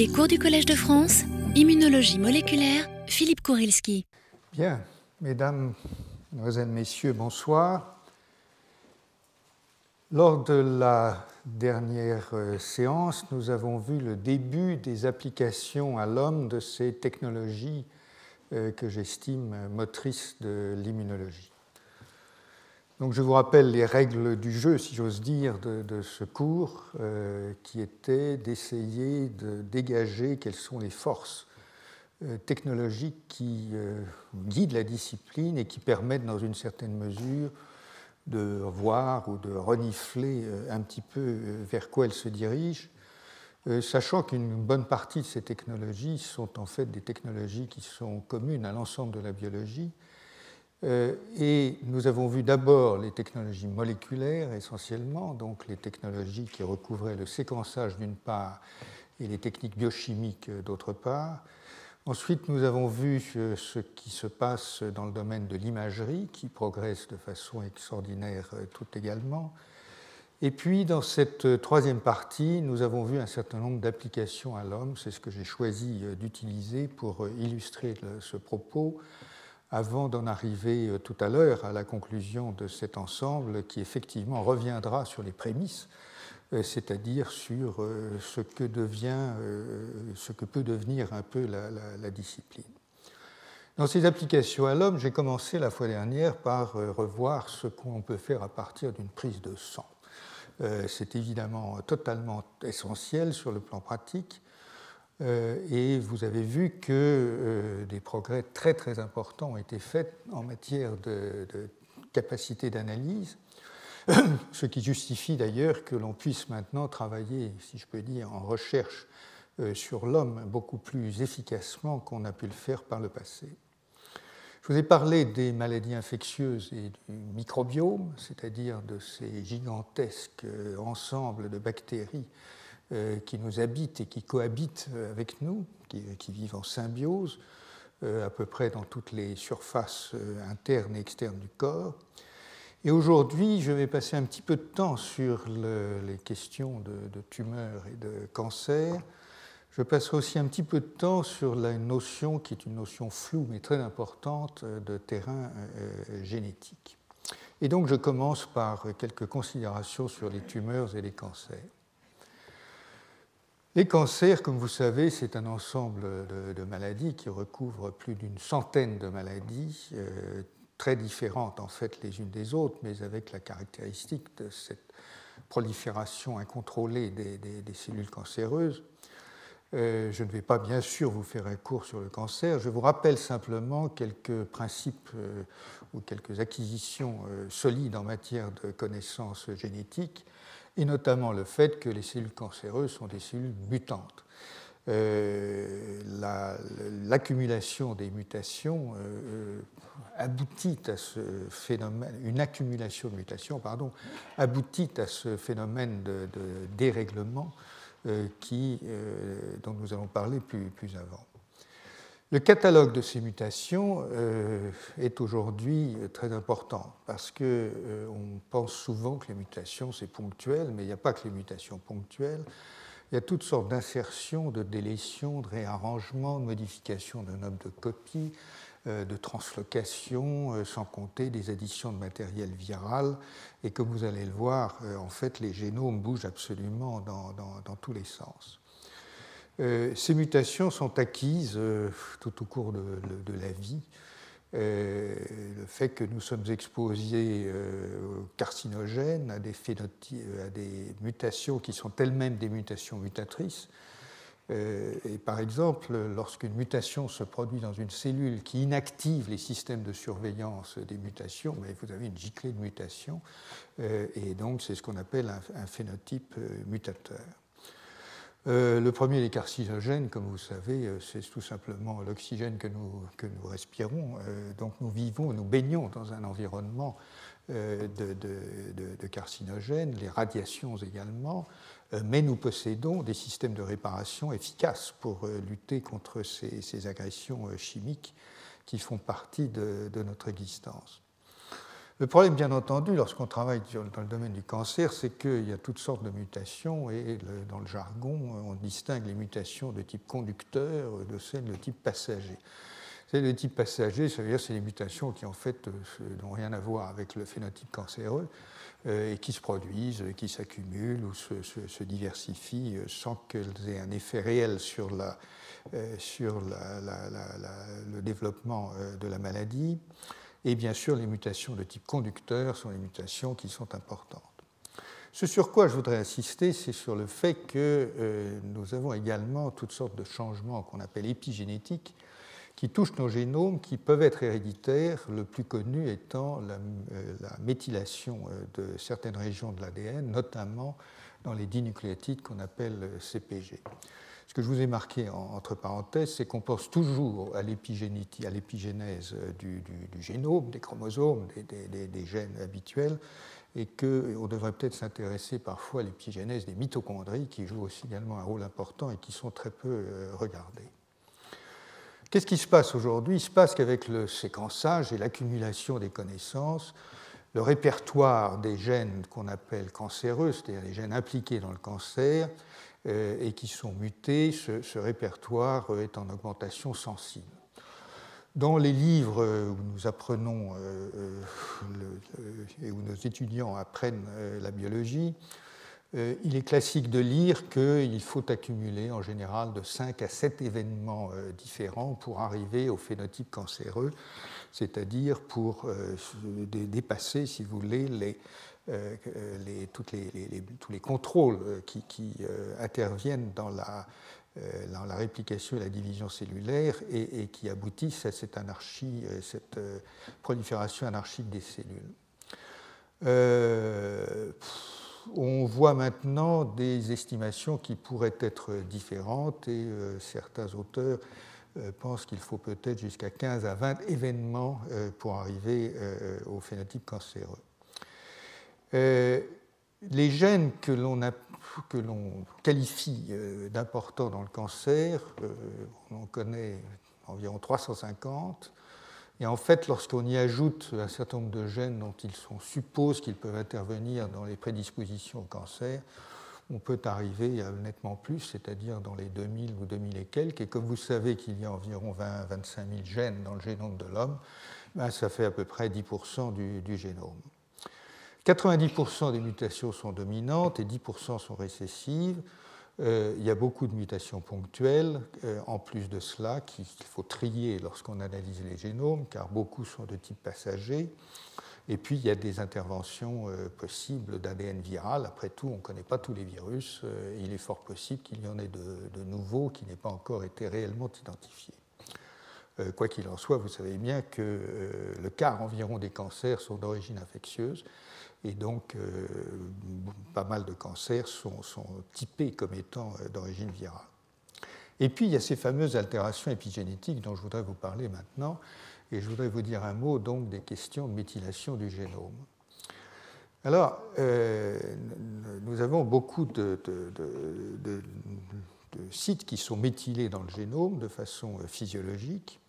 Les cours du Collège de France, immunologie moléculaire, Philippe Kourilski. Bien, mesdames, mesdemoiselles, messieurs, bonsoir. Lors de la dernière euh, séance, nous avons vu le début des applications à l'homme de ces technologies euh, que j'estime motrices de l'immunologie. Donc je vous rappelle les règles du jeu, si j'ose dire, de, ce cours, euh, qui était d'essayer de dégager quelles sont les forces euh, technologiques qui euh, guident la discipline et qui permettent, dans une certaine mesure, de voir ou de renifler un petit peu vers quoi elle se dirige, sachant qu'une bonne partie de ces technologies sont en fait des technologies qui sont communes à l'ensemble de la biologie et nous avons vu d'abord les technologies moléculaires essentiellement, donc les technologies qui recouvraient le séquençage d'une part et les techniques biochimiques euh, d'autre part. Ensuite, nous avons vu euh, ce qui se passe dans le domaine de l'imagerie, qui progresse de façon extraordinaire tout également. Et puis, dans cette troisième partie, nous avons vu un certain nombre d'applications à l'homme. C'est ce que j'ai choisi d'utiliser pour illustrer ce propos avant d'en arriver euh, tout à l'heure à la conclusion de cet ensemble qui effectivement reviendra sur les prémices, euh, c'est-à-dire sur euh, ce que, devient, ce que peut devenir un peu la, discipline. Dans ces applications à l'homme, j'ai commencé la fois dernière par revoir ce qu'on peut faire à partir d'une prise de sang. C'est évidemment totalement essentiel sur le plan pratique, et vous avez vu que euh, des progrès très très importants ont été faits en matière de, capacité d'analyse, ce qui justifie d'ailleurs que l'on puisse maintenant travailler, si je peux dire, en recherche euh, sur l'homme beaucoup plus efficacement qu'on a pu le faire par le passé. Je vous ai parlé des maladies infectieuses et du microbiome, c'est-à-dire de ces gigantesques ensembles de bactéries euh, qui nous habitent et qui cohabitent euh, avec nous, qui, vivent en symbiose euh, à peu près dans toutes les surfaces internes et externes du corps. Et aujourd'hui, je vais passer un petit peu de temps sur les questions de, tumeurs et de cancer. Je passerai aussi un petit peu de temps sur la notion, qui est une notion floue mais très importante, de terrain génétique. Et donc je commence par quelques considérations sur les tumeurs et les cancers. Les cancers, comme vous savez, c'est un ensemble de, maladies qui recouvre plus d'une centaine de maladies, euh, très différentes en fait les unes des autres, mais avec la caractéristique de cette prolifération incontrôlée des, cellules cancéreuses. Euh, je ne vais pas bien sûr vous faire un cours sur le cancer, je vous rappelle simplement quelques principes euh, ou quelques acquisitions solides en matière de connaissances génétiques et notamment le fait que les cellules cancéreuses sont des cellules mutantes. Euh, l'accumulation des mutations euh, aboutit à ce phénomène, une accumulation de mutations, pardon, aboutit à ce phénomène de, dérèglement euh, qui, dont nous allons parler plus avant. Le catalogue de ces mutations euh, est aujourd'hui très important parce qu'on euh, pense souvent que les mutations c'est ponctuel, mais il n'y a pas que les mutations ponctuelles. Il y a toutes sortes d'insertions, de délétions, de réarrangements, de modifications de nombre de copies, euh, de translocations, sans compter des additions de matériel viral. Et comme vous allez le voir, en fait, les génomes bougent absolument dans tous les sens. Euh, ces mutations sont acquises euh, tout au cours de, la vie. Euh, le fait que nous sommes exposés aux carcinogènes, à des, mutations qui sont elles-mêmes des mutations mutatrices. et par exemple, lorsqu'une mutation se produit dans une cellule qui inactive les systèmes de surveillance des mutations, ben, vous avez une giclée de mutations, et donc c'est ce qu'on appelle un phénotype mutateur. Euh, le premier, les carcinogènes, comme vous savez, euh, c'est tout simplement l'oxygène que nous, respirons. Euh, donc nous vivons, nous baignons dans un environnement de, de, carcinogènes, les radiations également, mais nous possédons des systèmes de réparation efficaces pour lutter contre ces, agressions chimiques qui font partie de, notre existence. Le problème, bien entendu, lorsqu'on travaille dans le domaine du cancer, c'est qu'il y a toutes sortes de mutations et dans le jargon, on distingue les mutations de type conducteur de celles de type passager. Celles de type passager, ça veut dire c'est les mutations qui en fait euh, n'ont rien à voir avec le phénotype cancéreux euh, et qui se produisent, qui s'accumulent ou se, diversifient euh, sans qu'elles aient un effet réel sur le développement de la maladie. Et bien sûr, les mutations de type conducteur sont les mutations qui sont importantes. Ce sur quoi je voudrais insister, c'est sur le fait que euh, nous avons également toutes sortes de changements qu'on appelle épigénétiques qui touchent nos génomes, qui peuvent être héréditaires, le plus connu étant la, euh, méthylation euh, de certaines régions de l'ADN, notamment dans les dinucléotides qu'on appelle CPG. Ce que je vous ai marqué entre parenthèses, c'est qu'on pense toujours à l'épigénèse du, génome, des chromosomes, des, gènes habituels, et qu'on devrait peut-être s'intéresser parfois à l'épigénèse des mitochondries, qui jouent aussi également un rôle important et qui sont très peu euh, regardées. Qu'est-ce qui se passe aujourd'hui? Il se passe qu'avec le séquençage et l'accumulation des connaissances, le répertoire des gènes qu'on appelle cancéreux, c'est-à-dire les gènes impliqués dans le cancer, euh, et qui sont mutés, ce, répertoire euh, est en augmentation sensible. Dans les livres où nous apprenons euh, et où nos étudiants apprennent la biologie, il est classique de lire qu'il faut accumuler en général de 5 à 7 événements différents pour arriver au phénotype cancéreux, c'est-à-dire pour dépasser, si vous voulez, les euh, les, toutes les, tous les contrôles euh, qui, euh, interviennent dans la, dans la, réplication et la division cellulaire et, qui aboutissent à cette anarchie, cette prolifération anarchique des cellules. on voit maintenant des estimations qui pourraient être différentes et certains auteurs pensent qu'il faut peut-être jusqu'à 15 à 20 événements pour arriver au phénotype cancéreux. Euh, les gènes que l'on qualifie euh, d'importants dans le cancer, euh, on en connaît environ 350. Et en fait, lorsqu'on y ajoute un certain nombre de gènes dont ils suppose qu'ils peuvent intervenir dans les prédispositions au cancer, on peut arriver à nettement plus, c'est-à-dire dans les 2000 ou 2000 et quelques. Et comme vous savez qu'il y a environ 20 25 000 gènes dans le génome de l'homme, ben, ça fait à peu près 10% du génome. 90% des mutations sont dominantes et 10% sont récessives. Euh, il y a beaucoup de mutations ponctuelles, euh, en plus de cela, qu'il faut trier lorsqu'on analyse les génomes, car beaucoup sont de type passager. Et puis, il y a des interventions euh, possibles d'ADN viral. Après tout, on ne connaît pas tous les virus. il est fort possible qu'il y en ait de, de nouveaux qui n'aient pas encore été réellement identifiés. Quoi qu'il en soit, vous savez bien que le quart environ des cancers sont d'origine infectieuse et donc, euh, pas mal de cancers sont, typés comme étant euh, d'origine virale. Et puis, il y a ces fameuses altérations épigénétiques dont je voudrais vous parler maintenant. Et je voudrais vous dire un mot donc des questions de méthylation du génome. Alors, euh, nous avons beaucoup de, de, sites qui sont méthylés dans le génome de façon physiologique.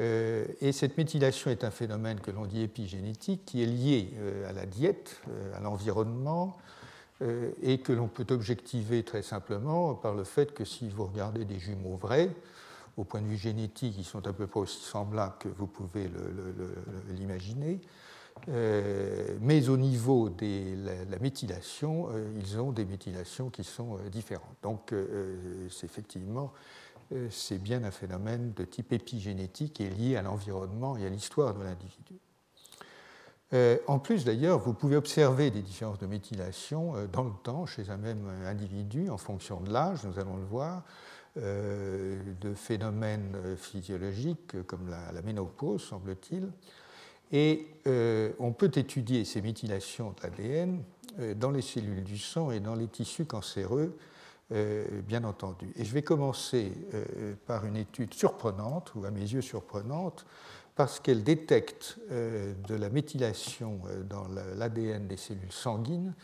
Euh, et cette méthylation est un phénomène que l'on dit épigénétique, qui est lié euh, à la diète, euh, à l'environnement, et que l'on peut objectiver très simplement par le fait que si vous regardez des jumeaux vrais, au point de vue génétique, ils sont à peu près aussi semblables que vous pouvez l'imaginer, mais au niveau de la, méthylation, ils ont des méthylations qui sont différentes. Donc c'est effectivement c'est bien un phénomène de type épigénétique et lié à l'environnement et à l'histoire de l'individu. Euh, en plus, d'ailleurs, vous pouvez observer des différences de méthylation euh, dans le temps chez un même individu en fonction de l'âge, nous allons le voir, de phénomènes physiologiques comme la, ménopause, semble-t-il. Et on peut étudier ces méthylations de l'ADN dans les cellules du sang et dans les tissus cancéreux euh, bien entendu. Et je vais commencer euh, par une étude surprenante, ou à mes yeux surprenante, parce qu'elle détecte euh, de la méthylation dans l'ADN des cellules sanguines.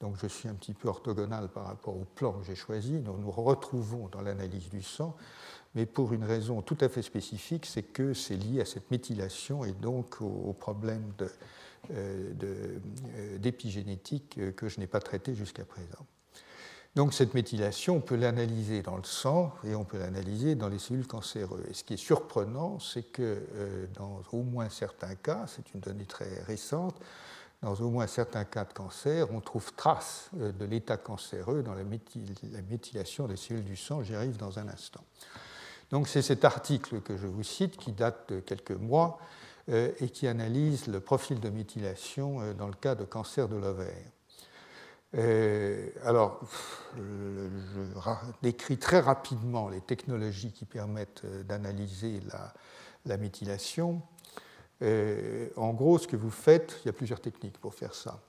Donc je suis un petit peu orthogonal par rapport au plan que j'ai choisi. Nous nous retrouvons dans l'analyse du sang, mais pour une raison tout à fait spécifique, c'est que c'est lié à cette méthylation et donc au, problème d'épigénétique que je n'ai pas traité jusqu'à présent. Donc cette méthylation, on peut l'analyser dans le sang et on peut l'analyser dans les cellules cancéreuses. Et ce qui est surprenant, c'est que dans au moins certains cas, c'est une donnée très récente, dans au moins certains cas de cancer, on trouve trace euh, de l'état cancéreux dans la, méthylation des cellules du sang. J'y arrive dans un instant. Donc c'est cet article que je vous cite qui date de quelques mois euh, et qui analyse le profil de méthylation euh, dans le cas de cancer de l'ovaire. Alors, je décris très rapidement les technologies qui permettent d'analyser la, la méthylation. Euh, en gros, ce que vous faites, il y a plusieurs techniques pour faire ça.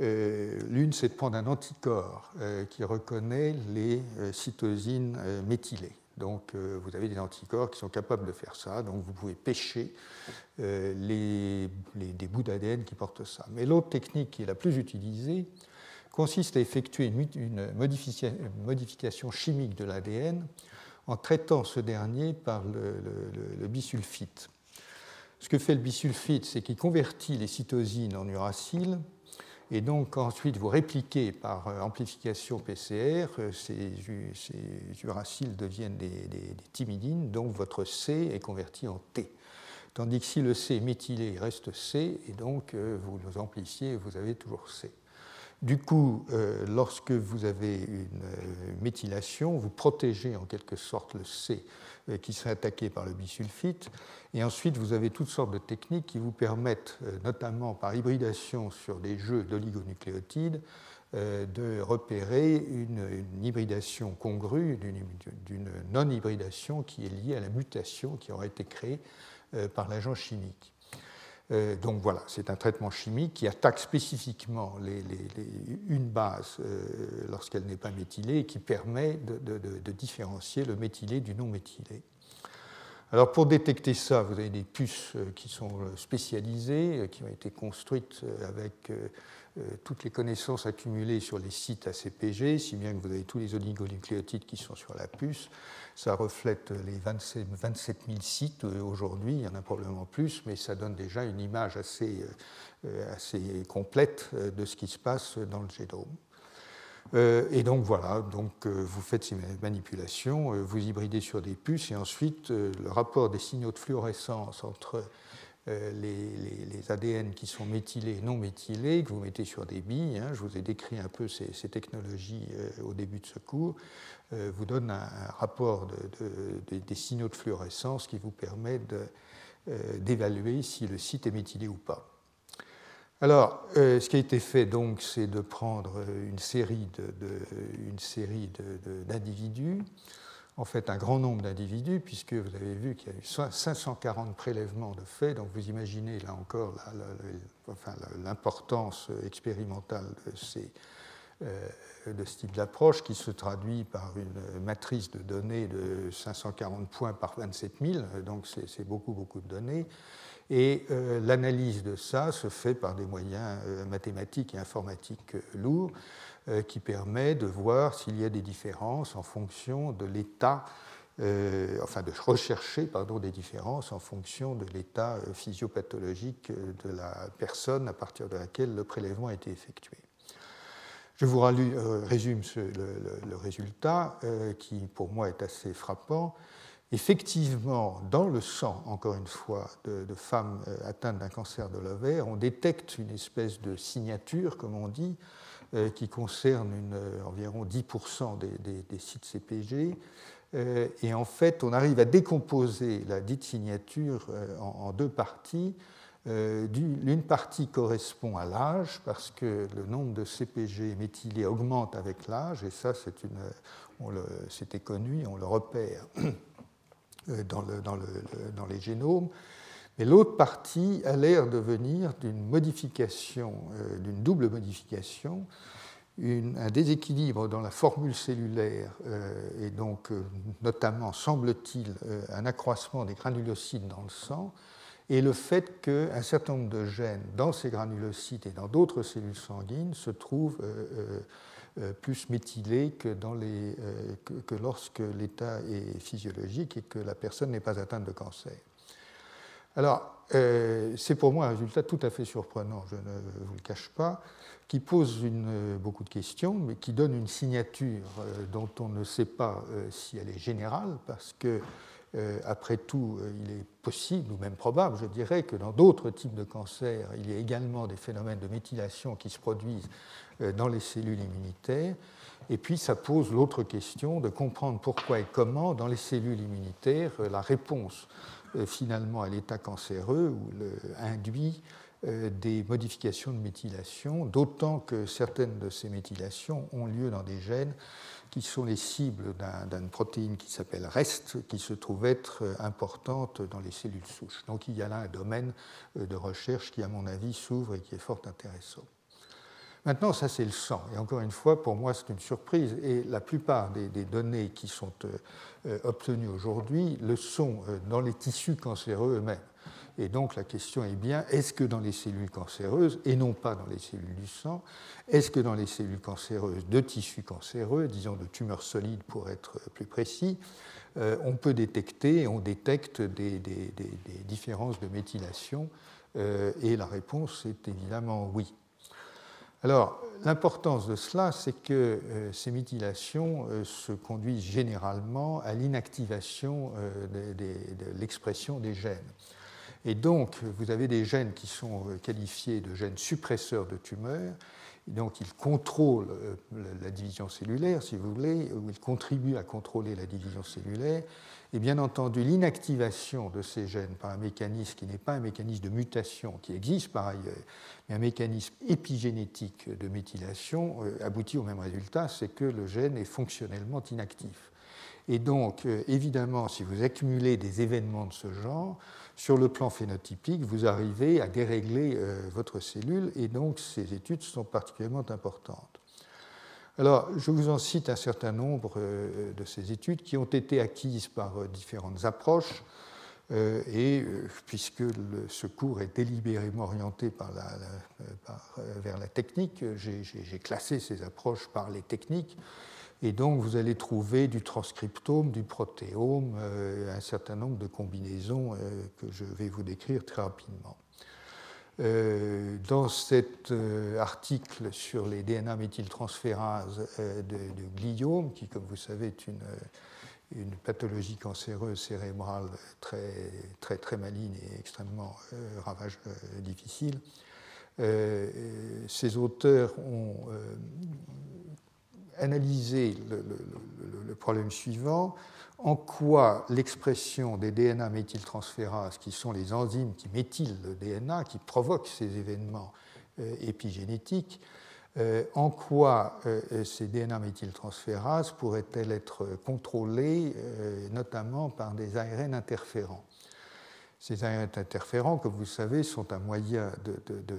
Euh, l'une, c'est de prendre un anticorps euh, qui reconnaît les cytosines méthylées. Donc, vous avez des anticorps qui sont capables de faire ça. Donc, vous pouvez pêcher les, des bouts d'ADN qui portent ça. Mais l'autre technique qui est la plus utilisée consiste à effectuer une, modification chimique de l'ADN en traitant ce dernier par le bisulfite. Ce que fait le bisulfite, c'est qu'il convertit les cytosines en uracile, et donc ensuite vous répliquez par euh, amplification PCR, euh, ces, uraciles deviennent des, des, thymidines, donc votre C est converti en T. Tandis que si le C est méthylé, il reste C, et donc euh, vous le amplifiez vous avez toujours C. Du coup, lorsque vous avez une méthylation, vous protégez en quelque sorte le C euh, qui serait attaqué par le bisulfite. Et ensuite, vous avez toutes sortes de techniques qui vous permettent, euh, notamment par hybridation sur des jeux d'oligonucléotides, euh, de repérer une, hybridation congrue d'une non-hybridation qui est liée à la mutation qui aurait été créée par l'agent chimique. Donc voilà, c'est un traitement chimique qui attaque spécifiquement une base lorsqu'elle n'est pas méthylée et qui permet de, différencier le méthylé du non méthylé. Alors pour détecter ça, vous avez des puces euh, qui sont euh, spécialisées, euh, qui ont été construites avec toutes les connaissances accumulées sur les sites ACPG, si bien que vous avez tous les oligonucléotides qui sont sur la puce. Ça reflète les 27, 000 sites aujourd'hui, il y en a probablement plus, mais ça donne déjà une image assez, assez complète de ce qui se passe dans le génome. Euh, et donc voilà, donc, euh, vous faites ces manipulations, euh, vous hybridez sur des puces et ensuite le rapport des signaux de fluorescence entre les, ADN qui sont méthylés et non méthylés, que vous mettez sur des billes, hein, je vous ai décrit un peu ces, technologies au début de ce cours, vous donne un, rapport des signaux de fluorescence qui vous permet d'évaluer si le site est méthylé ou pas. Alors, euh, ce qui a été fait, donc, c'est de prendre une série, d'individus, en fait un grand nombre d'individus, puisque vous avez vu qu'il y a eu 540 prélèvements de faits, donc vous imaginez là encore l'importance expérimentale euh, de ce type d'approche qui se traduit par une matrice de données de 540 points par 27 000, donc c'est beaucoup, beaucoup de données. Et euh, l'analyse de ça se fait par des moyens euh, mathématiques et informatiques lourds qui permet de voir s'il y a des différences en fonction de l'état, enfin de rechercher pardon, des différences en fonction de l'état physiopathologique de la personne à partir de laquelle le prélèvement a été effectué. Je vous résume le, résultat qui pour moi est assez frappant effectivement, dans le sang, encore une fois, de, femmes euh, atteintes d'un cancer de l'ovaire, on détecte une espèce de signature, comme on dit, euh, qui concerne euh, environ 10% des, sites CPG. et en fait, on arrive à décomposer la dite signature en, deux parties. L'une partie correspond à l'âge, parce que le nombre de CPG méthylés augmente avec l'âge, et ça, c'était connu, on le repère euh, dans, le, dans, le, dans, les génomes. Mais l'autre partie a l'air de venir d'une modification, euh, d'une double modification, un déséquilibre dans la formule cellulaire euh, et donc notamment, semble-t-il, un accroissement des granulocytes dans le sang, et le fait qu'un certain nombre de gènes dans ces granulocytes et dans d'autres cellules sanguines se trouvent euh, plus méthylé que, dans les, euh, que, lorsque l'état est physiologique et que la personne n'est pas atteinte de cancer. Alors, c'est pour moi un résultat tout à fait surprenant, je ne vous le cache pas, qui pose une, beaucoup de questions, mais qui donne une signature dont on ne sait pas si elle est générale, parce que euh, après tout, euh, il est possible, ou même probable, je dirais, que dans d'autres types de cancers, il y a également des phénomènes de méthylation qui se produisent euh, dans les cellules immunitaires. Et puis, ça pose l'autre question de comprendre pourquoi et comment, dans les cellules immunitaires, la réponse finalement à l'état cancéreux ou induit des modifications de méthylation, d'autant que certaines de ces méthylations ont lieu dans des gènes qui sont les cibles d'une protéine qui s'appelle REST, qui se trouve être euh, importante dans les cellules souches. Donc il y a là un domaine euh, de recherche qui, à mon avis, s'ouvre et qui est fort intéressant. Maintenant, ça c'est le sang. Et encore une fois, pour moi, c'est une surprise. Et la plupart des, données qui sont euh, obtenues aujourd'hui le sont dans les tissus cancéreux eux-mêmes. Et donc la question est bien, est-ce que dans les cellules cancéreuses, et non pas dans les cellules du sang, est-ce que dans les cellules cancéreuses de tissus cancéreux, disons de tumeurs solides pour être plus précis, euh, on peut détecter, on détecte des, différences de méthylation euh, Et la réponse est évidemment oui. Alors, l'importance de cela, c'est que euh, ces méthylations se conduisent généralement à l'inactivation de l'expression des gènes. Et donc, vous avez des gènes qui sont euh, qualifiés de gènes suppresseurs de tumeurs. donc, ils contrôlent euh, la division cellulaire, si vous voulez, ou ils contribuent à contrôler la division cellulaire. Et bien entendu, l'inactivation de ces gènes par un mécanisme qui n'est pas un mécanisme de mutation, qui existe par ailleurs, mais un mécanisme épigénétique de méthylation, euh, aboutit au même résultat, c'est que le gène est fonctionnellement inactif. Et donc, évidemment, si vous accumulez des événements de ce genre, sur le plan phénotypique, vous arrivez à dérégler euh, votre cellule et donc ces études sont particulièrement importantes. Alors, je vous en cite un certain nombre euh, de ces études qui ont été acquises par euh, différentes approches. Et puisque ce cours est délibérément orienté vers la technique, j'ai classé ces approches par les techniques et donc, vous allez trouver du transcriptome, du protéome, euh, un certain nombre de combinaisons euh, que je vais vous décrire très rapidement. Euh, dans cet article sur les DNA méthyltransférases de, de, gliome, qui, comme vous savez, est une, pathologie cancéreuse cérébrale très, très, très maligne et extrêmement ravage, difficile, ces auteurs ont analyser le, problème suivant en quoi l'expression des DNA méthyltransférases, qui sont les enzymes qui méthylent le DNA, qui provoquent ces événements euh, épigénétiques, euh, en quoi euh, ces DNA méthyltransférases pourraient-elles être contrôlées, notamment par des ARN interférents? Ces ARN interférents, comme vous le savez, sont un moyen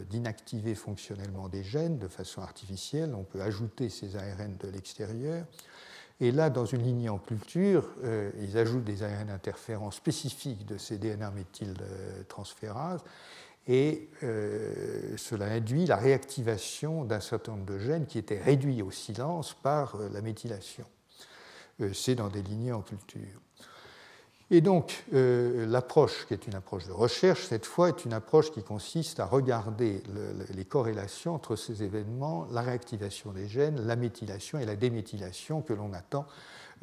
d'inactiver fonctionnellement des gènes de façon artificielle. On peut ajouter ces ARN de l'extérieur. Et là, dans une lignée en culture, euh, ils ajoutent des ARN interférents spécifiques de ces DNA méthyltransférases. Et euh, cela induit la réactivation d'un certain nombre de gènes qui étaient réduits au silence par euh, la méthylation. C'est dans des lignées en culture. Et donc, euh, l'approche, qui est une approche de recherche, cette fois, est une approche qui consiste à regarder les corrélations entre ces événements, la réactivation des gènes, la méthylation et la déméthylation que l'on attend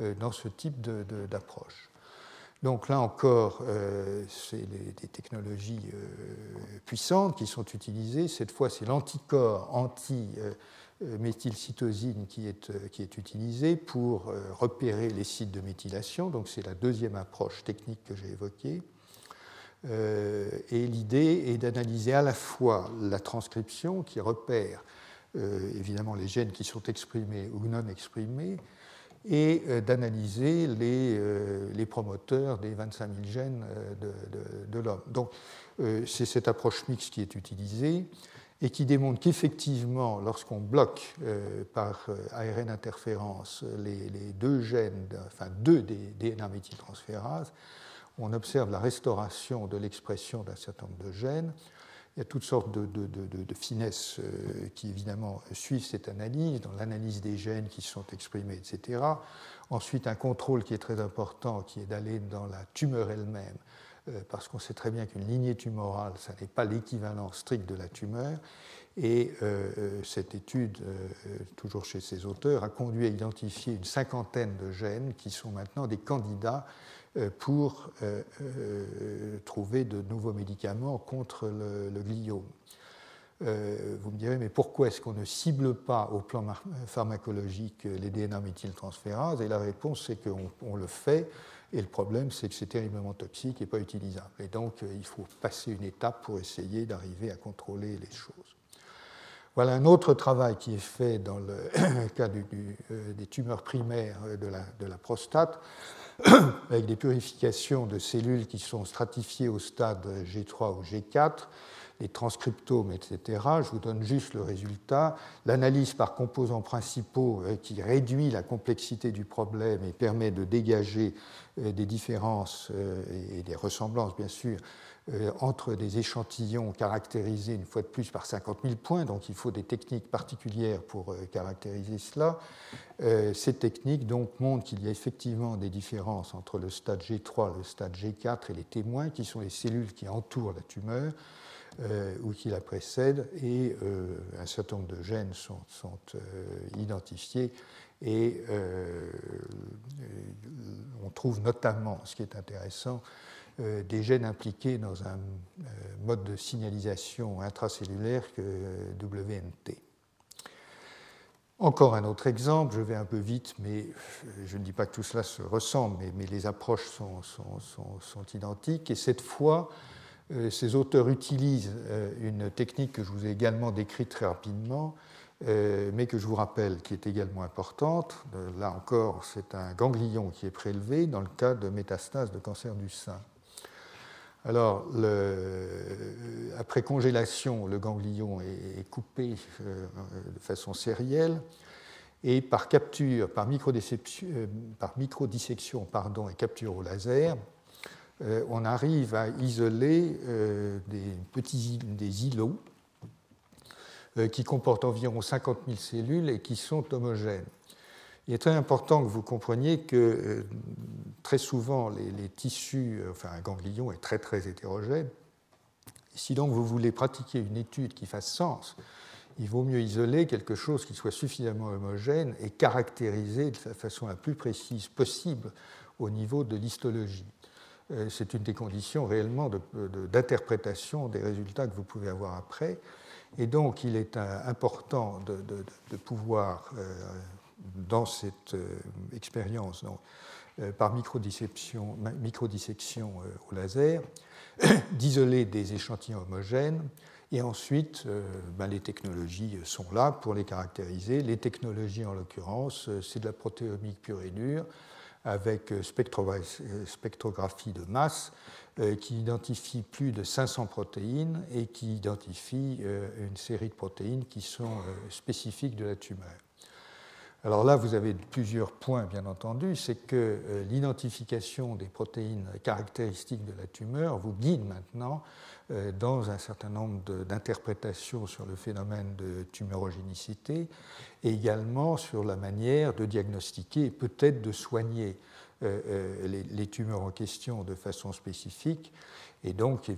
euh, dans ce type d'approche. Donc là encore, euh, c'est des technologies puissantes qui sont utilisées. Cette fois, c'est l'anticorps anti méthylcytosine qui est, euh, qui est utilisée pour euh, repérer les sites de méthylation. Donc c'est la deuxième approche technique que j'ai évoquée. et l'idée est d'analyser à la fois la transcription qui repère évidemment les gènes qui sont exprimés ou non exprimés, et d'analyser les, promoteurs des 25 000 gènes de, de, de l'homme. Donc c'est cette approche mixte qui est utilisée et qui démontre qu'effectivement, lorsqu'on bloque euh, par euh, ARN interférence les, deux gènes, enfin deux des DNA méthyltransférases, on observe la restauration de l'expression d'un certain nombre de gènes. Il y a toutes sortes de, de, finesses euh, qui évidemment suivent cette analyse, dans l'analyse des gènes qui sont exprimés, etc. Ensuite, un contrôle qui est très important, qui est d'aller dans la tumeur elle-même parce qu'on sait très bien qu'une lignée tumorale, ça n'est pas l'équivalent strict de la tumeur. Et cette étude, toujours chez ces auteurs, a conduit à identifier une cinquantaine de gènes qui sont maintenant des candidats pour trouver de nouveaux médicaments contre le, gliome. Euh, vous me direz, mais pourquoi est-ce qu'on ne cible pas au plan pharmacologique les DNA méthyltransférases? Et la réponse, c'est qu'on le fait, et le problème, c'est que c'est terriblement toxique et pas utilisable. Et donc, euh, il faut passer une étape pour essayer d'arriver à contrôler les choses. Voilà un autre travail qui est fait dans le cas euh, des tumeurs primaires de la, de la prostate, avec des purifications de cellules qui sont stratifiées au stade G3 ou G4 les transcriptomes, etc. Je vous donne juste le résultat. L'analyse par composants principaux euh, qui réduit la complexité du problème et permet de dégager euh, des différences euh, et des ressemblances, bien sûr, entre des échantillons caractérisés une fois de plus par 50 000 points, donc il faut des techniques particulières pour caractériser cela. Ces techniques donc montrent qu'il y a effectivement des différences entre le stade G3, le stade G4 et les témoins, qui sont les cellules qui entourent la tumeur. Euh, ou qui la précèdent, et euh, un certain nombre de gènes sont, euh, identifiés. Et on trouve notamment, ce qui est intéressant, des gènes impliqués dans un mode de signalisation intracellulaire que WNT. Encore un autre exemple, je vais un peu vite, mais je ne dis pas que tout cela se ressemble, mais, les approches sont, sont, identiques. Et cette fois, euh, ces auteurs utilisent euh, une technique que je vous ai également décrite très rapidement, euh, mais que je vous rappelle qui est également importante. Là encore, c'est un ganglion qui est prélevé dans le cas de métastases de cancer du sein. Alors, après congélation, le ganglion est, coupé de façon sérielle et par capture, par, microdissection pardon, et capture au laser, euh, on arrive à isoler euh, des petits des îlots euh, qui comportent environ 50 000 cellules et qui sont homogènes. Il est très important que vous compreniez que très souvent les, tissus, enfin un ganglion est très très hétérogène. Si donc vous voulez pratiquer une étude qui fasse sens, il vaut mieux isoler quelque chose qui soit suffisamment homogène et caractérisé de la façon la plus précise possible au niveau de l'histologie. Euh, c'est une des conditions réellement d'interprétation des résultats que vous pouvez avoir après. Et donc, il est important de, pouvoir, euh, dans cette euh, expérience, par microdissection, microdissection au laser, d'isoler des échantillons homogènes. Et ensuite, ben, les technologies sont là pour les caractériser. Les technologies, en l'occurrence, c'est de la protéomique pure et dure avec euh, euh, spectrographie de masse euh, qui identifie plus de 500 protéines et qui identifie une série de protéines qui sont spécifiques de la tumeur. Alors là, vous avez plusieurs points, bien entendu. C'est que l'identification des protéines caractéristiques de la tumeur vous guide maintenant euh, dans un certain nombre d'interprétations sur le phénomène de tumorogénicité et également sur la manière de diagnostiquer et peut-être de soigner euh, euh, les, tumeurs en question de façon spécifique. Et donc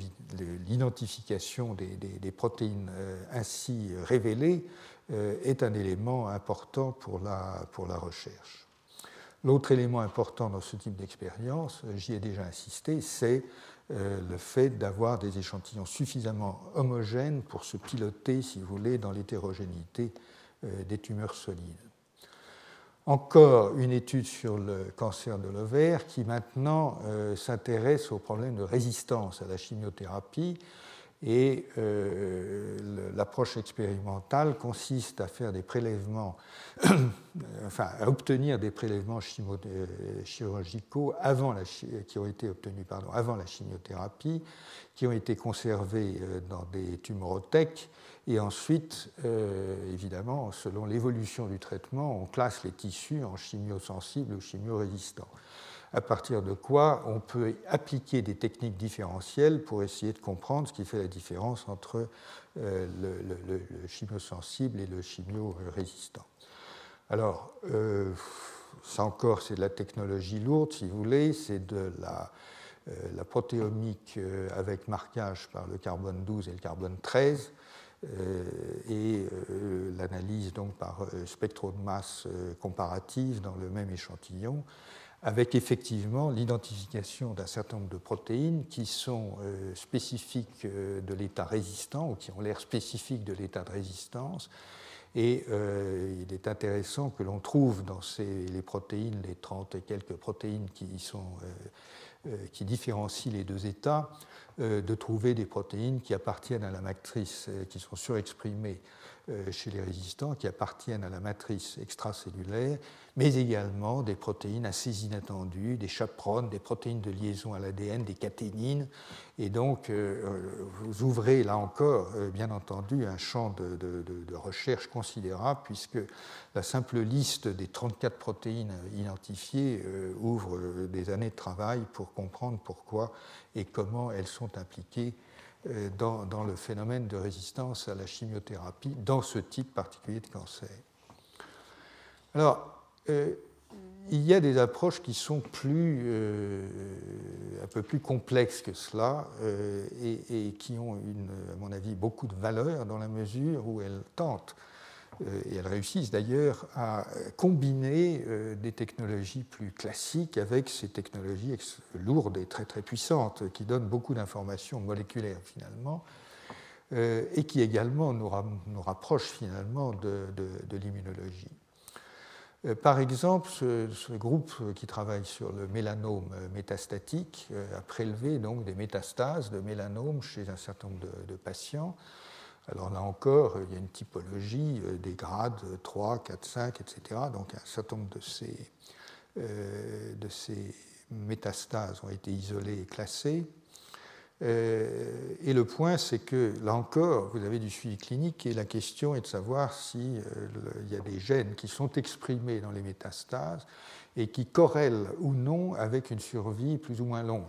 l'identification des, protéines ainsi révélées est un élément important pour la, recherche. L'autre élément important dans ce type d'expérience, j'y ai déjà insisté, c'est euh, le fait d'avoir des échantillons suffisamment homogènes pour se piloter, si vous voulez, dans l'hétérogénéité euh, des tumeurs solides. Encore une étude sur le cancer de l'ovaire qui maintenant euh, s'intéresse au problème de résistance à la chimiothérapie et euh, l'approche expérimentale consiste à faire des prélèvements, enfin à obtenir des prélèvements euh, chirurgicaux avant la, qui ont été obtenus pardon, avant la chimiothérapie, qui ont été conservés euh, dans des tumorothèques. Et ensuite, évidemment, selon l'évolution du traitement, on classe les tissus en chimiosensibles ou chimiorésistants à partir de quoi on peut appliquer des techniques différentielles pour essayer de comprendre ce qui fait la différence entre euh, le, chimio-sensible et le chimio-résistant. Alors, euh, ça encore, c'est de la technologie lourde, si vous voulez, c'est de la protéomique avec marquage par le carbone 12 et le carbone 13, et l'analyse donc par spectro de masse comparative dans le même échantillon, avec effectivement l'identification d'un certain nombre de protéines qui sont spécifiques de l'état résistant ou qui ont l'air spécifiques de l'état de résistance. Et euh, il est intéressant que l'on trouve dans ces, les protéines, les 30 et quelques protéines euh, euh, qui différencient les deux états, de trouver des protéines qui appartiennent à la matrice, qui sont surexprimées chez les résistants, qui appartiennent à la matrice extracellulaire mais également des protéines assez inattendues, des chaperones, des protéines de liaison à l'ADN, des caténines. Et donc, euh, vous ouvrez là encore, euh, bien entendu, un champ de, recherche considérable, puisque la simple liste des 34 protéines identifiées euh, ouvre des années de travail pour comprendre pourquoi et comment elles sont impliquées dans, dans le phénomène de résistance à la chimiothérapie dans ce type particulier de cancer. Alors, euh, il y a des approches qui sont plus, euh, un peu plus complexes que cela euh, et, qui ont, à mon avis, beaucoup de valeur dans la mesure où elles tentent, et elles réussissent d'ailleurs, à combiner des technologies plus classiques avec ces technologies lourdes et très très puissantes qui donnent beaucoup d'informations moléculaires finalement et qui également nous, rapprochent finalement de l'immunologie. Euh, par exemple, ce, groupe qui travaille sur le mélanome métastatique euh, a prélevé donc des métastases de mélanome chez un certain nombre de, patients. Alors là encore, il y a une typologie euh, des grades 3, 4, 5, etc. Donc un certain nombre de ces, de ces métastases ont été isolées et classées. Euh, et le point, c'est que là encore, vous avez du suivi clinique et la question est de savoir s'il euh, y a des gènes qui sont exprimés dans les métastases et qui corrèlent ou non avec une survie plus ou moins longue.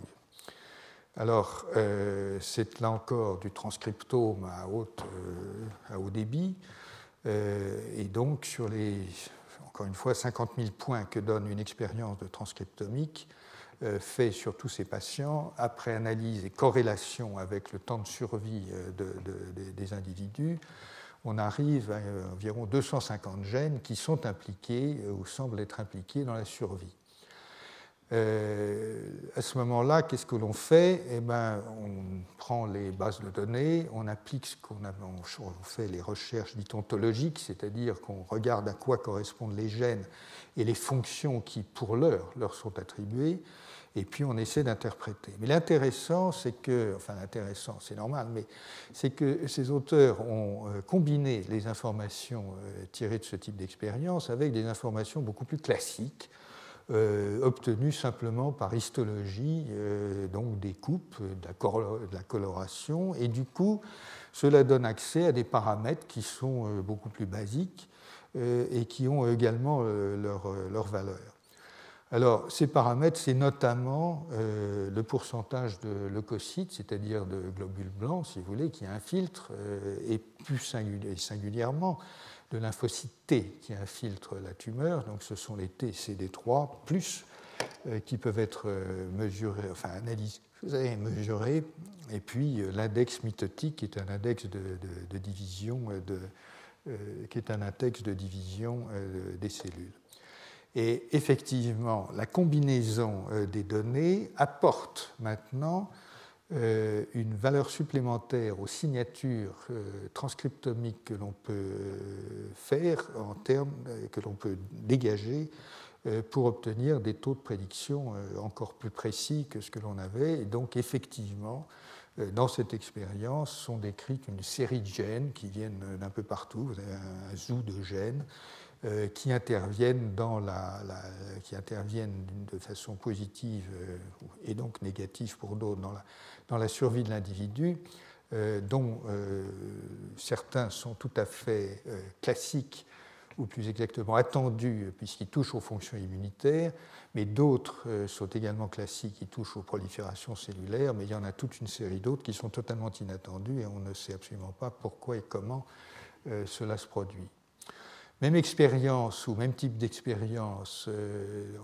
Alors, euh, c'est là encore du transcriptome à, à haut débit. et donc, sur les, encore une fois, 50 000 points que donne une expérience de transcriptomique, euh, fait sur tous ces patients, après analyse et corrélation avec le temps de survie euh, des individus, on arrive à euh, environ 250 gènes qui sont impliqués ou semblent être impliqués dans la survie. À ce moment-là, qu'est-ce que l'on fait? Eh ben, On prend les bases de données, on applique ce qu'on fait les recherches dites ontologiques, c'est-à-dire qu'on regarde à quoi correspondent les gènes et les fonctions qui, pour l'heure, leur sont attribuées et puis on essaie d'interpréter. Mais l'intéressant, c'est que, enfin l'intéressant, c'est normal, mais c'est que ces auteurs ont euh, combiné les informations euh, tirées de ce type d'expérience avec des informations beaucoup plus classiques, euh, obtenues simplement par histologie, donc des coupes, de la, coloration, et du coup, cela donne accès à des paramètres qui sont beaucoup plus basiques et qui ont également leur, leur valeur. Alors, ces paramètres, c'est notamment euh, le pourcentage de leucocytes, c'est-à-dire de globules blancs, si vous voulez, qui infiltrent, euh, et plus singulièrement de lymphocytes T qui infiltrent la tumeur. Donc, ce sont les T CD3 plus euh, qui peuvent être mesurés, enfin analysés, mesurés, et puis l'index mitotique, qui est un index de, division, de, qui est un index de division des cellules. Et effectivement, la combinaison euh, des données apporte maintenant euh, une valeur supplémentaire aux signatures euh, transcriptomiques que l'on peut faire en termes que l'on peut dégager pour obtenir des taux de prédiction encore plus précis que ce que l'on avait. Et donc effectivement, dans cette expérience sont décrites une série de gènes qui viennent d'un peu partout. Vous avez un zoo de gènes euh, qui interviennent, dans la, qui interviennent de façon positive euh, et donc négative pour d'autres dans la, dans la survie de l'individu, euh, dont certains sont tout à fait classiques ou plus exactement attendus puisqu'ils touchent aux fonctions immunitaires, mais d'autres sont également classiques qui touchent aux proliférations cellulaires, mais il y en a toute une série d'autres qui sont totalement inattendus et on ne sait absolument pas pourquoi et comment cela se produit. Même expérience ou même type d'expérience,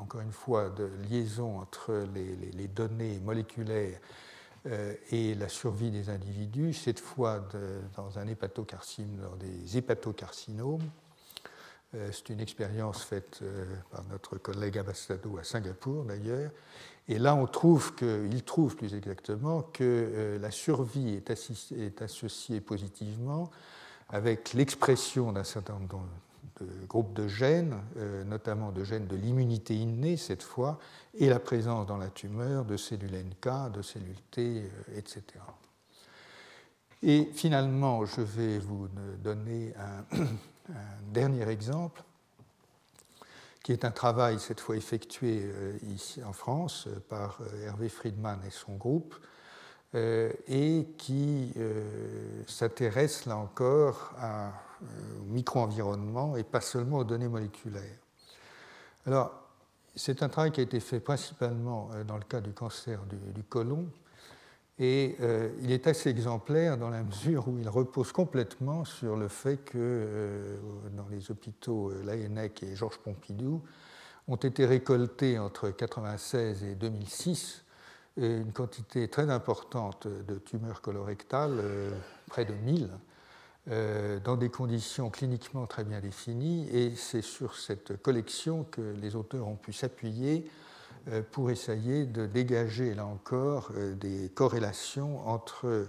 encore une fois, de liaison entre les, données moléculaires et la survie des individus, cette fois dans un hépatocarcinome, dans des hépatocarcinomes. C'est une expérience faite par notre collègue Abastado à Singapour d'ailleurs, et là, on trouve il trouve plus exactement que euh, la survie est, associée positivement avec l'expression d'un certain nombre de, groupes de gènes, euh, notamment de gènes de l'immunité innée cette fois, et la présence dans la tumeur de cellules NK, de cellules T, euh, etc. Et finalement, je vais vous donner un dernier exemple qui est un travail cette fois effectué euh, ici en France euh, par euh, Hervé Friedman et son groupe, et qui s'intéresse là encore au micro-environnement et pas seulement aux données moléculaires. Alors, c'est un travail qui a été fait principalement dans le cas du cancer du, du côlon, et euh, il est assez exemplaire dans la mesure où il repose complètement sur le fait que euh, dans les hôpitaux euh, et Georges Pompidou ont été récoltés entre 1996 et 2006 une quantité très importante de tumeurs colorectales, près de 1000, dans des conditions cliniquement très bien définies. Et c'est sur cette collection que les auteurs ont pu s'appuyer euh, pour essayer de dégager, là encore, euh, des corrélations entre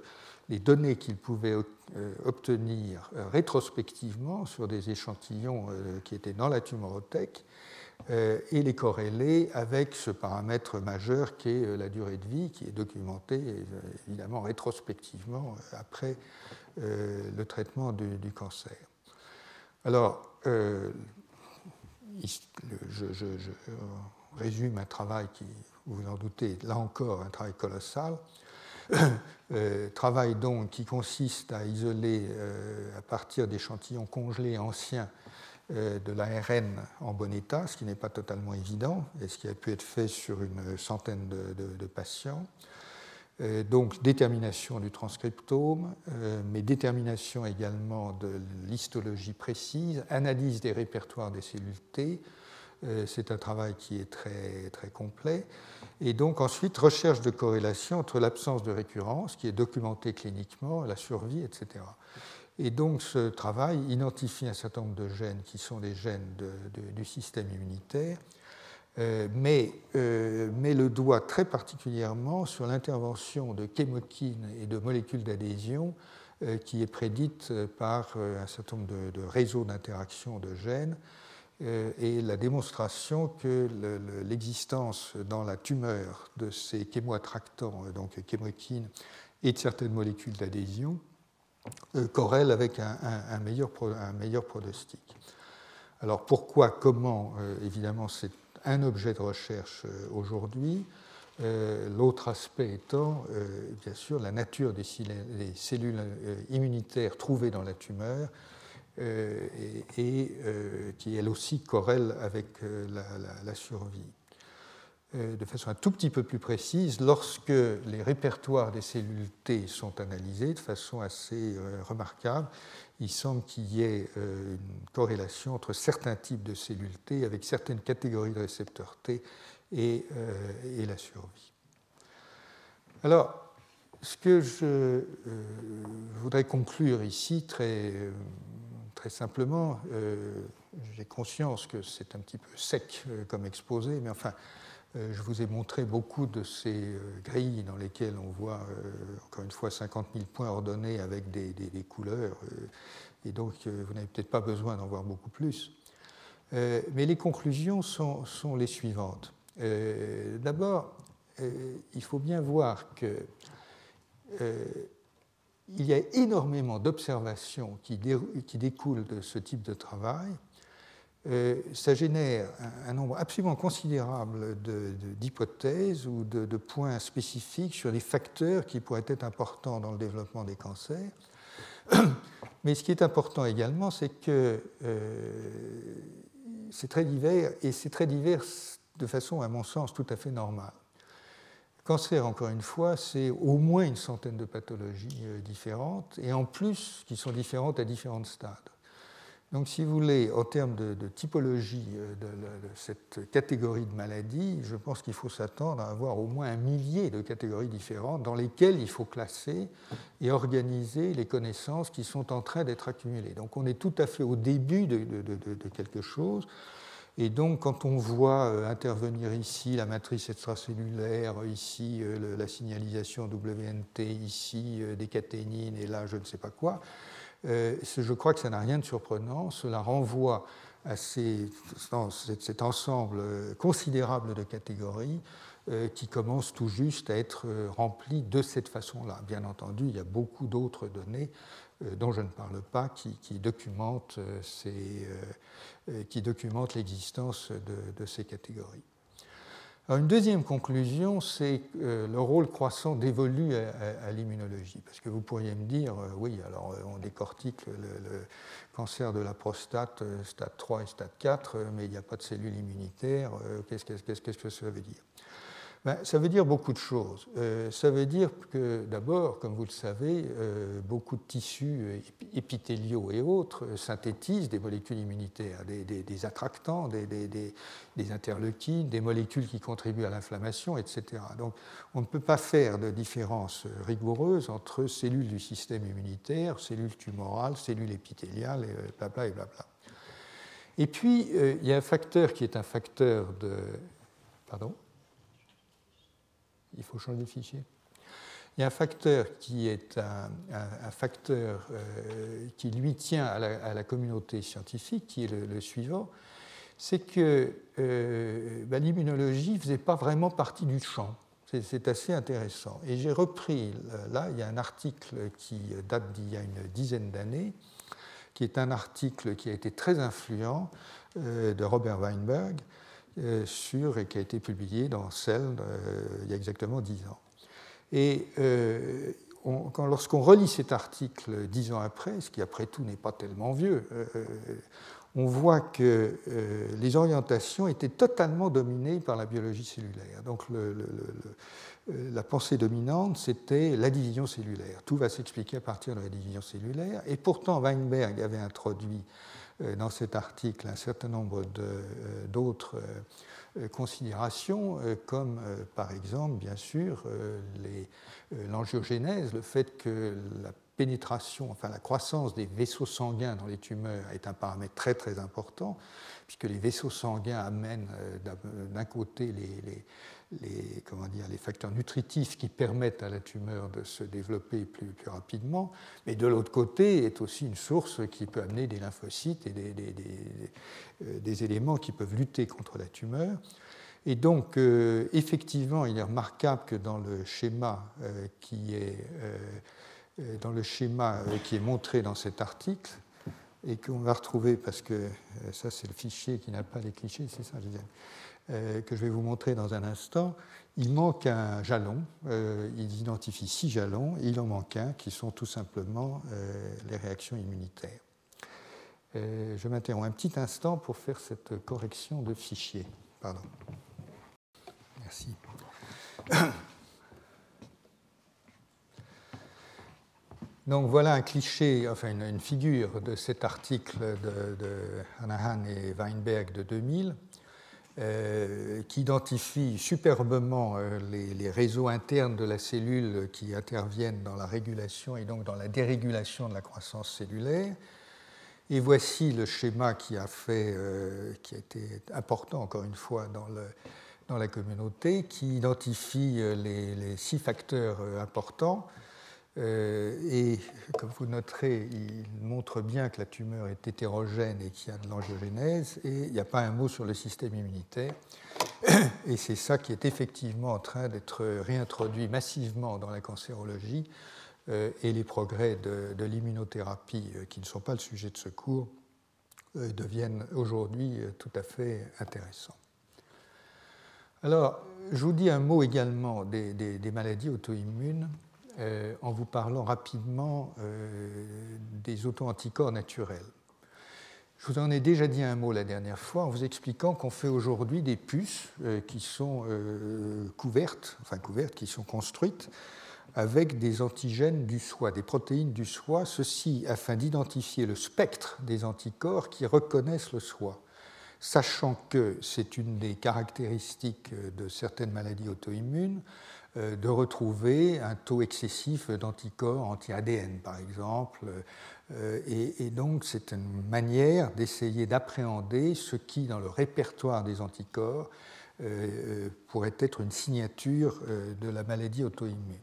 les données qu'ils pouvaient euh, obtenir rétrospectivement sur des échantillons qui étaient dans la tumorothèque et les corréler avec ce paramètre majeur qui est la durée de vie, qui est documenté évidemment rétrospectivement après le traitement du, cancer. Alors, je, résume un travail qui, vous en doutez, là encore un travail colossal. Euh, travail donc qui consiste à isoler euh, à partir d'échantillons congelés anciens euh, de l'ARN en bon état, ce qui n'est pas totalement évident, et ce qui a pu être fait sur une centaine de, patients. donc détermination du transcriptome, mais détermination également de l'histologie précise, analyse des répertoires des cellules T, euh, c'est un travail qui est très, très complet. Et donc ensuite, recherche de corrélation entre l'absence de récurrence, qui est documentée cliniquement, la survie, etc. Et donc ce travail identifie un certain nombre de gènes qui sont des gènes du système immunitaire, euh, mais euh, met le doigt très particulièrement sur l'intervention de chémokines et de molécules d'adhésion qui est prédite par un certain nombre de réseaux d'interaction de gènes euh, et la démonstration que l'existence dans la tumeur de ces chémoattractants, euh, donc chémokines et de certaines molécules d'adhésion, euh, corrèle avec un, meilleur, un, meilleur, pronostic. Alors pourquoi, comment Évidemment, c'est un objet de recherche aujourd'hui. L'autre aspect étant, bien sûr, la nature des cellules immunitaires trouvées dans la tumeur euh, et, euh, qui elle aussi corrèle avec euh, la, survie. De façon un tout petit peu plus précise, lorsque les répertoires des cellules T sont analysés de façon assez remarquable, il semble qu'il y ait une corrélation entre certains types de cellules T avec certaines catégories de récepteurs T et, la survie. Alors, ce que je voudrais conclure ici très très simplement, euh, j'ai conscience que c'est un petit peu sec euh, comme exposé, mais enfin, euh, je vous ai montré beaucoup de ces grilles dans lesquelles on voit, encore une fois, 50 000 points ordonnés avec des, couleurs, et donc vous n'avez peut-être pas besoin d'en voir beaucoup plus. mais les conclusions sont, les suivantes. D'abord, il faut bien voir que il y a énormément d'observations qui, découlent de ce type de travail. Euh, ça génère un, nombre absolument considérable d'hypothèses ou de, points spécifiques sur les facteurs qui pourraient être importants dans le développement des cancers. Mais ce qui est important également, c'est que euh, c'est très divers et c'est très divers de façon, à mon sens, tout à fait normale cancer, encore une fois, c'est au moins une centaine de pathologies euh, différentes, et en plus qui sont différentes à différents stades. Donc, si vous voulez, en termes de, typologie euh, de, cette catégorie de maladies, je pense qu'il faut s'attendre à avoir au moins un millier de catégories différentes dans lesquelles il faut classer et organiser les connaissances qui sont en train d'être accumulées. Donc, on est tout à fait au début de, quelque chose. Et donc, quand on voit euh, intervenir ici la matrice extracellulaire, ici euh, la signalisation WNT, ici des caténines, et là je ne sais pas quoi, je crois que ça n'a rien de surprenant. Cela renvoie à cet ensemble considérable de catégories euh, qui commencent tout juste à être euh, remplis de cette façon-là. Bien entendu, il y a beaucoup d'autres données dont je ne parle pas qui, documentent, l'existence de ces catégories une deuxième conclusion, c'est euh, le rôle croissant dévolu à, l'immunologie. Parce que vous pourriez me dire, euh, oui, alors euh, on décortique le, cancer de la prostate, stade 3 et stade 4, mais il n'y a pas de cellules immunitaires. Qu'est-ce que ça veut dire? Ben, ça veut dire beaucoup de choses. Euh, ça veut dire que d'abord, comme vous le savez, euh, beaucoup de tissus épithéliaux et autres synthétisent des molécules immunitaires, des, attractants, des, interleukines, des molécules qui contribuent à l'inflammation, etc. Donc on ne peut pas faire de différence rigoureuse entre cellules du système immunitaire, cellules tumorales, cellules épithéliales, et blabla et blabla. Et puis, euh, il y a un facteur qui est un facteur de... Pardon il faut changer de fichier. Il y a un facteur qui est un, facteur euh, qui lui tient à la, communauté scientifique, qui est le, suivant, c'est que euh, ben, l'immunologie ne faisait pas vraiment partie du champ. C'est assez intéressant. Et j'ai repris, là, il y a un article qui date d'il y a une dizaine d'années, qui est un article qui a été très influent euh, de Robert Weinberg, euh, sur, et qui a été publié dans Cell euh, il y a exactement dix ans. Et euh, lorsqu'on relit cet article dix ans après, ce qui après tout n'est pas tellement vieux, on voit que les orientations étaient totalement dominées par la biologie cellulaire. Donc la pensée dominante, c'était la division cellulaire. Tout va s'expliquer à partir de la division cellulaire. Et pourtant, Weinberg avait introduit euh, dans cet article un certain nombre euh, d'autres euh, considérations, comme par exemple, bien sûr, l'angiogénèse, le fait que la pénétration, enfin la croissance des vaisseaux sanguins dans les tumeurs est un paramètre très très important, puisque les vaisseaux sanguins amènent d'un côté les, les, comment dire, les facteurs nutritifs qui permettent à la tumeur de se développer plus, rapidement, mais de l'autre côté est aussi une source qui peut amener des lymphocytes et des, des, des éléments qui peuvent lutter contre la tumeur. Et donc, euh, effectivement, il est remarquable que dans le schéma euh, qui est euh, dans le schéma qui est montré dans cet article, et qu'on va retrouver parce que ça c'est le fichier qui n'a pas les clichés, c'est ça, je disais. Euh, que je vais vous montrer dans un instant, il manque un jalon. Euh, il identifie six jalons et il en manque un qui sont tout simplement euh, les réactions immunitaires. je m'interromps un petit instant pour faire cette correction de fichier. Pardon. Merci. Donc voilà un cliché, enfin une, figure de cet article de, de Hanahan et Weinberg de 2000. Euh, qui identifie superbement euh, les, réseaux internes de la cellule qui interviennent dans la régulation et donc dans la dérégulation de la croissance cellulaire. Et voici le schéma qui a, fait, euh, qui a été important, encore une fois, dans, la communauté, qui identifie les, six facteurs importants et comme vous noterez, il montre bien que la tumeur est hétérogène et qu'il y a de l'angiogénèse, et il n'y a pas un mot sur le système immunitaire. Et c'est ça qui est effectivement en train d'être réintroduit massivement dans la cancérologie, euh, et les progrès de, l'immunothérapie, euh, qui ne sont pas le sujet de ce cours, deviennent aujourd'hui tout à fait intéressants. Alors, je vous dis un mot également des maladies auto-immunes. Euh, en vous parlant rapidement euh, des auto-anticorps naturels. Je vous en ai déjà dit un mot la dernière fois en vous expliquant qu'on fait aujourd'hui des puces euh, qui sont couvertes, enfin couvertes, qui sont construites avec des antigènes du soi, des protéines du soi, ceci afin d'identifier le spectre des anticorps qui reconnaissent le soi, sachant que c'est une des caractéristiques de certaines maladies auto-immunes de retrouver un taux excessif d'anticorps anti-ADN, par exemple. Euh, et, donc, c'est une manière d'essayer d'appréhender ce qui, dans le répertoire des anticorps, euh, pourrait être une signature de la maladie auto-immune.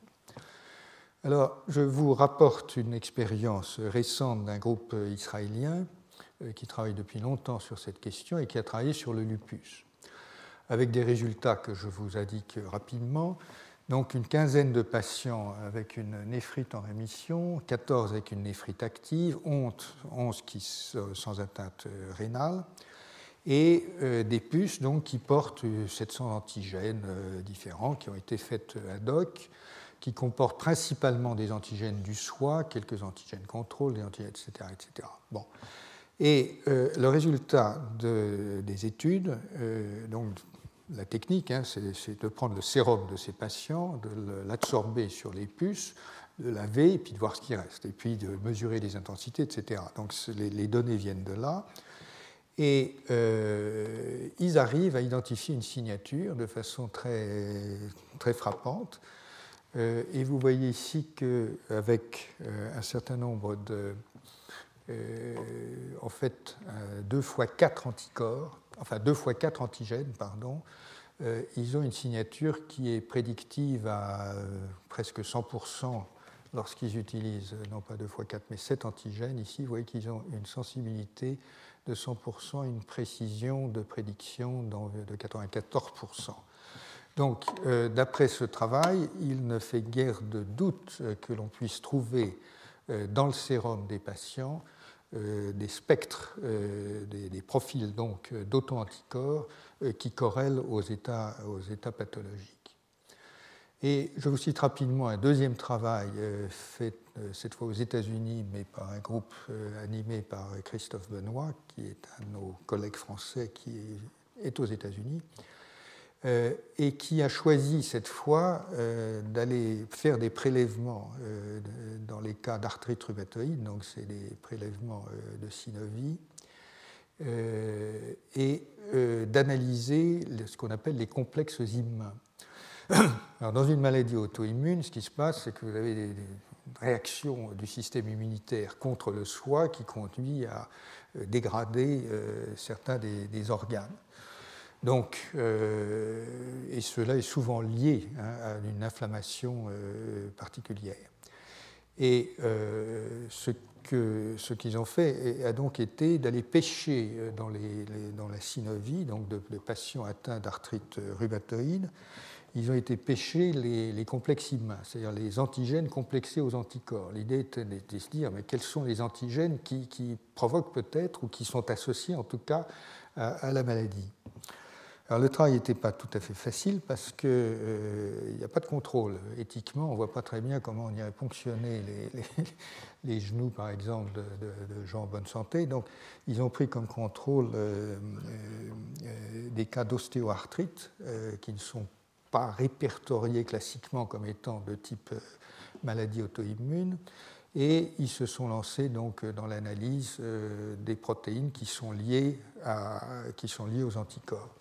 Alors, je vous rapporte une expérience récente d'un groupe israélien qui travaille depuis longtemps sur cette question et qui a travaillé sur le lupus, avec des résultats que je vous indique rapidement. Donc une quinzaine de patients avec une néphrite en rémission, 14 avec une néphrite active, 11, qui, sans atteinte rénale, et euh, des puces donc, qui portent 700 antigènes euh, différents qui ont été faites ad hoc, qui comportent principalement des antigènes du soi, quelques antigènes contrôle, des antigènes, etc. etc. Bon. Et euh, le résultat des études, donc la technique, hein, c'est de prendre le sérum de ces patients, de l'absorber sur les puces, de laver et puis de voir ce qui reste, et puis de mesurer les intensités, etc. Donc les, données viennent de là. Et euh, ils arrivent à identifier une signature de façon très, frappante. Euh, et vous voyez ici qu'avec euh, un certain nombre de. en fait, 2 fois 4 anticorps, enfin 2 fois 4 antigènes, pardon, euh, ils ont une signature qui est prédictive à euh, presque 100% lorsqu'ils utilisent euh, non pas 2 fois 4 mais 7 antigènes. Ici, vous voyez qu'ils ont une sensibilité de 100%, une précision de prédiction de 94%. Donc, d'après ce travail, il ne fait guère de doute que l'on puisse trouver dans le sérum des patients des spectres, euh, des, profils donc d'auto-anticorps euh, qui corrèlent aux états, aux états pathologiques. Et je vous cite rapidement un deuxième travail fait cette fois aux États-Unis, mais par un groupe animé par Christophe Benoît, qui est un de nos collègues français qui est aux États-Unis, euh, et qui a choisi cette fois euh, d'aller faire des prélèvements euh, dans les cas d'arthrite rhumatoïde, donc c'est des prélèvements de synovie, et d'analyser ce qu'on appelle les complexes immuns. Alors, dans une maladie auto-immune, ce qui se passe, c'est que vous avez des, réactions du système immunitaire contre le soi qui conduit à dégrader certains des organes. Donc, euh, et cela est souvent lié hein, à une inflammation euh, particulière. Et euh, ce qu'ils ont fait a donc été d'aller pêcher dans, la synovie, donc de, patients atteints d'arthrite rhumatoïde, ils ont été pêchés les, complexes immuns, c'est-à-dire les antigènes complexés aux anticorps. L'idée était de se dire, mais quels sont les antigènes qui, provoquent peut-être ou qui sont associés en tout cas à la maladie alors le travail n'était pas tout à fait facile parce qu'il euh, n'y a pas de contrôle. Éthiquement, on ne voit pas très bien comment on irait ponctionner les, les, genoux, par exemple, de, gens en bonne santé. Donc, ils ont pris comme contrôle euh, euh, des cas d'ostéoarthrite qui ne sont pas répertoriés classiquement comme étant de type maladie auto-immune. Et ils se sont lancés donc dans l'analyse des protéines qui sont liées, à, qui sont liées aux anticorps.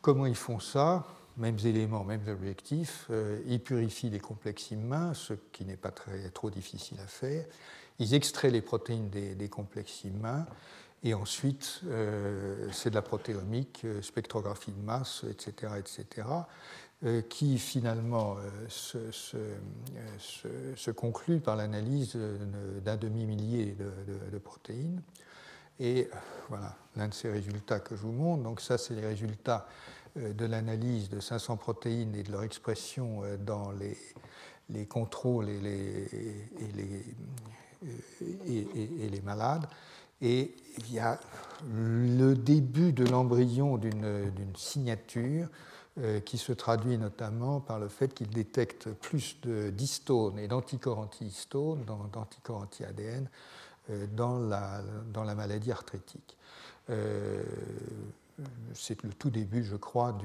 Comment ils font ça? Mêmes éléments, mêmes objectifs. Euh, ils purifient les complexes immuns, ce qui n'est pas très, trop difficile à faire. Ils extraient les protéines des, complexes immuns. Et ensuite, euh, c'est de la protéomique, euh, spectrographie de masse, etc., etc., qui finalement se, se, conclut par l'analyse d'un demi-millier de, protéines. Et voilà l'un de ces résultats que je vous montre. Donc ça, c'est les résultats euh, de l'analyse de 500 protéines et de leur expression euh, dans les, les contrôles et les, malades. Et il y a le début de l'embryon d'une signature euh, qui se traduit notamment par le fait qu'il détecte plus d'histones et d'anticorps anti-histones, d'anticorps anti-ADN, dans la, dans la maladie arthritique c'est le tout début, je crois,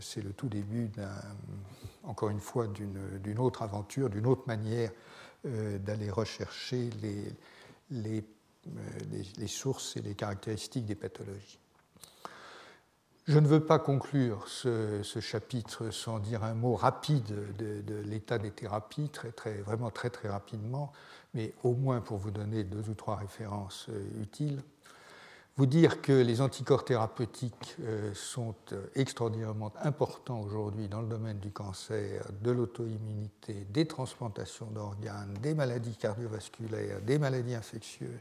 c'est le tout début encore une fois d'une autre aventure, d'une autre manière d'aller rechercher les, sources et les caractéristiques des pathologies. Je ne veux pas conclure ce, chapitre sans dire un mot rapide de, l'état des thérapies, très, très, vraiment très très rapidement, mais au moins pour vous donner deux ou trois références euh, utiles. Vous dire que les anticorps thérapeutiques euh, sont euh, extraordinairement importants aujourd'hui dans le domaine du cancer, de l'auto-immunité, des transplantations d'organes, des maladies cardiovasculaires, des maladies infectieuses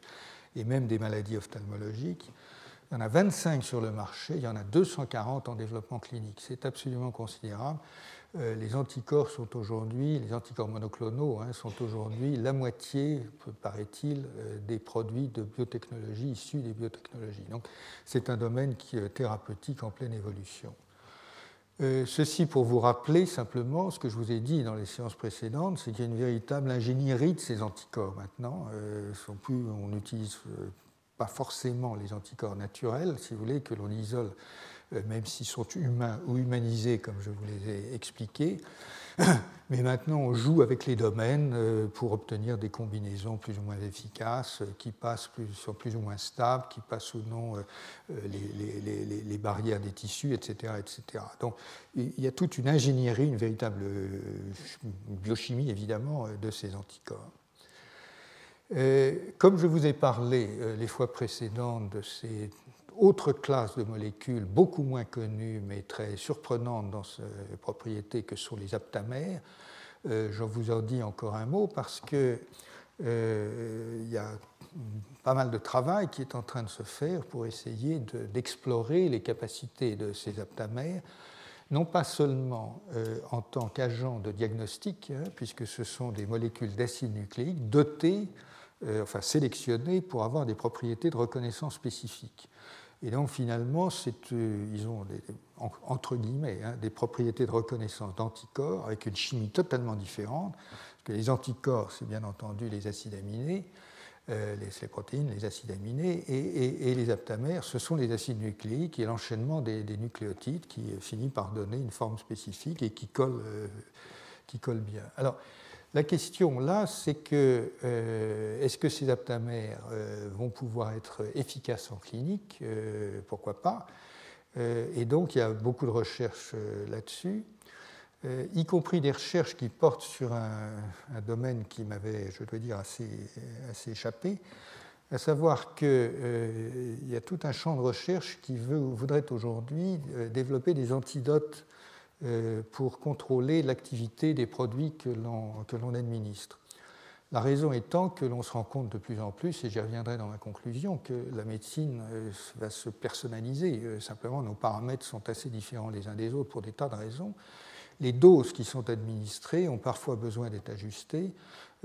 et même des maladies ophtalmologiques. Il y en a 25 sur le marché, il y en a 240 en développement clinique. C'est absolument considérable. Euh, les anticorps sont aujourd'hui, les anticorps monoclonaux hein, sont aujourd'hui la moitié, paraît-il, euh, des produits de biotechnologie issus des biotechnologies. Donc c'est un domaine qui est thérapeutique en pleine évolution. Euh, ceci pour vous rappeler simplement ce que je vous ai dit dans les séances précédentes, c'est qu'il y a une véritable ingénierie de ces anticorps maintenant. on n'utilise pas forcément les anticorps naturels, si vous voulez, que l'on isole même s'ils sont humains ou humanisés, comme je vous les ai expliqués. Mais maintenant, on joue avec les domaines euh, pour obtenir des combinaisons plus ou moins efficaces, euh, qui passent plus, sont plus ou moins stables, qui passent ou non les, barrières des tissus, etc., etc. Donc, il y a toute une ingénierie, une véritable biochimie, évidemment, de ces anticorps. Comme je vous ai parlé les fois précédentes de ces autre classe de molécules beaucoup moins connues mais très surprenantes dans ses propriétés que sont les aptamères. Euh, je vous en dis encore un mot parce qu'il euh, y a pas mal de travail qui est en train de se faire pour essayer d'explorer les capacités de ces aptamères, non pas seulement euh, en tant qu'agent de diagnostic, hein, puisque ce sont des molécules d'acide nucléique dotées, enfin sélectionnées pour avoir des propriétés de reconnaissance spécifiques, et donc finalement, euh, ils ont des, entre guillemets hein, des propriétés de reconnaissance d'anticorps avec une chimie totalement différente. Parce que les anticorps, c'est bien entendu les acides aminés, euh, les, protéines, les acides aminés, et, les aptamères, ce sont les acides nucléiques et l'enchaînement des, nucléotides qui finit par donner une forme spécifique et qui colle, euh, qui colle bien. Alors, la question là, c'est que euh, est-ce que ces aptamères euh, vont pouvoir être efficaces en clinique? Euh, Pourquoi pas? Et donc il y a beaucoup de recherches là-dessus, y compris des recherches qui portent sur un, domaine qui m'avait, je dois dire, assez, échappé, à savoir qu'il y a tout un champ de recherche qui voudrait aujourd'hui développer des antidotes pour contrôler l'activité des produits que l'on administre. La raison étant que l'on se rend compte de plus en plus, et j'y reviendrai dans ma conclusion, que la médecine euh, va se personnaliser. Euh, simplement, nos paramètres sont assez différents les uns des autres pour des tas de raisons. Les doses qui sont administrées ont parfois besoin d'être ajustées.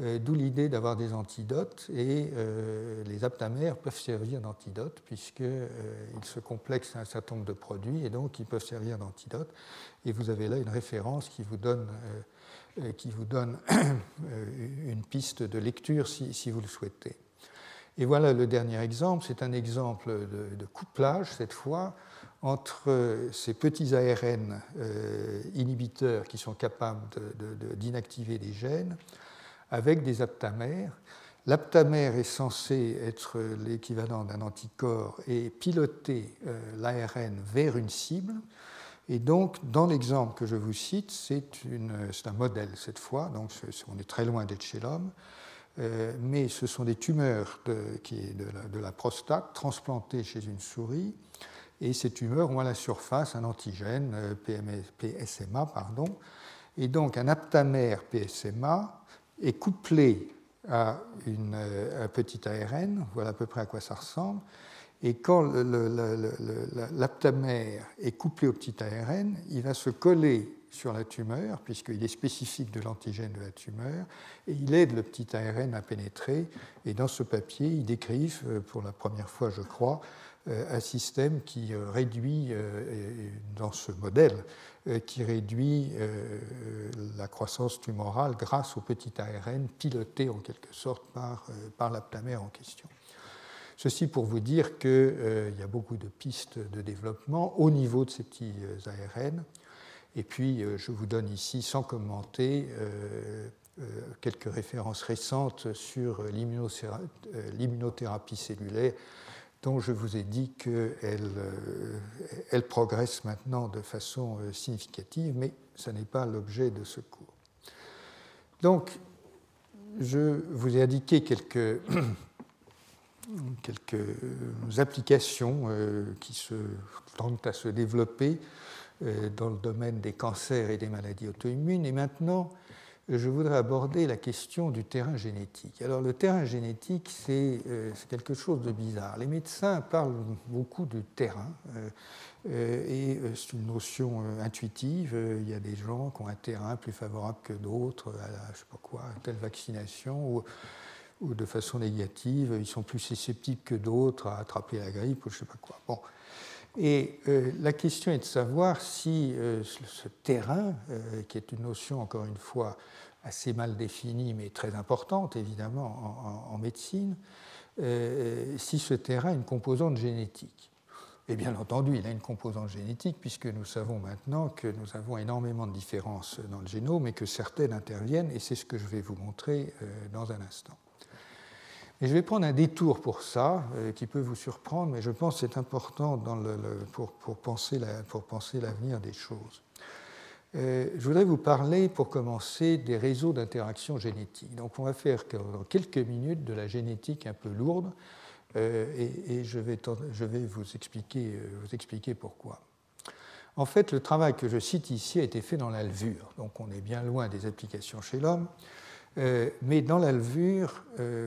Euh, d'où l'idée d'avoir des antidotes et euh, les aptamères peuvent servir d'antidotes puisqu'ils euh, se complexent à un certain nombre de produits et donc ils peuvent servir d'antidote. Et vous avez là une référence qui vous donne, qui vous donne une piste de lecture si, vous le souhaitez. Et voilà le dernier exemple, c'est un exemple de, couplage cette fois entre ces petits ARN inhibiteurs qui sont capables d'inactiver des gènes avec des aptamères. L'aptamère est censé être l'équivalent d'un anticorps et piloter euh, l'ARN vers une cible. Et donc, dans l'exemple que je vous cite, c'est un modèle cette fois, donc on est très loin d'être chez l'homme, euh, mais ce sont des tumeurs de, la, prostate transplantées chez une souris, et ces tumeurs ont à la surface un antigène euh, PSMA, pardon, et donc un aptamère PSMA est couplé à une, euh, un petit ARN, voilà à peu près à quoi ça ressemble. Et quand l'aptamère est couplé au petit ARN, il va se coller sur la tumeur, puisqu'il est spécifique de l'antigène de la tumeur, et il aide le petit ARN à pénétrer. Et dans ce papier, ils décrivent, euh, pour la première fois, je crois, un système qui réduit, dans ce modèle, euh, qui réduit euh, la croissance tumorale grâce au petit ARN piloté en quelque sorte par, euh, par l'aptamère en question. Ceci pour vous dire qu'il y a beaucoup de pistes de développement au niveau de ces petits ARN. Et puis, je vous donne ici, sans commenter, quelques références récentes sur l'immunothérapie cellulaire dont je vous ai dit qu'elle elle progresse maintenant de façon significative, mais ce n'est pas l'objet de ce cours. Donc, je vous ai indiqué quelques, quelques applications euh, qui se tentent à se développer euh, dans le domaine des cancers et des maladies auto-immunes. Et maintenant, je voudrais aborder la question du terrain génétique. Alors le terrain génétique, c'est euh, quelque chose de bizarre. Les médecins parlent beaucoup du terrain, euh, et euh, c'est une notion intuitive. Il y a des gens qui ont un terrain plus favorable que d'autres à la, je sais pas quoi, telle vaccination ou, ou, de façon négative, ils sont plus susceptibles que d'autres à attraper la grippe ou je sais pas quoi. Bon. Et la question est de savoir si ce terrain, qui est une notion encore une fois assez mal définie mais très importante évidemment en, en médecine, si ce terrain a une composante génétique. Et bien entendu, il a une composante génétique, puisque nous savons maintenant que nous avons énormément de différences dans le génome et que certaines interviennent, et c'est ce que je vais vous montrer euh, dans un instant. Et je vais prendre un détour pour ça, euh, qui peut vous surprendre, mais je pense que c'est important pour, penser l'avenir des choses. Euh, je voudrais vous parler, pour commencer, des réseaux d'interaction génétique. Donc on va faire dans quelques minutes de la génétique un peu lourde, euh, et, je, vais, vous expliquer, vous expliquer pourquoi. En fait, le travail que je cite ici a été fait dans la levure, donc on est bien loin des applications chez l'homme, euh, mais dans la levure,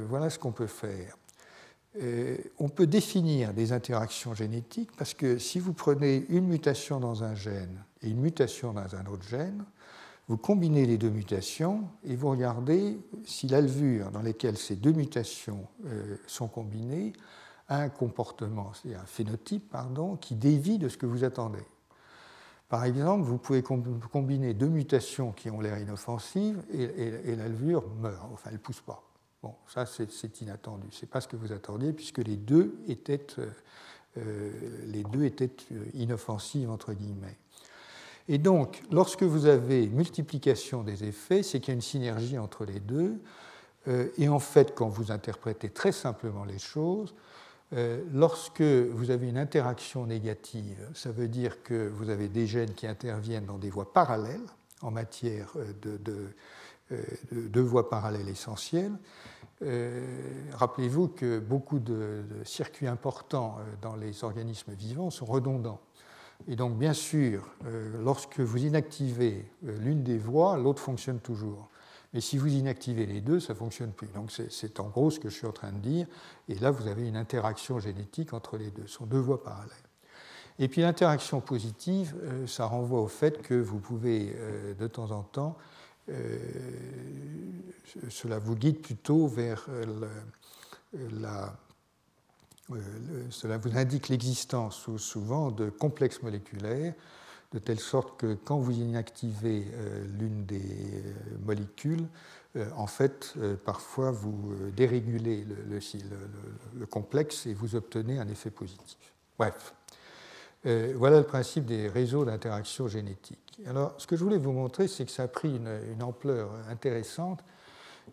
voilà ce qu'on peut faire. on peut définir des interactions génétiques parce que si vous prenez une mutation dans un gène et une mutation dans un autre gène, vous combinez les deux mutations et vous regardez si l'alvure dans laquelle ces deux mutations euh, sont combinées a un comportement, c'est un phénotype, pardon, qui dévie de ce que vous attendez. Par exemple, vous pouvez combiner deux mutations qui ont l'air inoffensives et, l'alvure meurt, enfin elle ne pousse pas. Bon, ça c'est inattendu, ce n'est pas ce que vous attendiez puisque les deux étaient, euh, euh, les deux étaient inoffensives entre guillemets. Et donc, lorsque vous avez multiplication des effets, c'est qu'il y a une synergie entre les deux. Euh, et en fait, quand vous interprétez très simplement les choses, euh, lorsque vous avez une interaction négative, ça veut dire que vous avez des gènes qui interviennent dans des voies parallèles en matière de, de, voies parallèles essentielles. Euh, rappelez-vous que beaucoup de, circuits importants dans les organismes vivants sont redondants. Et donc, bien sûr, euh, lorsque vous inactivez euh, l'une des voies, l'autre fonctionne toujours. Mais si vous inactivez les deux, ça ne fonctionne plus. Donc, c'est en gros ce que je suis en train de dire. Et là, vous avez une interaction génétique entre les deux. Ce sont deux voies parallèles. Et puis, l'interaction positive, euh, ça renvoie au fait que vous pouvez, de temps en temps, cela vous guide plutôt vers la euh, cela vous indique l'existence souvent de complexes moléculaires, de telle sorte que quand vous inactivez euh, l'une des euh, molécules, en fait, parfois vous dérégulez le, le, complexe et vous obtenez un effet positif. Bref, voilà le principe des réseaux d'interaction génétique. Alors, ce que je voulais vous montrer, c'est que ça a pris une ampleur intéressante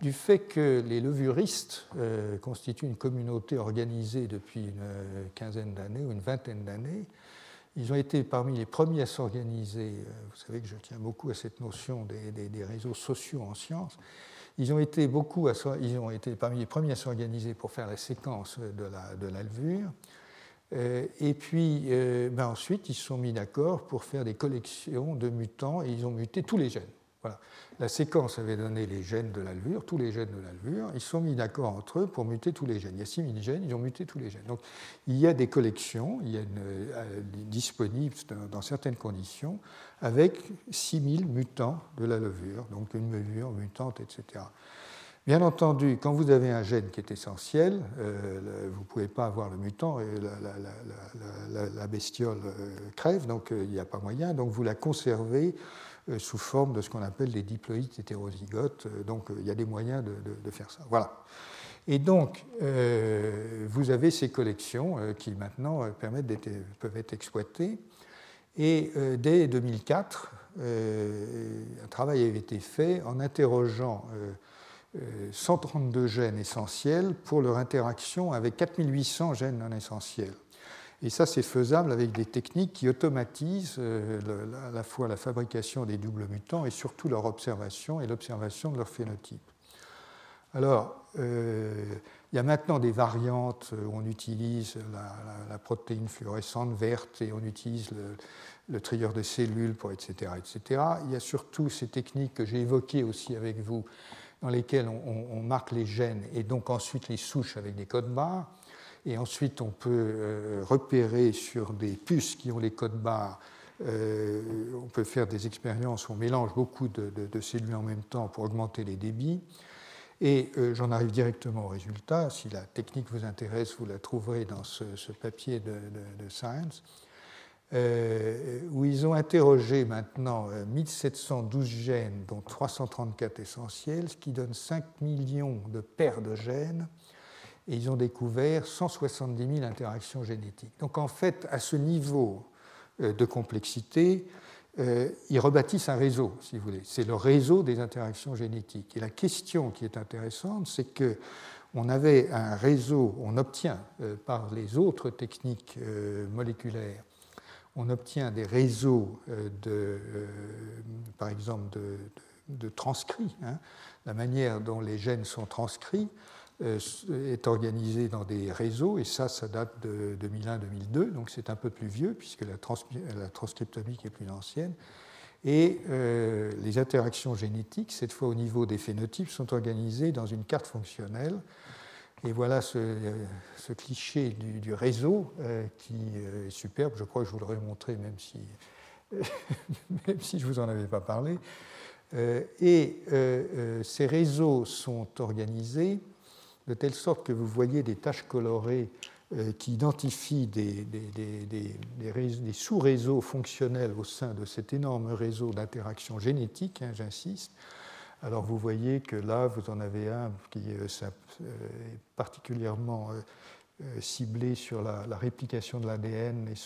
du fait que les levuristes euh, constituent une communauté organisée depuis une euh, quinzaine d'années ou une vingtaine d'années. Ils ont été parmi les premiers à s'organiser. Euh, vous savez que je tiens beaucoup à cette notion des, réseaux sociaux en sciences. Ils ont, été beaucoup ils ont été parmi les premiers à s'organiser pour faire la séquence de l'alvure. et puis ben ensuite, ils se sont mis d'accord pour faire des collections de mutants et ils ont muté tous les gènes. La séquence avait donné les gènes de l'alvure, tous les gènes de l'alvure. Ils se sont mis d'accord entre eux pour muter tous les gènes. Il y a 6000 gènes, ils ont muté tous les gènes. Donc il y a des collections il y a euh, disponibles dans, certaines conditions avec 6000 mutants de la levure, donc une levure mutante, etc. Bien entendu, quand vous avez un gène qui est essentiel, euh, vous ne pouvez pas avoir le mutant et la, bestiole euh, crève, donc il n'y a pas moyen, donc vous la conservez euh, sous forme de ce qu'on appelle des diploïdes hétérozygotes. Euh, donc euh, il y a des moyens de, faire ça. Voilà. Et donc, vous avez ces collections qui maintenant peuvent être exploitées. Et dès 2004, un travail avait été fait en interrogeant 132 gènes essentiels pour leur interaction avec 4800 gènes non essentiels. Et ça, c'est faisable avec des techniques qui automatisent euh, à la fois la fabrication des doubles mutants et surtout leur observation et l'observation de leur phénotype. Alors, euh, il y a maintenant des variantes où on utilise la, protéine fluorescente verte et on utilise le, le trieur de cellules pour etc., etc. Il y a surtout ces techniques que j'ai évoquées aussi avec vous, dans lesquelles on, marque les gènes et donc ensuite les souches avec des codes barres. Et ensuite, on peut euh, repérer sur des puces qui ont les codes barres, euh, on peut faire des expériences où on mélange beaucoup de, cellules en même temps pour augmenter les débits. Et euh, j'en arrive directement au résultat. Si la technique vous intéresse, vous la trouverez dans ce, papier de, Science, où ils ont interrogé maintenant 1712 gènes, dont 334 essentiels, ce qui donne 5 millions de paires de gènes et ils ont découvert 170 000 interactions génétiques. Donc en fait, à ce niveau euh, de complexité, euh, ils rebâtissent un réseau, si vous voulez. C'est le réseau des interactions génétiques. Et la question qui est intéressante, c'est que on avait un réseau, on obtient euh, par les autres techniques moléculaires, on obtient des réseaux de, par exemple, de, transcrits, hein, la manière dont les gènes sont transcrits est organisé dans des réseaux, et ça, ça date de 2001-2002, donc c'est un peu plus vieux, puisque la, transcriptomique est plus ancienne. Et euh, les interactions génétiques, cette fois au niveau des phénotypes, sont organisées dans une carte fonctionnelle. Et voilà ce, ce cliché du, réseau euh, qui est superbe. Je crois que je vous l'aurais montré, même si, même si je ne vous en avais pas parlé. et ces réseaux sont organisés de telle sorte que vous voyez des taches colorées euh, qui identifient des, sous-réseaux fonctionnels au sein de cet énorme réseau d'interactions génétiques, hein, j'insiste. Alors vous voyez que là, vous en avez un qui euh, euh, est particulièrement ciblé sur la, réplication de l'ADN et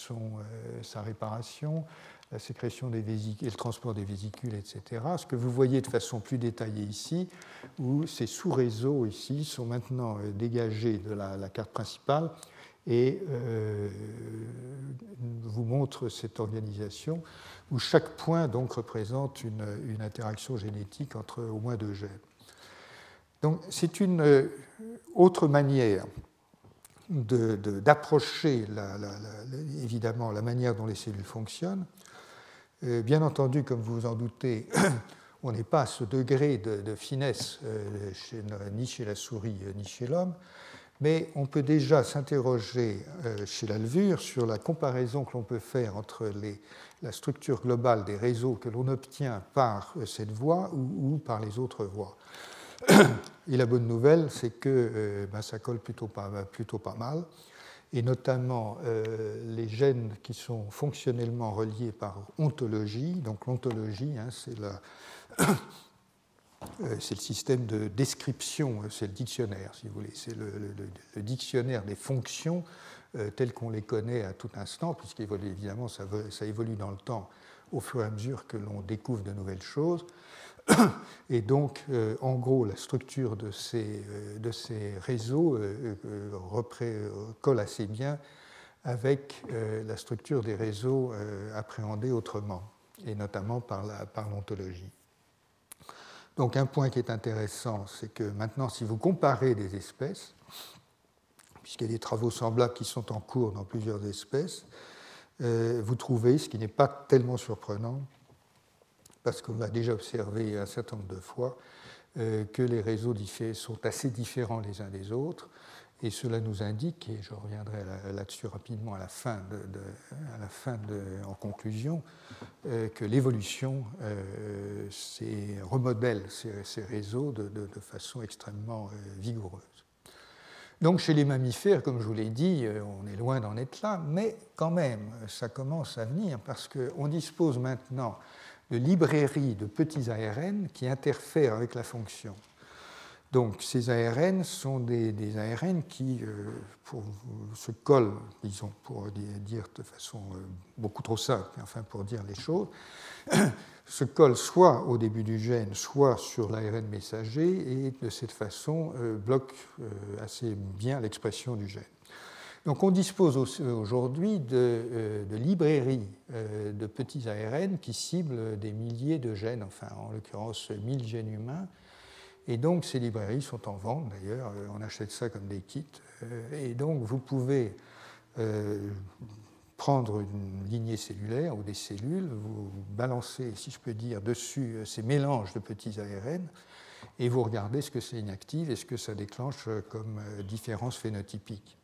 sa réparation la sécrétion des vésicules et le transport des vésicules, etc. Ce que vous voyez de façon plus détaillée ici, où ces sous-réseaux ici sont maintenant euh, dégagés de la, carte principale et euh, vous montre cette organisation où chaque point donc représente une, interaction génétique entre au moins deux gènes. Donc c'est une euh, autre manière d'approcher évidemment la manière dont les cellules fonctionnent. Euh, bien entendu, comme vous vous en doutez, on n'est pas à ce degré de, finesse euh, ni chez la souris euh, ni chez l'homme, mais on peut déjà s'interroger chez la levure sur la comparaison que l'on peut faire entre la structure globale des réseaux que l'on obtient par cette voie ou, par les autres voies. Et la bonne nouvelle, c'est que ben, ça colle plutôt pas, plutôt pas mal et notamment euh, les gènes qui sont fonctionnellement reliés par ontologie. Donc l'ontologie, hein, euh, c'est le système de description, c'est le dictionnaire, si vous voulez, c'est le, dictionnaire des fonctions euh, telles qu'on les connaît à tout instant, puisqu'évidemment ça, ça évolue dans le temps au fur et à mesure que l'on découvre de nouvelles choses. Et donc, euh, en gros, la structure de ces, euh, réseaux euh, colle assez bien avec la structure des réseaux appréhendés autrement, et notamment par l'ontologie. Donc un point qui est intéressant, c'est que maintenant, si vous comparez des espèces, puisqu'il y a des travaux semblables qui sont en cours dans plusieurs espèces, vous trouvez, ce qui n'est pas tellement surprenant, parce qu'on a déjà observé un certain nombre de fois euh, que les réseaux sont assez différents les uns des autres. Et cela nous indique, et je reviendrai là-dessus rapidement à la fin, en conclusion, euh, que l'évolution euh, remodèle ces, réseaux de, façon extrêmement vigoureuse. Donc chez les mammifères, comme je vous l'ai dit, on est loin d'en être là, mais quand même, ça commence à venir parce qu'on dispose maintenant de librairies de petits ARN qui interfèrent avec la fonction. Donc ces ARN sont des, ARN qui se collent, disons, pour dire de façon beaucoup trop simple, enfin pour dire les choses, se collent soit au début du gène, soit sur l'ARN messager, et de cette façon bloquent assez bien l'expression du gène. Donc on dispose aujourd'hui de, euh, librairies euh, de petits ARN qui ciblent des milliers de gènes, enfin en l'occurrence 1000 gènes humains. Et donc ces librairies sont en vente d'ailleurs, euh, on achète ça comme des kits. Et donc vous pouvez prendre une lignée cellulaire ou des cellules, vous balancez, si je peux dire, dessus ces mélanges de petits ARN et vous regardez ce que c'est inactif et ce que ça déclenche comme différence phénotypique.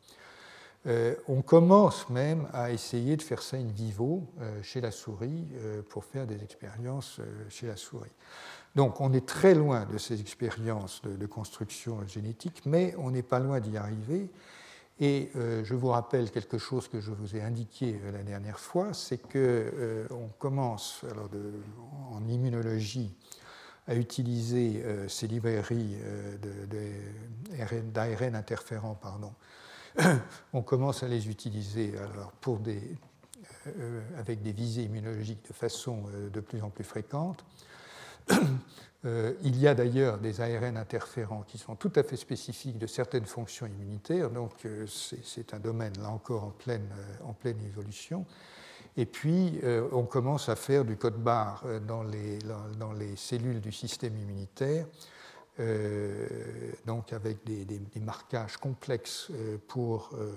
Euh, on commence même à essayer de faire ça in vivo euh, chez la souris euh, pour faire des expériences chez la souris. Donc on est très loin de ces expériences de, construction génétique, mais on n'est pas loin d'y arriver. Et je vous rappelle quelque chose que je vous ai indiqué la dernière fois, c'est qu'on commence alors en immunologie à utiliser ces librairies d'ARN interférents pardon, on commence à les utiliser alors, pour des, euh, avec des visées immunologiques de façon euh, de plus en plus fréquente. Euh, il y a d'ailleurs des ARN interférents qui sont tout à fait spécifiques de certaines fonctions immunitaires, donc c'est un domaine là encore en pleine, en pleine évolution. Et puis on commence à faire du code barre dans les, dans les cellules du système immunitaire euh, donc avec des, marquages complexes euh, pour euh,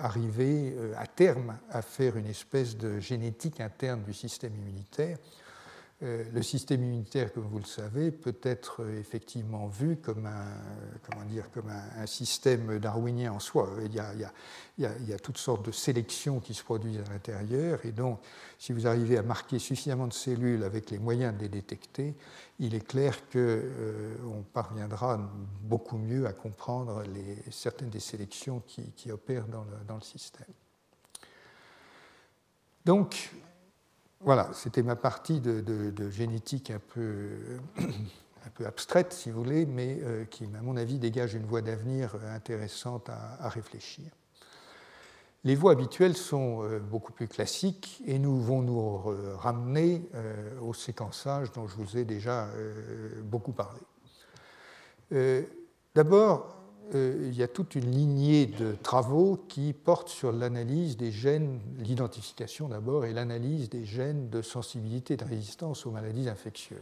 arriver à terme à faire une espèce de génétique interne du système immunitaire le système immunitaire, comme vous le savez, peut être euh, effectivement vu comme un, comment dire, comme un, système darwinien en soi. Il y, a, toutes sortes de sélections qui se produisent à l'intérieur, et donc si vous arrivez à marquer suffisamment de cellules avec les moyens de les détecter, il est clair qu'on euh, parviendra beaucoup mieux à comprendre certaines des sélections qui, opèrent dans le, dans le système. Donc, voilà, c'était ma partie de, génétique un peu, un peu, abstraite, si vous voulez, mais euh, qui, à mon avis, dégage une voie d'avenir intéressante à, réfléchir. Les voies habituelles sont euh, beaucoup plus classiques et nous vont nous ramener euh, au séquençage dont je vous ai déjà beaucoup parlé. D'abord, euh, il y a toute une lignée de travaux qui portent sur l'analyse des gènes, l'identification d'abord, et l'analyse des gènes de sensibilité et de résistance aux maladies infectieuses.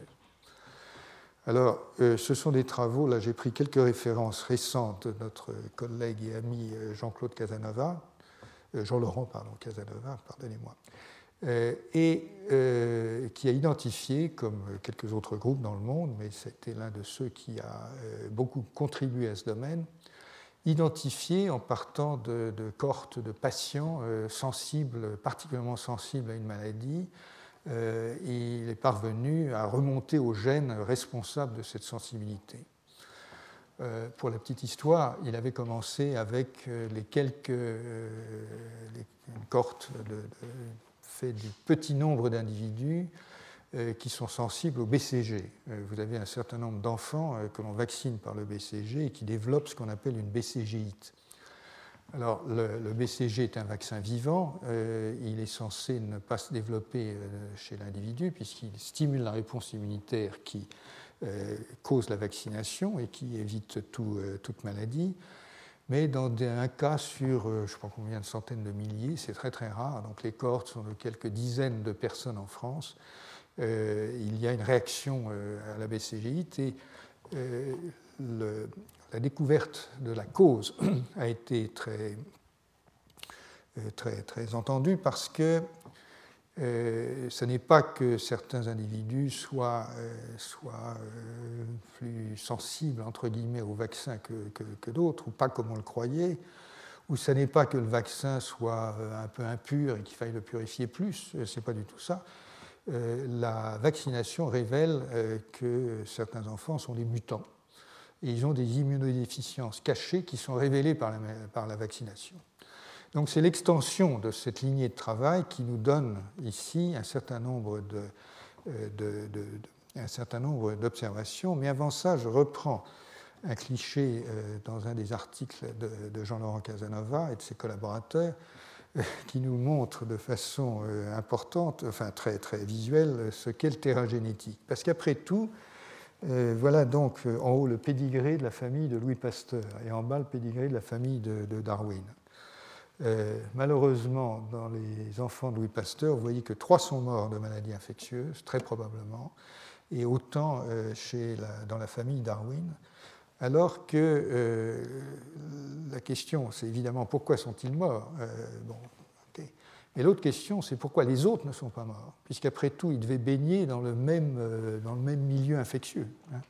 Alors, euh, ce sont des travaux, là j'ai pris quelques références récentes de notre collègue et ami euh, Jean-Claude Casanova, Jean-Laurent, pardon, Casanova, pardonnez-moi, euh, et euh, qui a identifié, comme quelques autres groupes dans le monde, mais c'était l'un de ceux qui a euh, beaucoup contribué à ce domaine, identifié en partant de, de cohortes de patients sensibles, particulièrement sensibles à une maladie, il est parvenu à remonter aux gènes responsables de cette sensibilité. pour la petite histoire, il avait commencé avec les quelques les, fait du petit nombre d'individus euh, qui sont sensibles au BCG. Euh, vous avez un certain nombre d'enfants euh, que l'on vaccine par le BCG et qui développent ce qu'on appelle une BCGite. Alors, le, BCG est un vaccin vivant. il est censé ne pas se développer chez l'individu puisqu'il stimule la réponse immunitaire qui cause la vaccination et qui évite toute maladie mais dans un cas sur, euh, je ne sais pas combien de centaines de milliers, c'est très très rare, donc les cohortes sont de quelques dizaines de personnes en France, euh, il y a une réaction euh, à la BCGite et la découverte de la cause a été très, très, très entendue parce que euh, ce n'est pas que certains individus soient, euh, euh, plus sensibles entre guillemets au vaccin que, d'autres, ou pas comme on le croyait, ou ce n'est pas que le vaccin soit un peu impur et qu'il faille le purifier plus, ce n'est pas du tout ça. La vaccination révèle que certains enfants sont des mutants et ils ont des immunodéficiences cachées qui sont révélées par la vaccination. Donc c'est l'extension de cette lignée de travail qui nous donne ici un certain nombre euh, de, un certain nombre d'observations. Mais avant ça, je reprends un cliché dans un des articles de, Jean-Laurent Casanova et de ses collaborateurs qui nous montre de façon importante, enfin très, très visuelle, ce qu'est le terrain génétique. Parce qu'après tout, voilà donc en haut le pédigré de la famille de Louis Pasteur et en bas le pédigré de la famille de Darwin. Euh, malheureusement, dans les enfants de Louis Pasteur, vous voyez que trois sont morts de maladies infectieuses, très probablement, et autant euh, chez dans la famille Darwin, alors que euh, la question, c'est évidemment pourquoi sont-ils morts bon, Mais l'autre question, c'est pourquoi les autres ne sont pas morts, puisqu'après tout, ils devaient baigner dans le même, dans le même milieu infectieux. Hein.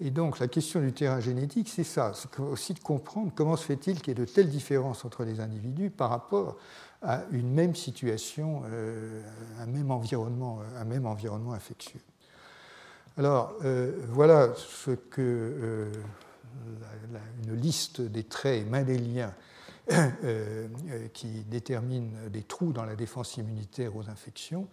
Et donc la question du terrain génétique, c'est ça, c'est aussi de comprendre comment se fait-il qu'il y ait de telles différences entre les individus par rapport à une même situation, euh, un, même environnement, un même environnement infectieux. Alors euh, voilà euh, une liste des traits mendéliens qui déterminent des trous dans la défense immunitaire aux infections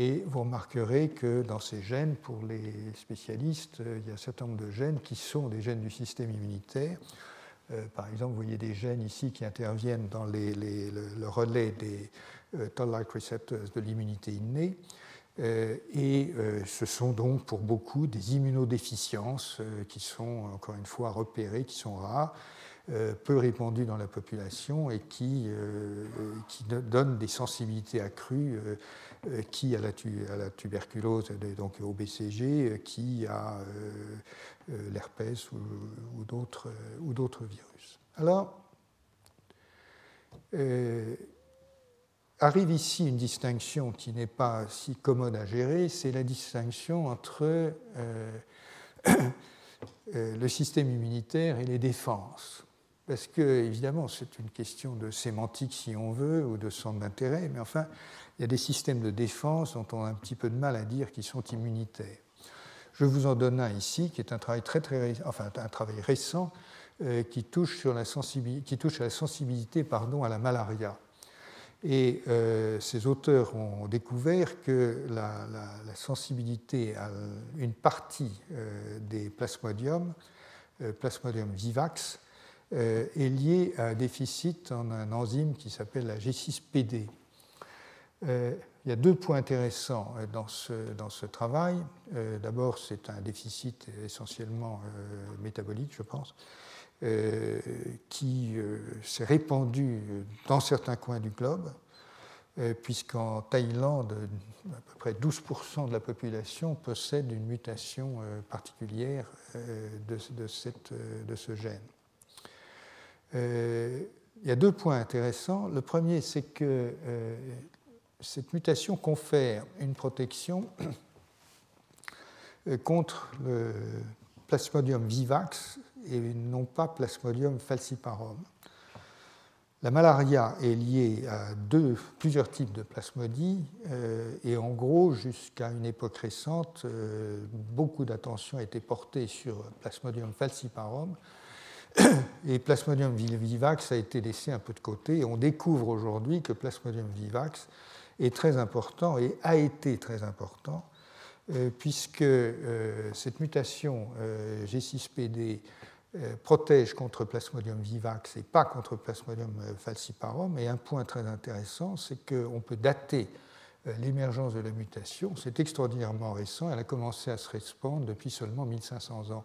et vous remarquerez que dans ces gènes, pour les spécialistes, il y a un certain nombre de gènes qui sont des gènes du système immunitaire. Euh, par exemple, vous voyez des gènes ici qui interviennent dans le, relais des euh, toll-like receptors de l'immunité innée. Euh, et ce sont donc pour beaucoup des immunodéficiences qui sont, encore une fois, repérées, qui sont rares, peu répandues dans la population et qui, qui donnent des sensibilités accrues euh, qui a la, tuberculose, donc au BCG, euh, qui euh, l'herpès ou, ou d'autres virus. Alors, arrive ici une distinction qui n'est pas si commode à gérer, c'est la distinction entre le système immunitaire et les défenses. Parce que, évidemment, c'est une question de sémantique si on veut, ou de centre d'intérêt, mais enfin, il y a des systèmes de défense dont on a un petit peu de mal à dire qu'ils sont immunitaires. Je vous en donne un ici, qui est un travail, très, très, enfin, un travail récent euh, qui, touche qui touche à la sensibilité pardon, à la malaria. Et euh, ces auteurs ont découvert que la, sensibilité à une partie euh, des plasmodiums, plasmodium vivax, est liée à un déficit en un enzyme qui s'appelle la G6PD. Euh, il y a deux points intéressants euh, dans ce, dans ce travail. Euh, d'abord, c'est un déficit essentiellement métabolique, je pense, qui s'est répandu dans certains coins du globe, puisqu'en Thaïlande, à peu près 12% de la population possède une mutation particulière de ce gène. il y a deux points intéressants. Le premier, c'est que cette mutation confère une protection contre le Plasmodium vivax et non pas Plasmodium falciparum. La malaria est liée à plusieurs types de plasmodies euh, et en gros, jusqu'à une époque récente, euh, beaucoup d'attention a été portée sur Plasmodium falciparum et Plasmodium vivax a été laissé un peu de côté et on découvre aujourd'hui que Plasmodium vivax est très important et a été très important, euh, puisque cette mutation euh, G6PD protège contre Plasmodium vivax et pas contre Plasmodium falciparum. Et un point très intéressant, c'est qu'on peut dater l'émergence de la mutation. C'est extraordinairement récent. Elle a commencé à se répandre depuis seulement 1500 ans.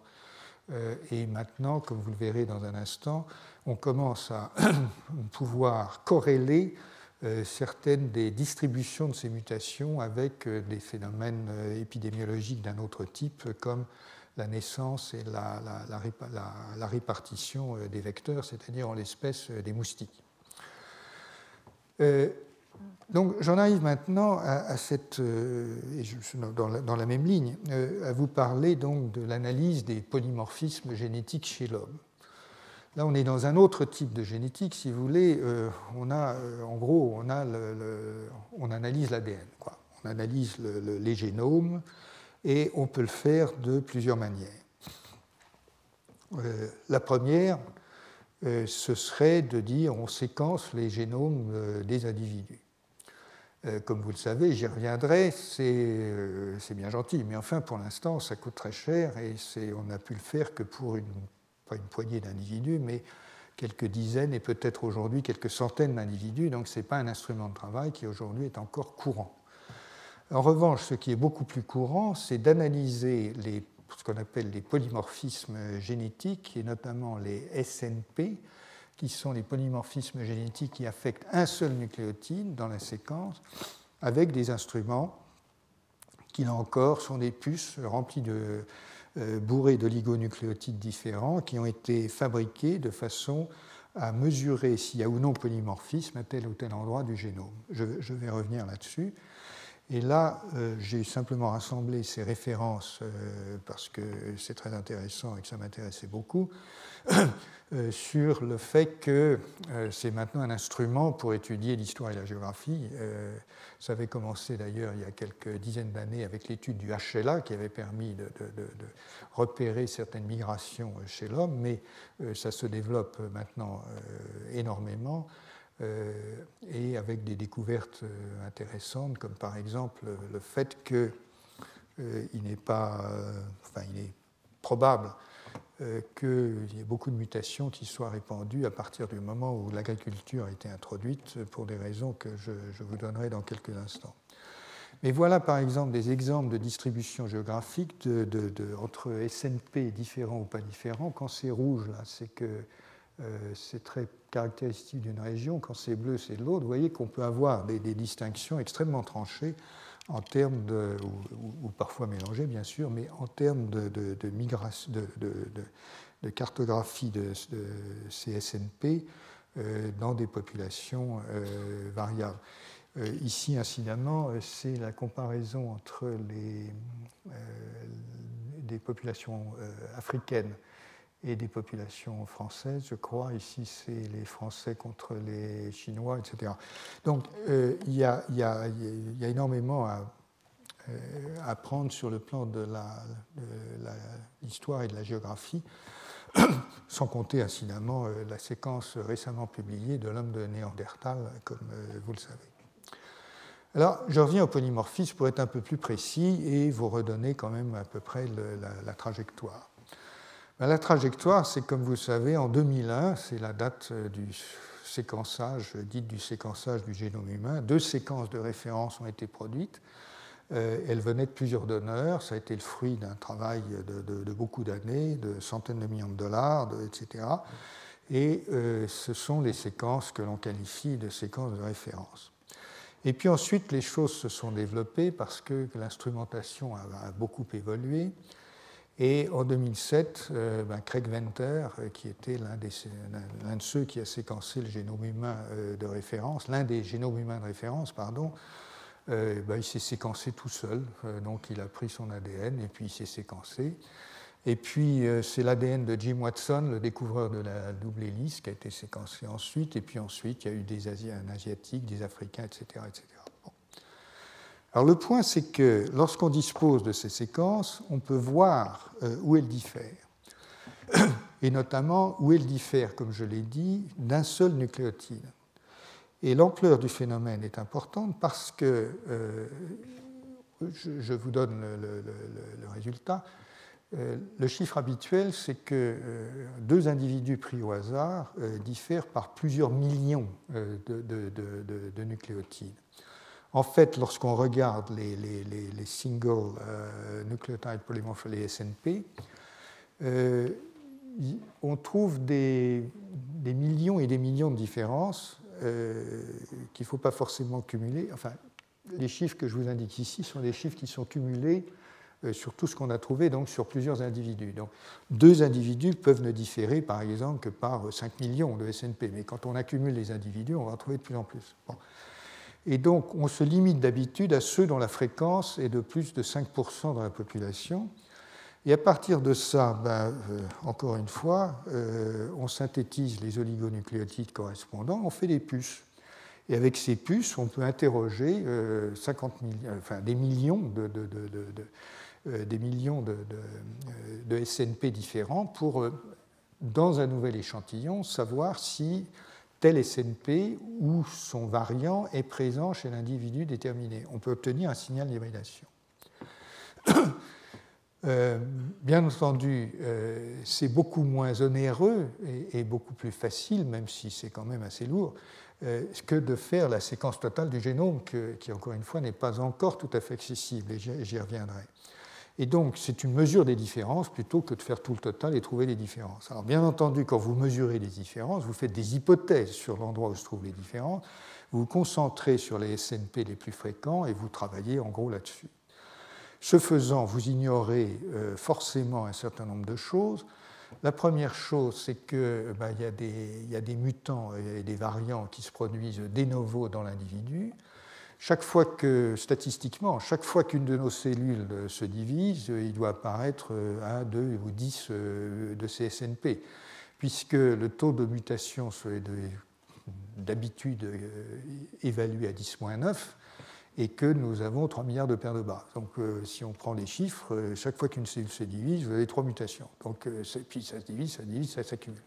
Et maintenant, comme vous le verrez dans un instant, on commence à pouvoir corréler euh, certaines des distributions de ces mutations avec euh, des phénomènes euh, épidémiologiques d'un autre type, comme la naissance et la, répartition des vecteurs, c'est-à-dire en l'espèce des moustiques. donc j'en arrive maintenant à, cette, dans, la, même ligne, à vous parler donc de l'analyse des polymorphismes génétiques chez l'homme. Là, on est dans un autre type de génétique, si vous voulez. Euh, on a, euh, en gros, on, a on analyse l'ADN. On analyse les génomes et on peut le faire de plusieurs manières. Euh, la première, ce serait de dire on séquence les génomes des individus. Comme vous le savez, j'y reviendrai, c'est bien gentil, mais enfin pour l'instant ça coûte très cher et on n'a pu le faire que pour une pas une poignée d'individus, mais quelques dizaines et peut-être aujourd'hui quelques centaines d'individus. Donc ce n'est pas un instrument de travail qui aujourd'hui est encore courant. En revanche, ce qui est beaucoup plus courant, c'est d'analyser ce qu'on appelle les polymorphismes génétiques, et notamment les SNP, qui sont les polymorphismes génétiques qui affectent un seul nucléotide dans la séquence, avec des instruments qui, là encore, sont des puces remplies de, euh, bourrées d'oligonucléotides différents qui ont été fabriqués de façon à mesurer s'il y a ou non polymorphisme à tel ou tel endroit du génome. Je, vais revenir là-dessus. Et là, euh, j'ai simplement rassemblé ces références euh, parce que c'est très intéressant et que ça m'intéressait beaucoup. Euh, sur le fait que c'est maintenant un instrument pour étudier l'histoire et la géographie. Ça avait commencé d'ailleurs il y a quelques dizaines d'années avec l'étude du HLA qui avait permis de, repérer certaines migrations chez l'homme, mais ça se développe maintenant énormément et avec des découvertes intéressantes comme par exemple le fait qu'il n'est pas, enfin il est probable euh, qu'il y ait beaucoup de mutations qui soient répandues à partir du moment où l'agriculture a été introduite, pour des raisons que je, vous donnerai dans quelques instants. Mais voilà par exemple des exemples de distribution géographique entre SNP différents ou pas différents. Quand c'est rouge, là, c'est que euh, c'est très caractéristique d'une région. Quand c'est bleu, c'est de l'autre. Vous voyez qu'on peut avoir des, distinctions extrêmement tranchées en termes ou, parfois mélangés bien sûr, mais en termes de, cartographie de, CSNP euh, dans des populations euh, variables. Euh, ici, incidemment, c'est la comparaison entre les, des populations africaines et des populations françaises, je crois. Ici, c'est les Français contre les Chinois, etc. Donc, euh, il, y a, énormément à, euh, prendre sur le plan de l'histoire et de la géographie, sans compter incidemment euh, la séquence récemment publiée de l'homme de Néandertal, comme vous le savez. Alors, je reviens au polymorphisme pour être un peu plus précis et vous redonner quand même à peu près la trajectoire. Ben, la trajectoire, c'est comme vous le savez, en 2001, c'est la date euh, du séquençage, euh, dite du séquençage du génome humain. Deux séquences de référence ont été produites. Euh, elles venaient de plusieurs donneurs. Ça a été le fruit d'un travail de, beaucoup d'années, de centaines de millions de dollars, etc. Et ce sont les séquences que l'on qualifie de séquences de référence. Et puis ensuite, les choses se sont développées parce que l'instrumentation a, beaucoup évolué. Et en 2007, euh, ben, Craig Venter, euh, qui était l'un, de ceux qui a séquencé le génome humain euh, de référence, l'un des génomes humains de référence, pardon, ben, il s'est séquencé tout seul. donc il a pris son ADN et puis il s'est séquencé. Et puis c'est l'ADN de Jim Watson, le découvreur de la double hélice, qui a été séquencé ensuite. Et puis ensuite, il y a eu des Asiatiques, des Africains, etc. etc. Alors le point, c'est que lorsqu'on dispose de ces séquences, on peut voir euh, où elles diffèrent. Et notamment où elles diffèrent, comme je l'ai dit, d'un seul nucléotide. Et l'ampleur du phénomène est importante parce que, euh, je, vous donne le, résultat, euh, le chiffre habituel, c'est que deux individus pris au hasard diffèrent par plusieurs millions de nucléotides. En fait, lorsqu'on regarde les, single euh, nucleotide polymorph, les SNP, euh, on trouve des, millions et des millions de différences euh, qu'il ne faut pas forcément cumuler. Enfin, les chiffres que je vous indique ici sont des chiffres qui sont cumulés sur tout ce qu'on a trouvé, donc sur plusieurs individus. Donc, deux individus peuvent ne différer, par exemple, que par 5 millions de SNP, mais quand on accumule les individus, on va en trouver de plus en plus. Et donc, on se limite d'habitude à ceux dont la fréquence est de plus de 5% dans la population. Et à partir de ça, ben, euh, encore une fois, euh, on synthétise les oligonucléotides correspondants, on fait des puces. Et avec ces puces, on peut interroger 50 euh, enfin, des millions de, des millions de, SNP différents pour, dans un nouvel échantillon, savoir si tel SNP ou son variant est présent chez l'individu déterminé. On peut obtenir un signal d'hybridation. Euh, bien entendu, euh, c'est beaucoup moins onéreux et, beaucoup plus facile, même si c'est quand même assez lourd, euh, que de faire la séquence totale du génome, qui encore une fois n'est pas encore tout à fait accessible, et j'y reviendrai. Et donc, c'est une mesure des différences plutôt que de faire tout le total et trouver les différences. Alors, bien entendu, quand vous mesurez les différences, vous faites des hypothèses sur l'endroit où se trouvent les différences, vous vous concentrez sur les SNP les plus fréquents et vous travaillez en gros là-dessus. Ce faisant, vous ignorez euh, forcément un certain nombre de choses. La première chose, c'est qu'il y, y, a des mutants et des variants qui se produisent de novo dans l'individu. Chaque fois que, statistiquement, chaque fois qu'une de nos cellules se divise, il doit apparaître un, deux ou dix euh, de ces SNP, puisque le taux de mutation d'habitude euh, évalué à 10-9, et que nous avons 3 milliards de paires de bas. Donc euh, si on prend les chiffres, euh, chaque fois qu'une cellule se divise, vous avez trois mutations. Donc, euh, puis ça se divise, ça se divise, ça s'accumule.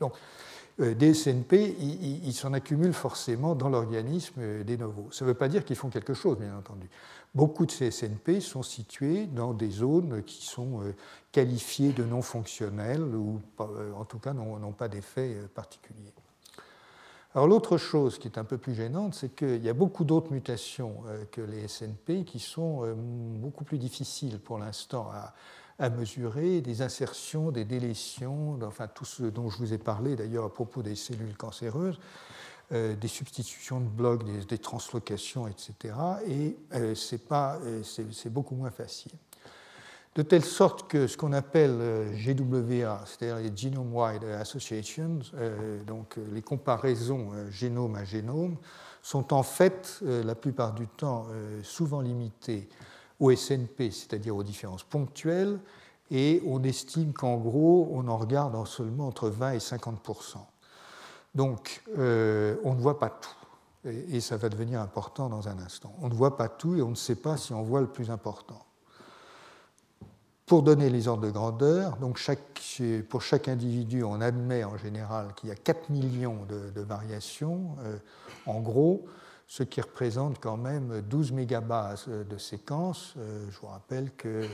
Des SNP, ils s'en accumulent forcément dans l'organisme des novos. Ça ne veut pas dire qu'ils font quelque chose, bien entendu. Beaucoup de ces SNP sont situés dans des zones qui sont qualifiées de non fonctionnelles ou en tout cas n'ont pas d'effet particulier. Alors l'autre chose qui est un peu plus gênante, c'est qu'il y a beaucoup d'autres mutations euh, que les SNP qui sont euh, beaucoup plus difficiles pour l'instant à, mesurer, des insertions, des délétions, enfin tout ce dont je vous ai parlé d'ailleurs à propos des cellules cancéreuses, euh, des substitutions de blocs, des, translocations, etc. Et c'est beaucoup moins facile de telle sorte que ce qu'on appelle euh, GWA, c'est-à-dire les Genome Wide Associations, euh, donc euh, les comparaisons génome à génome, sont en fait la plupart du temps souvent limitées au SNP, c'est-à-dire aux différences ponctuelles, et on estime qu'en gros, on en regarde en seulement entre 20 et 50% Donc, on ne voit pas tout, et ça va devenir important dans un instant. On ne voit pas tout et on ne sait pas si on voit le plus important. Pour donner les ordres de grandeur, donc pour chaque individu, on admet en général qu'il y a 4 millions de, variations, euh, en gros, ce qui représente quand même 12 mégabases de séquences. Euh, je vous rappelle que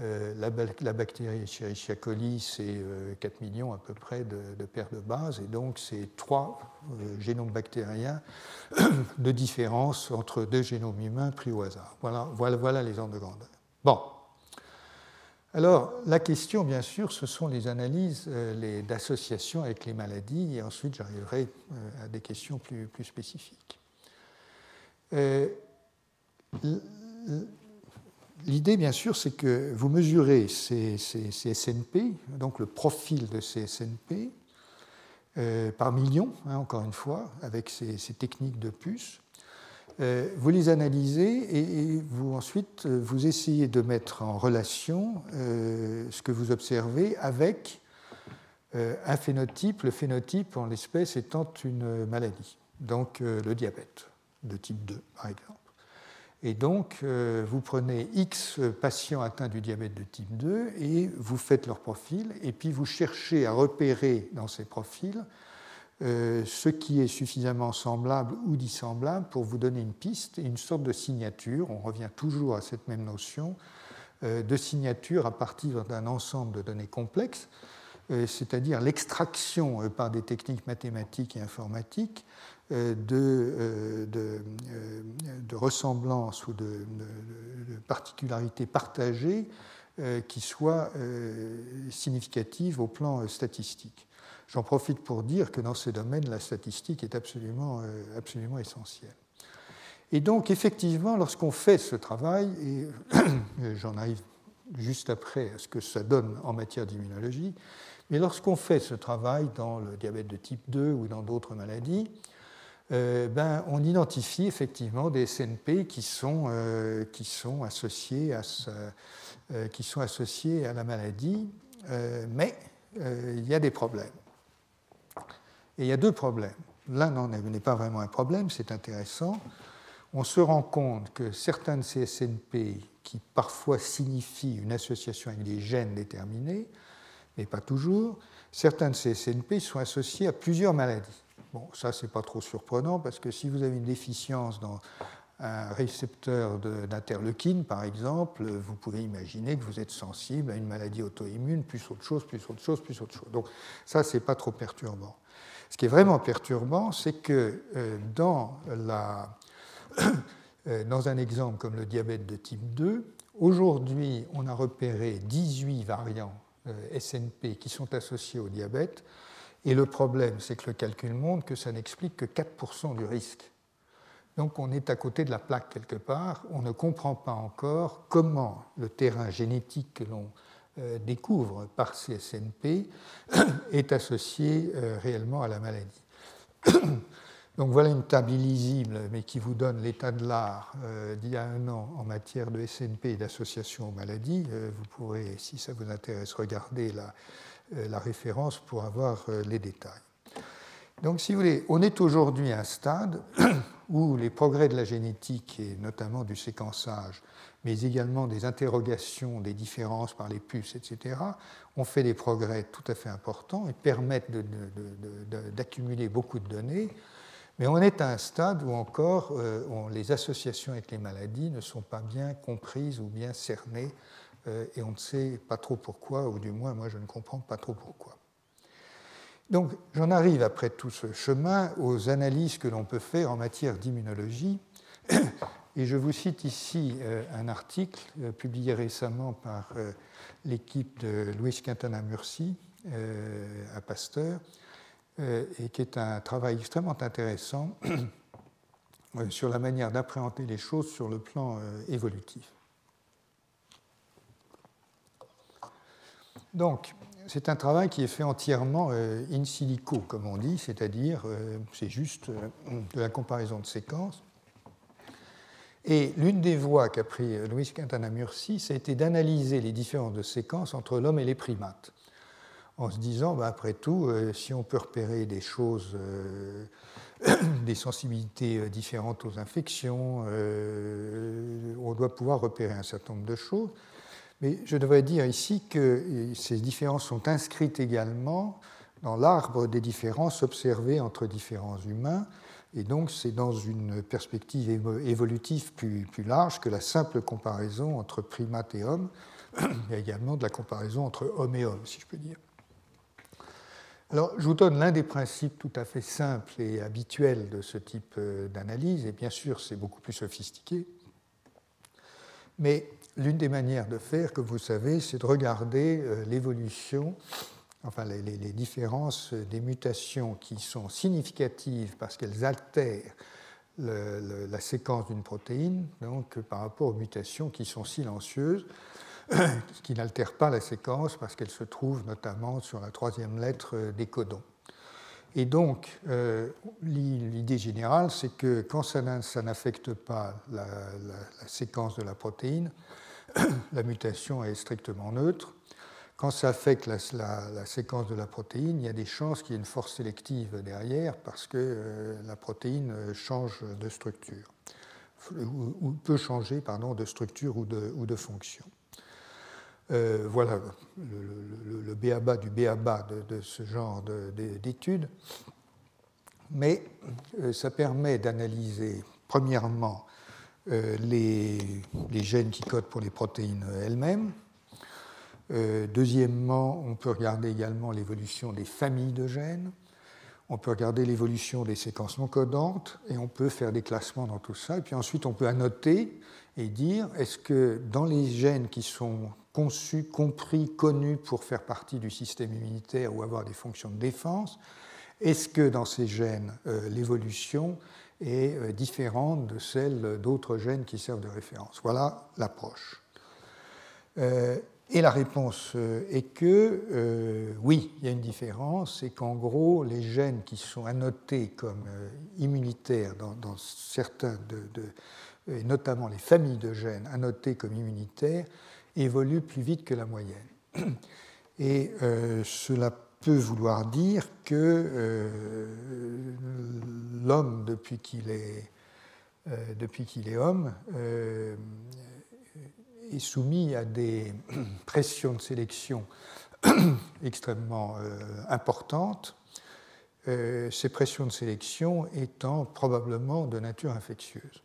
euh, la, bactérie Escherichia coli, c'est 4 millions à peu près de, paires de bases, et donc c'est trois génomes bactériens de différence entre deux génomes humains pris au hasard. Voilà, voilà, les ordres de grandeur. Bon, alors, la question, bien sûr, ce sont les analyses euh, d'association avec les maladies, et ensuite j'arriverai euh, à des questions plus, spécifiques. Euh, l'idée, bien sûr, c'est que vous mesurez ces, SNP, donc le profil de ces SNP, par millions, hein, encore une fois, avec ces, techniques de puces. Euh, vous les analysez et, vous ensuite euh, vous essayez de mettre en relation euh, ce que vous observez avec un phénotype, le phénotype en l'espèce étant une maladie, donc le diabète de type 2 par exemple. Et donc vous prenez X patients atteints du diabète de type 2 et vous faites leur profil et puis vous cherchez à repérer dans ces profils euh, ce qui est suffisamment semblable ou dissemblable pour vous donner une piste une sorte de signature. On revient toujours à cette même notion euh, de signature à partir d'un ensemble de données complexes, euh, c'est-à-dire l'extraction par des techniques mathématiques et informatiques de, de, de ressemblances ou de, particularités partagées qui soient significatives au plan statistique. J'en profite pour dire que dans ce domaine, la statistique est absolument, euh, absolument essentielle. Et donc, effectivement, lorsqu'on fait ce travail, et j'en arrive juste après à ce que ça donne en matière d'immunologie, mais lorsqu'on fait ce travail dans le diabète de type 2 ou dans d'autres maladies, euh, ben, on identifie effectivement des SNP qui sont, euh, qui sont, associés, à qui sont associés à la maladie, mais il y a des problèmes. Et il y a deux problèmes. L'un n'est pas vraiment un problème, c'est intéressant. On se rend compte que certains de ces SNP, qui parfois signifient une association avec des gènes déterminés, mais pas toujours, certains de ces SNP sont associés à plusieurs maladies. Bon, ça, c'est pas trop surprenant parce que si vous avez une déficience dans un récepteur d'interleukine, par exemple, vous pouvez imaginer que vous êtes sensible à une maladie auto-immune, plus autre chose, plus autre chose, plus autre chose. Donc ça, c'est pas trop perturbant. Ce qui est vraiment perturbant, c'est que euh, dans, la, euh, dans un exemple comme le diabète de type 2, aujourd'hui, on a repéré 18 variants euh, SNP qui sont associés au diabète, et le problème, c'est que le calcul montre que ça n'explique que 4% du risque. Donc on est à côté de la plaque quelque part, on ne comprend pas encore comment le terrain génétique que l'on euh, découvre par CSNP est associé euh, réellement à la maladie. Donc voilà une table illisible, mais qui vous donne l'état de l'art euh, d'il y a un an en matière de SNP et d'association aux maladies. vous pourrez, si ça vous intéresse, regarder la, la référence pour avoir les détails. Donc si vous voulez, on est aujourd'hui à un stade où les progrès de la génétique, et notamment du séquençage, mais également des interrogations des différences par les puces, etc., ont fait des progrès tout à fait importants et permettent d'accumuler beaucoup de données. Mais on est à un stade où encore euh, les associations avec les maladies ne sont pas bien comprises ou bien cernées, euh, et on ne sait pas trop pourquoi, ou du moins moi je ne comprends pas trop pourquoi. Donc j'en arrive après tout ce chemin aux analyses que l'on peut faire en matière d'immunologie. Et je vous cite ici euh, un article euh, publié récemment par euh, l'équipe de Louis Quintana Murci à Pasteur, et qui est un travail extrêmement intéressant sur la manière d'appréhender les choses sur le plan évolutif. Donc, c'est un travail qui est fait entièrement euh, in silico, comme on dit, c'est-à-dire euh, c'est juste euh, de la comparaison de séquences. Et l'une des voies qu'a pris Louis Quintana Murci, ça a été d'analyser les différences de séquences entre l'homme et les primates, en se disant, bah, après tout, si on peut repérer des choses, des sensibilités différentes aux infections, on doit pouvoir repérer un certain nombre de choses. Mais je devrais dire ici que ces différences sont inscrites également dans l'arbre des différences observées entre différents humains. Et donc, c'est dans une perspective évolutive plus, large que la simple comparaison entre primates et hommes. Il y a également de la comparaison entre hommes et hommes, si je peux dire. Alors, je vous donne l'un des principes tout à fait simples et habituels de ce type euh, d'analyse, et bien sûr, c'est beaucoup plus sophistiqué. Mais l'une des manières de faire, comme vous savez, c'est de regarder euh, l'évolution, enfin les, différences des mutations qui sont significatives parce qu'elles altèrent la séquence d'une protéine, donc par rapport aux mutations qui sont silencieuses, qui n'altèrent pas la séquence parce qu'elles se trouvent notamment sur la troisième lettre des codons. Et donc, euh, l'idée générale, c'est que quand ça n'affecte pas la, séquence de la protéine, la mutation est strictement neutre. Quand ça affecte la, séquence de la protéine, il y a des chances qu'il y ait une force sélective derrière parce que euh, la protéine change de structure, ou, peut changer pardon, de structure ou de fonction. Euh, voilà le, le, béaba du béaba de, ce genre d'études. Mais euh, ça permet d'analyser, premièrement, euh, les, gènes qui codent pour les protéines elles-mêmes. Deuxièmement, on peut regarder également l'évolution des familles de gènes. On peut regarder l'évolution des séquences non codantes et on peut faire des classements dans tout ça. Et puis ensuite, on peut annoter et dire est-ce que dans les gènes qui sont conçus, compris, connus pour faire partie du système immunitaire ou avoir des fonctions de défense, est-ce que dans ces gènes, euh, l'évolution est euh, différente de celle d'autres gènes qui servent de référence? Voilà l'approche. Euh, et la réponse est que oui, il y a une différence, et qu'en gros, les gènes qui sont annotés comme immunitaires dans, certains, de, et notamment les familles de gènes annotés comme immunitaires, évoluent plus vite que la moyenne. Et cela peut vouloir dire que euh, l'homme, depuis qu'il est, euh, homme, euh, est soumis à des pressions de sélection extrêmement importantes, ces pressions de sélection étant probablement de nature infectieuse.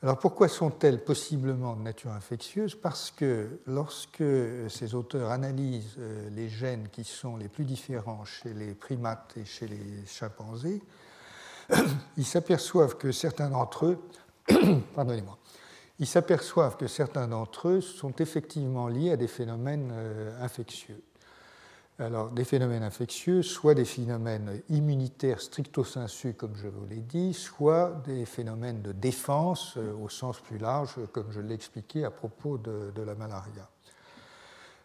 Alors pourquoi sont-elles possiblement de nature infectieuse? Parce que lorsque ces auteurs analysent euh, les gènes qui sont les plus différents chez les primates et chez les chimpanzés, ils s'aperçoivent que certains d'entre eux, pardonnez-moi, que certains d'entre eux sont effectivement liés à des phénomènes euh, infectieux. Alors, des phénomènes infectieux, soit des phénomènes immunitaires stricto sensu, comme je vous l'ai dit, soit des phénomènes de défense euh, au sens plus large, comme je l'ai expliqué à propos de, la malaria.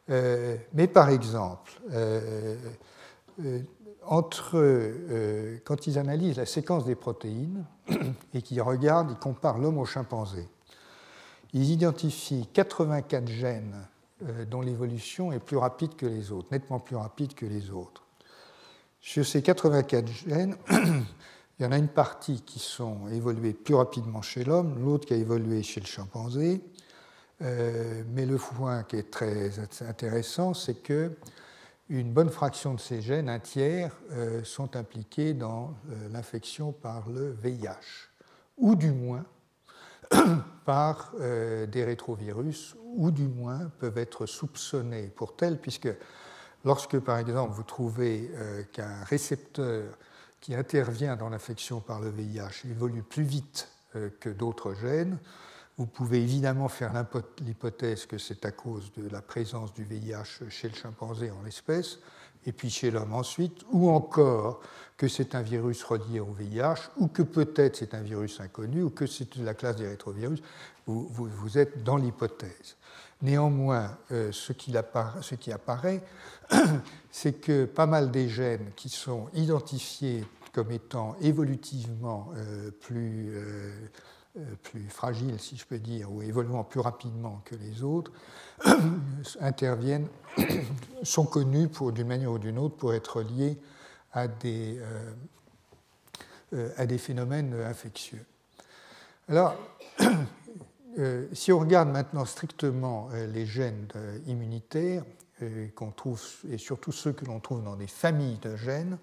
Euh, mais par exemple, euh, entre, quand ils analysent la séquence des protéines et qu'ils regardent, ils comparent l'homme au chimpanzé, ils identifient 84 gènes dont l'évolution est plus rapide que les autres, nettement plus rapide que les autres. Sur ces 84 gènes, il y en a une partie qui sont évoluées plus rapidement chez l'homme, l'autre qui a évolué chez le chimpanzé. Euh, mais le point qui est très intéressant, c'est que une bonne fraction de ces gènes, un tiers, euh, sont impliqués dans l'infection par le VIH, ou du moins par euh, des rétrovirus ou du moins peuvent être soupçonnés pour tels, puisque lorsque par exemple vous trouvez euh, qu'un récepteur qui intervient dans l'infection par le VIH évolue plus vite euh, que d'autres gènes, vous pouvez évidemment faire l'hypothèse que c'est à cause de la présence du VIH chez le chimpanzé en l'espèce, et puis chez l'homme ensuite, ou encore que c'est un virus relié au VIH, ou que peut-être c'est un virus inconnu, ou que c'est la classe des rétrovirus, vous, êtes dans l'hypothèse. Néanmoins, euh, ce, qui apparaît, ce, qui apparaît, c'est que pas mal des gènes qui sont identifiés comme étant évolutivement euh, plus, euh, plus fragiles, si je peux dire, ou évoluant plus rapidement que les autres, interviennent, sont connus d'une manière ou d'une autre pour être liés à des, euh, euh, à des phénomènes infectieux. Alors, euh, si on regarde maintenant strictement les gènes immunitaires, qu'on trouve, et surtout ceux que l'on trouve dans des familles de gènes,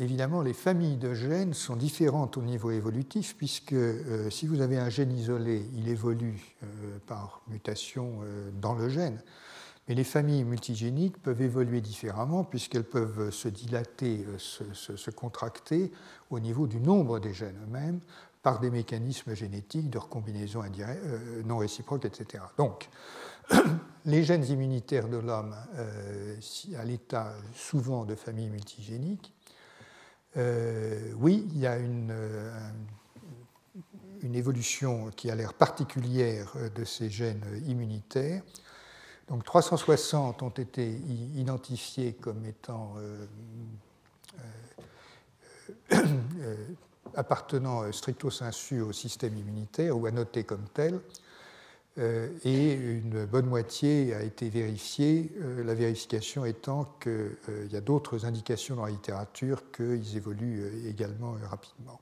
évidemment, les familles de gènes sont différentes au niveau évolutif, puisque si vous avez un gène isolé, il évolue par mutation dans le gène. Mais les familles multigéniques peuvent évoluer différemment puisqu'elles peuvent se dilater, euh, se, contracter au niveau du nombre des gènes eux-mêmes par des mécanismes génétiques de recombinaison euh, non réciproque, etc. Donc, les gènes immunitaires de l'homme, euh, à l'état souvent de familles multigéniques, oui, il y a une, une évolution qui a l'air particulière de ces gènes immunitaires. Donc 360 ont été identifiés comme étant euh, euh, euh, appartenant stricto sensu au système immunitaire ou annotés comme tels, et une bonne moitié a été vérifiée, la vérification étant qu'il y a d'autres indications dans la littérature qu'ils évoluent également rapidement.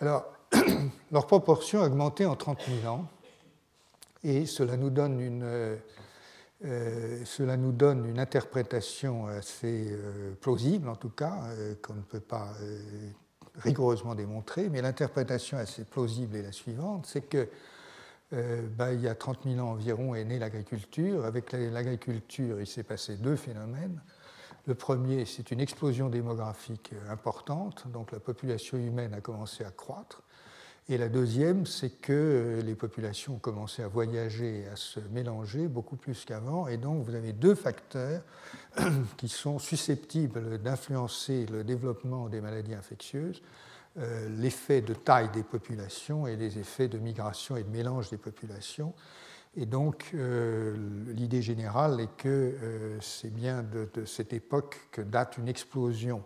Alors, leur proportion a augmenté en 30 000 ans et cela nous donne une, euh, euh, cela nous donne une interprétation assez euh, plausible, en tout cas, qu'on ne peut pas rigoureusement démontrer, mais l'interprétation assez plausible est la suivante, c'est que bah, il y a 30 000 ans environ est née l'agriculture. Avec l'agriculture, il s'est passé deux phénomènes. Le premier, c'est une explosion démographique importante, donc la population humaine a commencé à croître. Et la deuxième, c'est que euh, les populations ont commencé à voyager, à se mélanger beaucoup plus qu'avant. Et donc, vous avez deux facteurs qui sont susceptibles d'influencer le développement des maladies infectieuses euh, l'effet de taille des populations et les effets de migration et de mélange des populations. Et donc, euh, l'idée générale est que c'est bien de, cette époque que date une explosion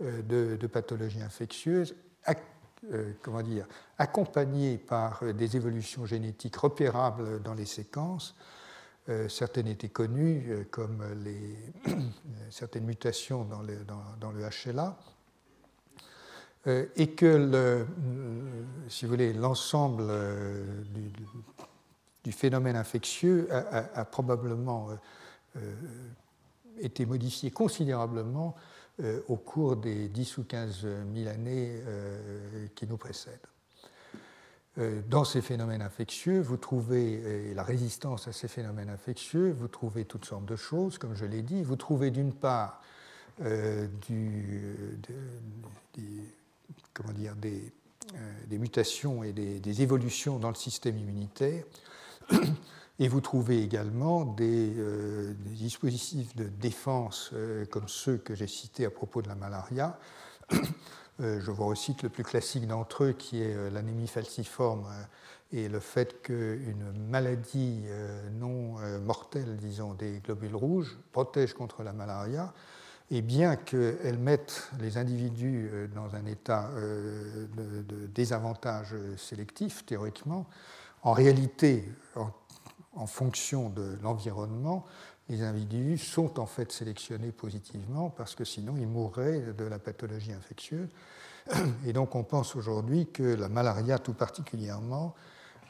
de, pathologies infectieuses euh, comment dire, accompagnées par des évolutions génétiques repérables dans les séquences. Euh, certaines étaient connues, euh, comme les, certaines mutations dans le, dans, le HLA, et que, le, si vous voulez, l'ensemble du, phénomène infectieux a probablement été modifié considérablement euh, au cours des 10 ou 15 000 années euh, qui nous précèdent. dans ces phénomènes infectieux, vous trouvez la résistance à ces phénomènes infectieux, vous trouvez toutes sortes de choses, comme je l'ai dit. Vous trouvez d'une part du, des, comment dire, des, des, mutations et des, évolutions dans le système immunitaire. Et vous trouvez également des, dispositifs de défense comme ceux que j'ai cités à propos de la malaria, euh, je vous recite le plus classique d'entre eux qui est euh, l'anémie falciforme euh, et le fait qu'une maladie non mortelle, disons, des globules rouges protège contre la malaria. Et bien qu'elle mette les individus dans un état de, désavantage sélectif, théoriquement, en réalité, en fonction de l'environnement, les individus sont en fait sélectionnés positivement parce que sinon ils mourraient de la pathologie infectieuse. Et donc on pense aujourd'hui que la malaria tout particulièrement,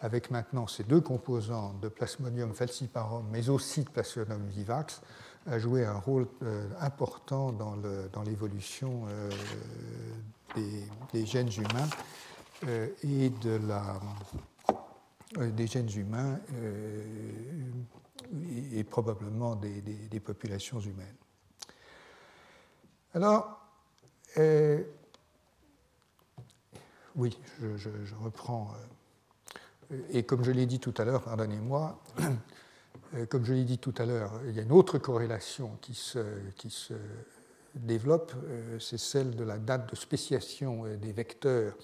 avec maintenant ces deux composants de Plasmodium falciparum mais aussi de Plasmodium vivax, a joué un rôle euh, important dans l'évolution euh, des, gènes humains euh, et de la, des gènes humains et, probablement des, populations humaines. Alors, oui, je, reprends. Et comme je l'ai dit tout à l'heure, pardonnez-moi, comme je l'ai dit tout à l'heure, il y a une autre corrélation qui se, qui se développe, c'est celle de la date de spéciation des vecteurs.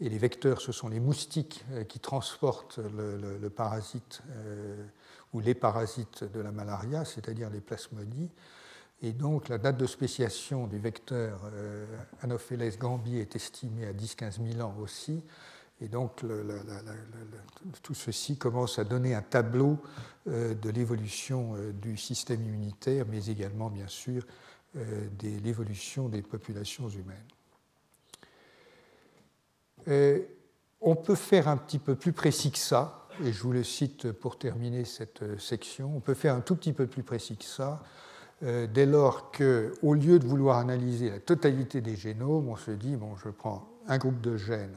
Et les vecteurs, ce sont les moustiques qui transportent le parasite ou les parasites de la malaria, c'est-à-dire les plasmodies. Et donc la date de spéciation du vecteur euh, Anopheles gambier est estimée à 10-15 000 ans aussi. Et donc tout ceci commence à donner un tableau euh, de l'évolution euh, du système immunitaire, mais également bien sûr de l'évolution des populations humaines. on peut faire un petit peu plus précis que ça et je vous le cite pour terminer cette euh, section, on peut faire un tout petit peu plus précis que ça, euh, dès lors qu'au lieu de vouloir analyser la totalité des génomes, on se dit, bon, je prends un groupe de gènes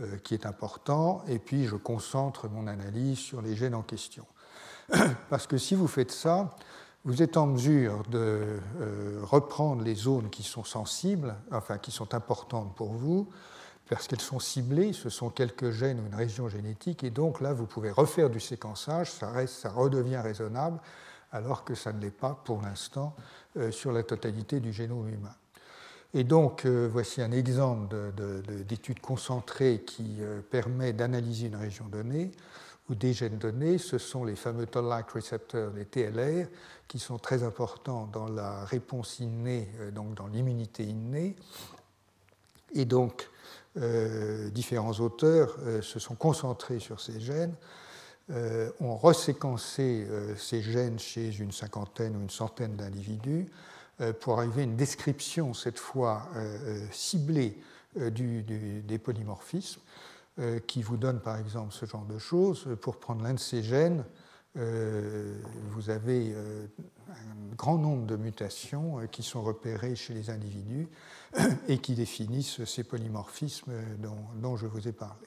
euh, qui est important, et puis je concentre mon analyse sur les gènes en question. Parce que si vous faites ça, vous êtes en mesure de reprendre les zones qui sont sensibles, enfin qui sont importantes pour vous, parce qu'elles sont ciblées, ce sont quelques gènes ou une région génétique, et donc là, vous pouvez refaire du séquençage, ça, reste, ça redevient raisonnable, alors que ça ne l'est pas pour l'instant euh, sur la totalité du génome humain. Et donc, euh, voici un exemple d'étude concentrée qui euh, permet d'analyser une région donnée ou des gènes donnés. Ce sont les fameux Toll-like receptors, les TLR, qui sont très importants dans la réponse innée, donc dans l'immunité innée. Et donc, euh, différents auteurs euh, se sont concentrés sur ces gènes, euh, ont reséquencé ces gènes chez une cinquantaine ou une centaine d'individus pour arriver à une description, cette fois ciblée, des polymorphismes, qui vous donne par exemple ce genre de choses. Pour prendre l'un de ces gènes, vous avez un grand nombre de mutations qui sont repérées chez les individus et qui définissent ces polymorphismes dont, je vous ai parlé.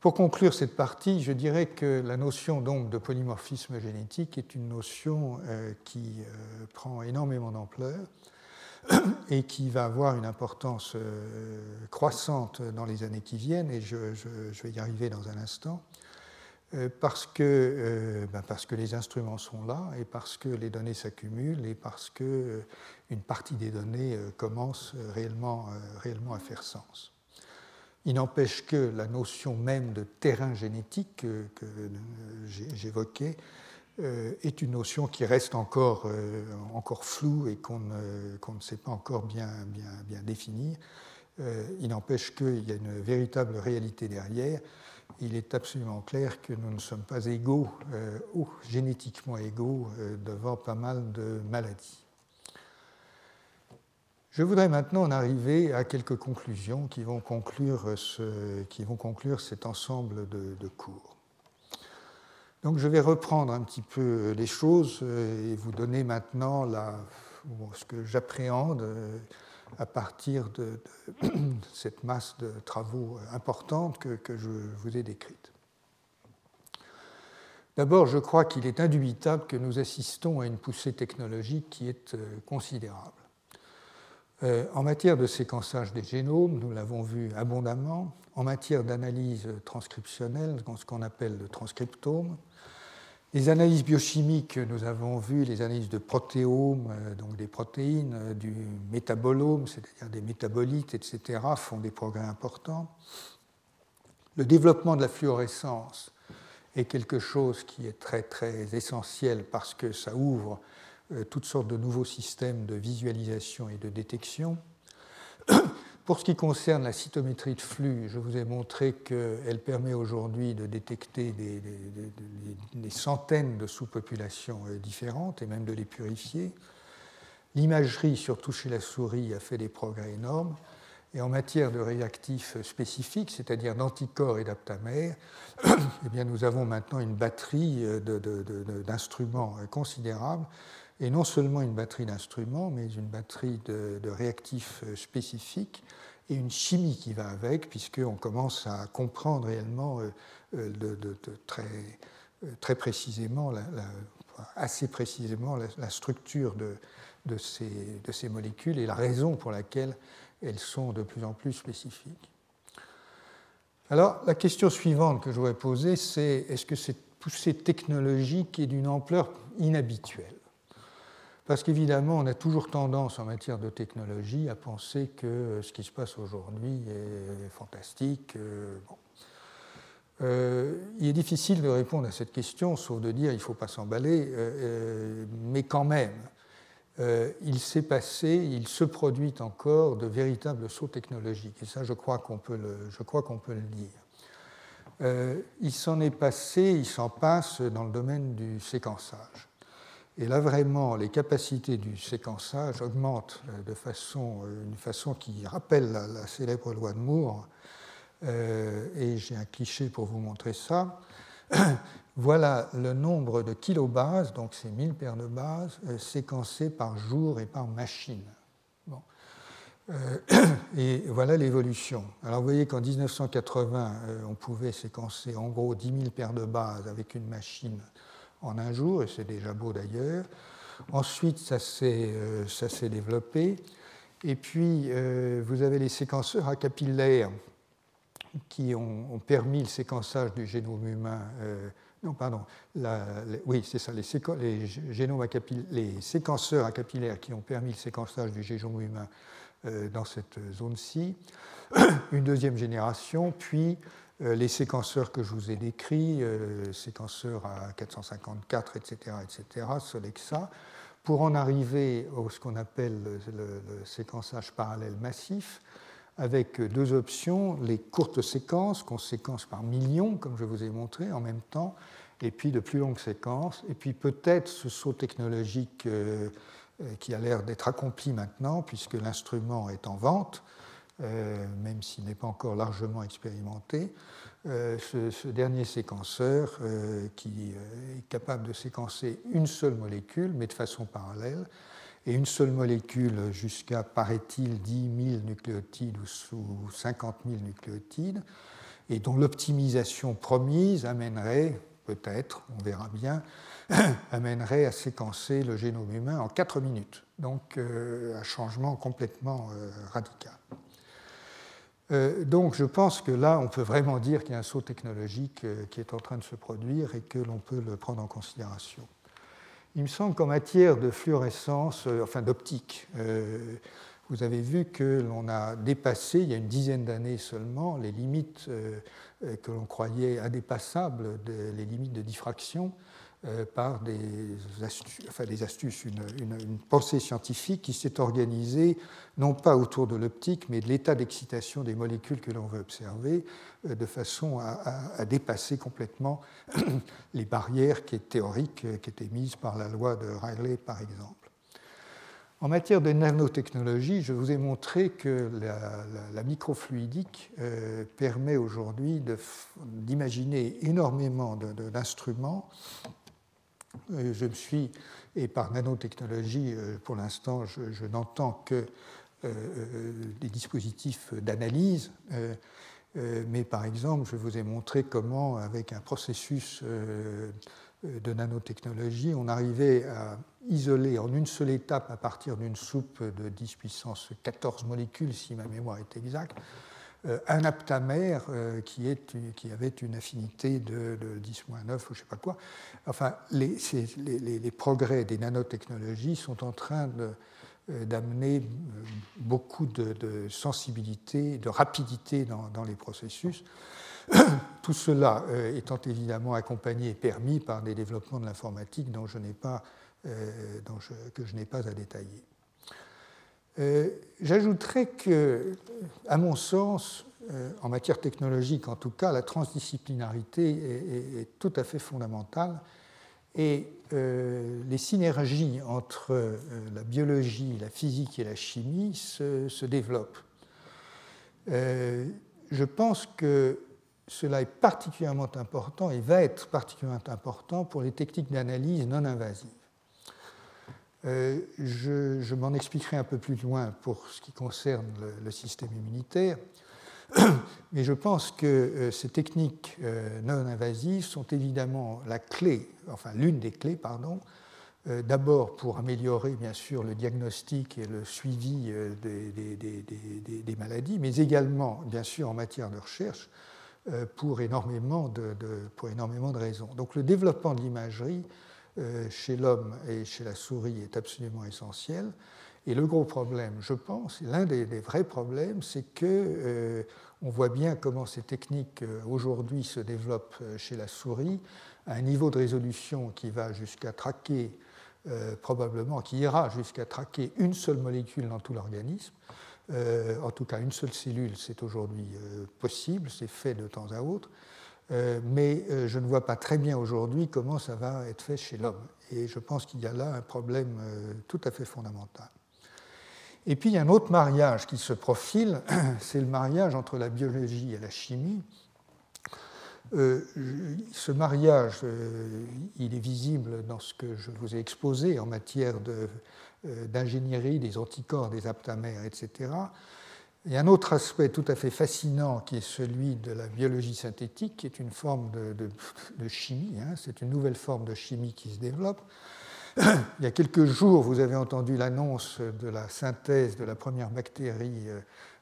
Pour conclure cette partie, je dirais que la notion donc de polymorphisme génétique est une notion euh, qui euh, prend énormément d'ampleur et qui va avoir une importance euh, croissante dans les années qui viennent, et je, vais y arriver dans un instant, parce que, ben parce que les instruments sont là, et parce que les données s'accumulent, et parce que une partie des données commence réellement, réellement à faire sens. Il n'empêche que la notion même de terrain génétique que, j'évoquais est une notion qui reste encore, encore floue et qu'on ne, ne, sait pas encore bien, bien, bien définir. Il n'empêche qu'il y a une véritable réalité derrière. Il est absolument clair que nous ne sommes pas égaux, ou génétiquement égaux, devant pas mal de maladies. Je voudrais maintenant en arriver à quelques conclusions qui vont conclure, ce, qui vont conclure cet ensemble de, cours. Donc je vais reprendre un petit peu les choses et vous donner maintenant ce que j'appréhende à partir de, cette masse de travaux importante que, que je vous ai décrite. D'abord, je crois qu'il est indubitable que nous assistons à une poussée technologique qui est considérable. Euh, en matière de séquençage des génomes, nous l'avons vu abondamment. En matière d'analyse transcriptionnelle, ce qu'on appelle le transcriptome. Les analyses biochimiques, nous avons vu les analyses de protéomes, euh, donc des protéines, euh, du métabolome, c'est-à-dire des métabolites, etc., font des progrès importants. Le développement de la fluorescence est quelque chose qui est très très essentiel parce que ça ouvre euh, toutes sortes de nouveaux systèmes de visualisation et de détection. Pour ce qui concerne la cytométrie de flux, je vous ai montré qu'elle permet aujourd'hui de détecter des, centaines de sous-populations euh, différentes et même de les purifier. L'imagerie, surtout chez la souris, a fait des progrès énormes. Et en matière de réactifs spécifiques, c'est-à-dire d'anticorps et d'aptamères, eh nous avons maintenant une batterie euh, d'instruments considérables et non seulement une batterie d'instruments, mais une batterie de, réactifs euh, spécifiques et une chimie qui va avec, puisqu'on commence à comprendre réellement euh, euh, très, très, précisément, assez précisément, la, structure de ces molécules et la raison pour laquelle elles sont de plus en plus spécifiques. Alors, la question suivante que je voudrais poser, c'est est-ce que cette poussée technologique est d'une ampleur inhabituelle? Parce qu'évidemment, on a toujours tendance en matière de technologie à penser que ce qui se passe aujourd'hui est fantastique. Euh, euh, il est difficile de répondre à cette question, sauf de dire il ne faut pas s'emballer, euh, mais quand même, il s'est passé, il se produit encore de véritables sauts technologiques. Et ça, je crois qu'on peut, peut, le dire. il s'en est passé, il s'en passe dans le domaine du séquençage. Et là, vraiment, les capacités du séquençage augmentent euh, de façon, euh, une façon qui rappelle la, célèbre loi de Moore. Euh, et j'ai un cliché pour vous montrer ça. voilà le nombre de kilobases, donc c'est 1000 paires de bases, séquencées par jour et par machine. et voilà l'évolution. Alors vous voyez qu'en 1980, on pouvait séquencer en gros 10 000 paires de bases avec une machine en un jour, et c'est déjà beau d'ailleurs. Ensuite, ça s'est euh, développé. Et puis, euh, vous avez les séquenceurs à capillaires qui ont, permis le séquençage du génome humain. Euh, non, pardon. oui, c'est ça, les, les, génomes les, séquenceurs à capillaires qui ont permis le séquençage du génome humain dans cette zone-ci. Une deuxième génération, puis euh, les séquenceurs que je vous ai décrits, euh, séquenceurs à 454, etc., etc., Solexa, pour en arriver à ce qu'on appelle le, séquençage parallèle massif, avec deux options, les courtes séquences qu'on séquence par millions, comme je vous ai montré en même temps, et puis de plus longues séquences, et puis peut-être ce saut technologique euh, qui a l'air d'être accompli maintenant, puisque l'instrument est en vente, euh, même s'il n'est pas encore largement expérimenté, euh, ce, dernier séquenceur euh, qui est capable de séquencer une seule molécule, mais de façon parallèle, et une seule molécule jusqu'à, paraît-il, 10 000 nucléotides ou 50 000 nucléotides, et dont l'optimisation promise amènerait, peut-être, on verra bien, amènerait à séquencer le génome humain en 4 minutes. Donc un changement complètement radical. Euh, donc je pense que là, on peut vraiment dire qu'il y a un saut technologique euh, qui est en train de se produire et que l'on peut le prendre en considération. Il me semble qu'en matière de fluorescence, euh, enfin d'optique, vous avez vu que l'on a dépassé, il y a une dizaine d'années seulement, les limites que l'on croyait indépassables, les limites de diffraction euh, par des astuces, une, pensée scientifique qui s'est organisée non pas autour de l'optique, mais de l'état d'excitation des molécules que l'on veut observer, euh, de façon à, dépasser complètement les barrières qui étaient théoriques euh, qui étaient mises par la loi de Rayleigh, par exemple. En matière de nanotechnologie, je vous ai montré que la, microfluidique permet aujourd'hui d'imaginer énormément d'instruments je me suis, et par nanotechnologie, euh, pour l'instant, je, n'entends que des dispositifs d'analyse. mais par exemple, je vous ai montré comment, avec un processus de nanotechnologie, on arrivait à isoler en une seule étape à partir d'une soupe de 10 puissance 14 molécules, si ma mémoire est exacte, euh, un aptamère euh, qui, avait une affinité de, 10-9 ou je ne sais pas quoi. Enfin, les, progrès des nanotechnologies sont en train euh, d'amener beaucoup de, sensibilité, de rapidité dans, les processus. Tout cela étant évidemment accompagné et permis par des développements de l'informatique dont que je n'ai pas à détailler. Euh, j'ajouterais que, à mon sens, euh, en matière technologique en tout cas, la transdisciplinarité est, tout à fait fondamentale et euh, les synergies entre la biologie, la physique et la chimie se, développent. je pense que cela est particulièrement important et va être particulièrement important pour les techniques d'analyse non invasives. Euh, je, m'en expliquerai un peu plus loin pour ce qui concerne le, système immunitaire, mais je pense que euh, ces techniques euh, non invasives sont évidemment la clé, enfin l'une des clés, pardon, d'abord pour améliorer bien sûr le diagnostic et le suivi des, maladies, mais également bien sûr en matière de recherche pour énormément de, pour énormément de raisons. Donc le développement de l'imagerie chez l'homme et chez la souris est absolument essentiel. Et le gros problème, je pense, l'un des, vrais problèmes, c'est que euh, on voit bien comment ces techniques euh, aujourd'hui se développent chez la souris à un niveau de résolution qui va jusqu'à traquer probablement, qui ira jusqu'à traquer une seule molécule dans tout l'organisme. en tout cas, une seule cellule, c'est aujourd'hui possible, c'est fait de temps à autre. Euh, mais euh, je ne vois pas très bien aujourd'hui comment ça va être fait chez l'homme. Et je pense qu'il y a là un problème euh, tout à fait fondamental. Et puis il y a un autre mariage qui se profile, c'est le mariage entre la biologie et la chimie. ce mariage, il est visible dans ce que je vous ai exposé en matière d'ingénierie des anticorps, des aptamères, etc. A un autre aspect tout à fait fascinant qui est celui de la biologie synthétique, qui est une forme de, chimie, hein. c'est une nouvelle forme de chimie qui se développe. Il y a quelques jours, vous avez entendu l'annonce de la synthèse de la première bactérie euh,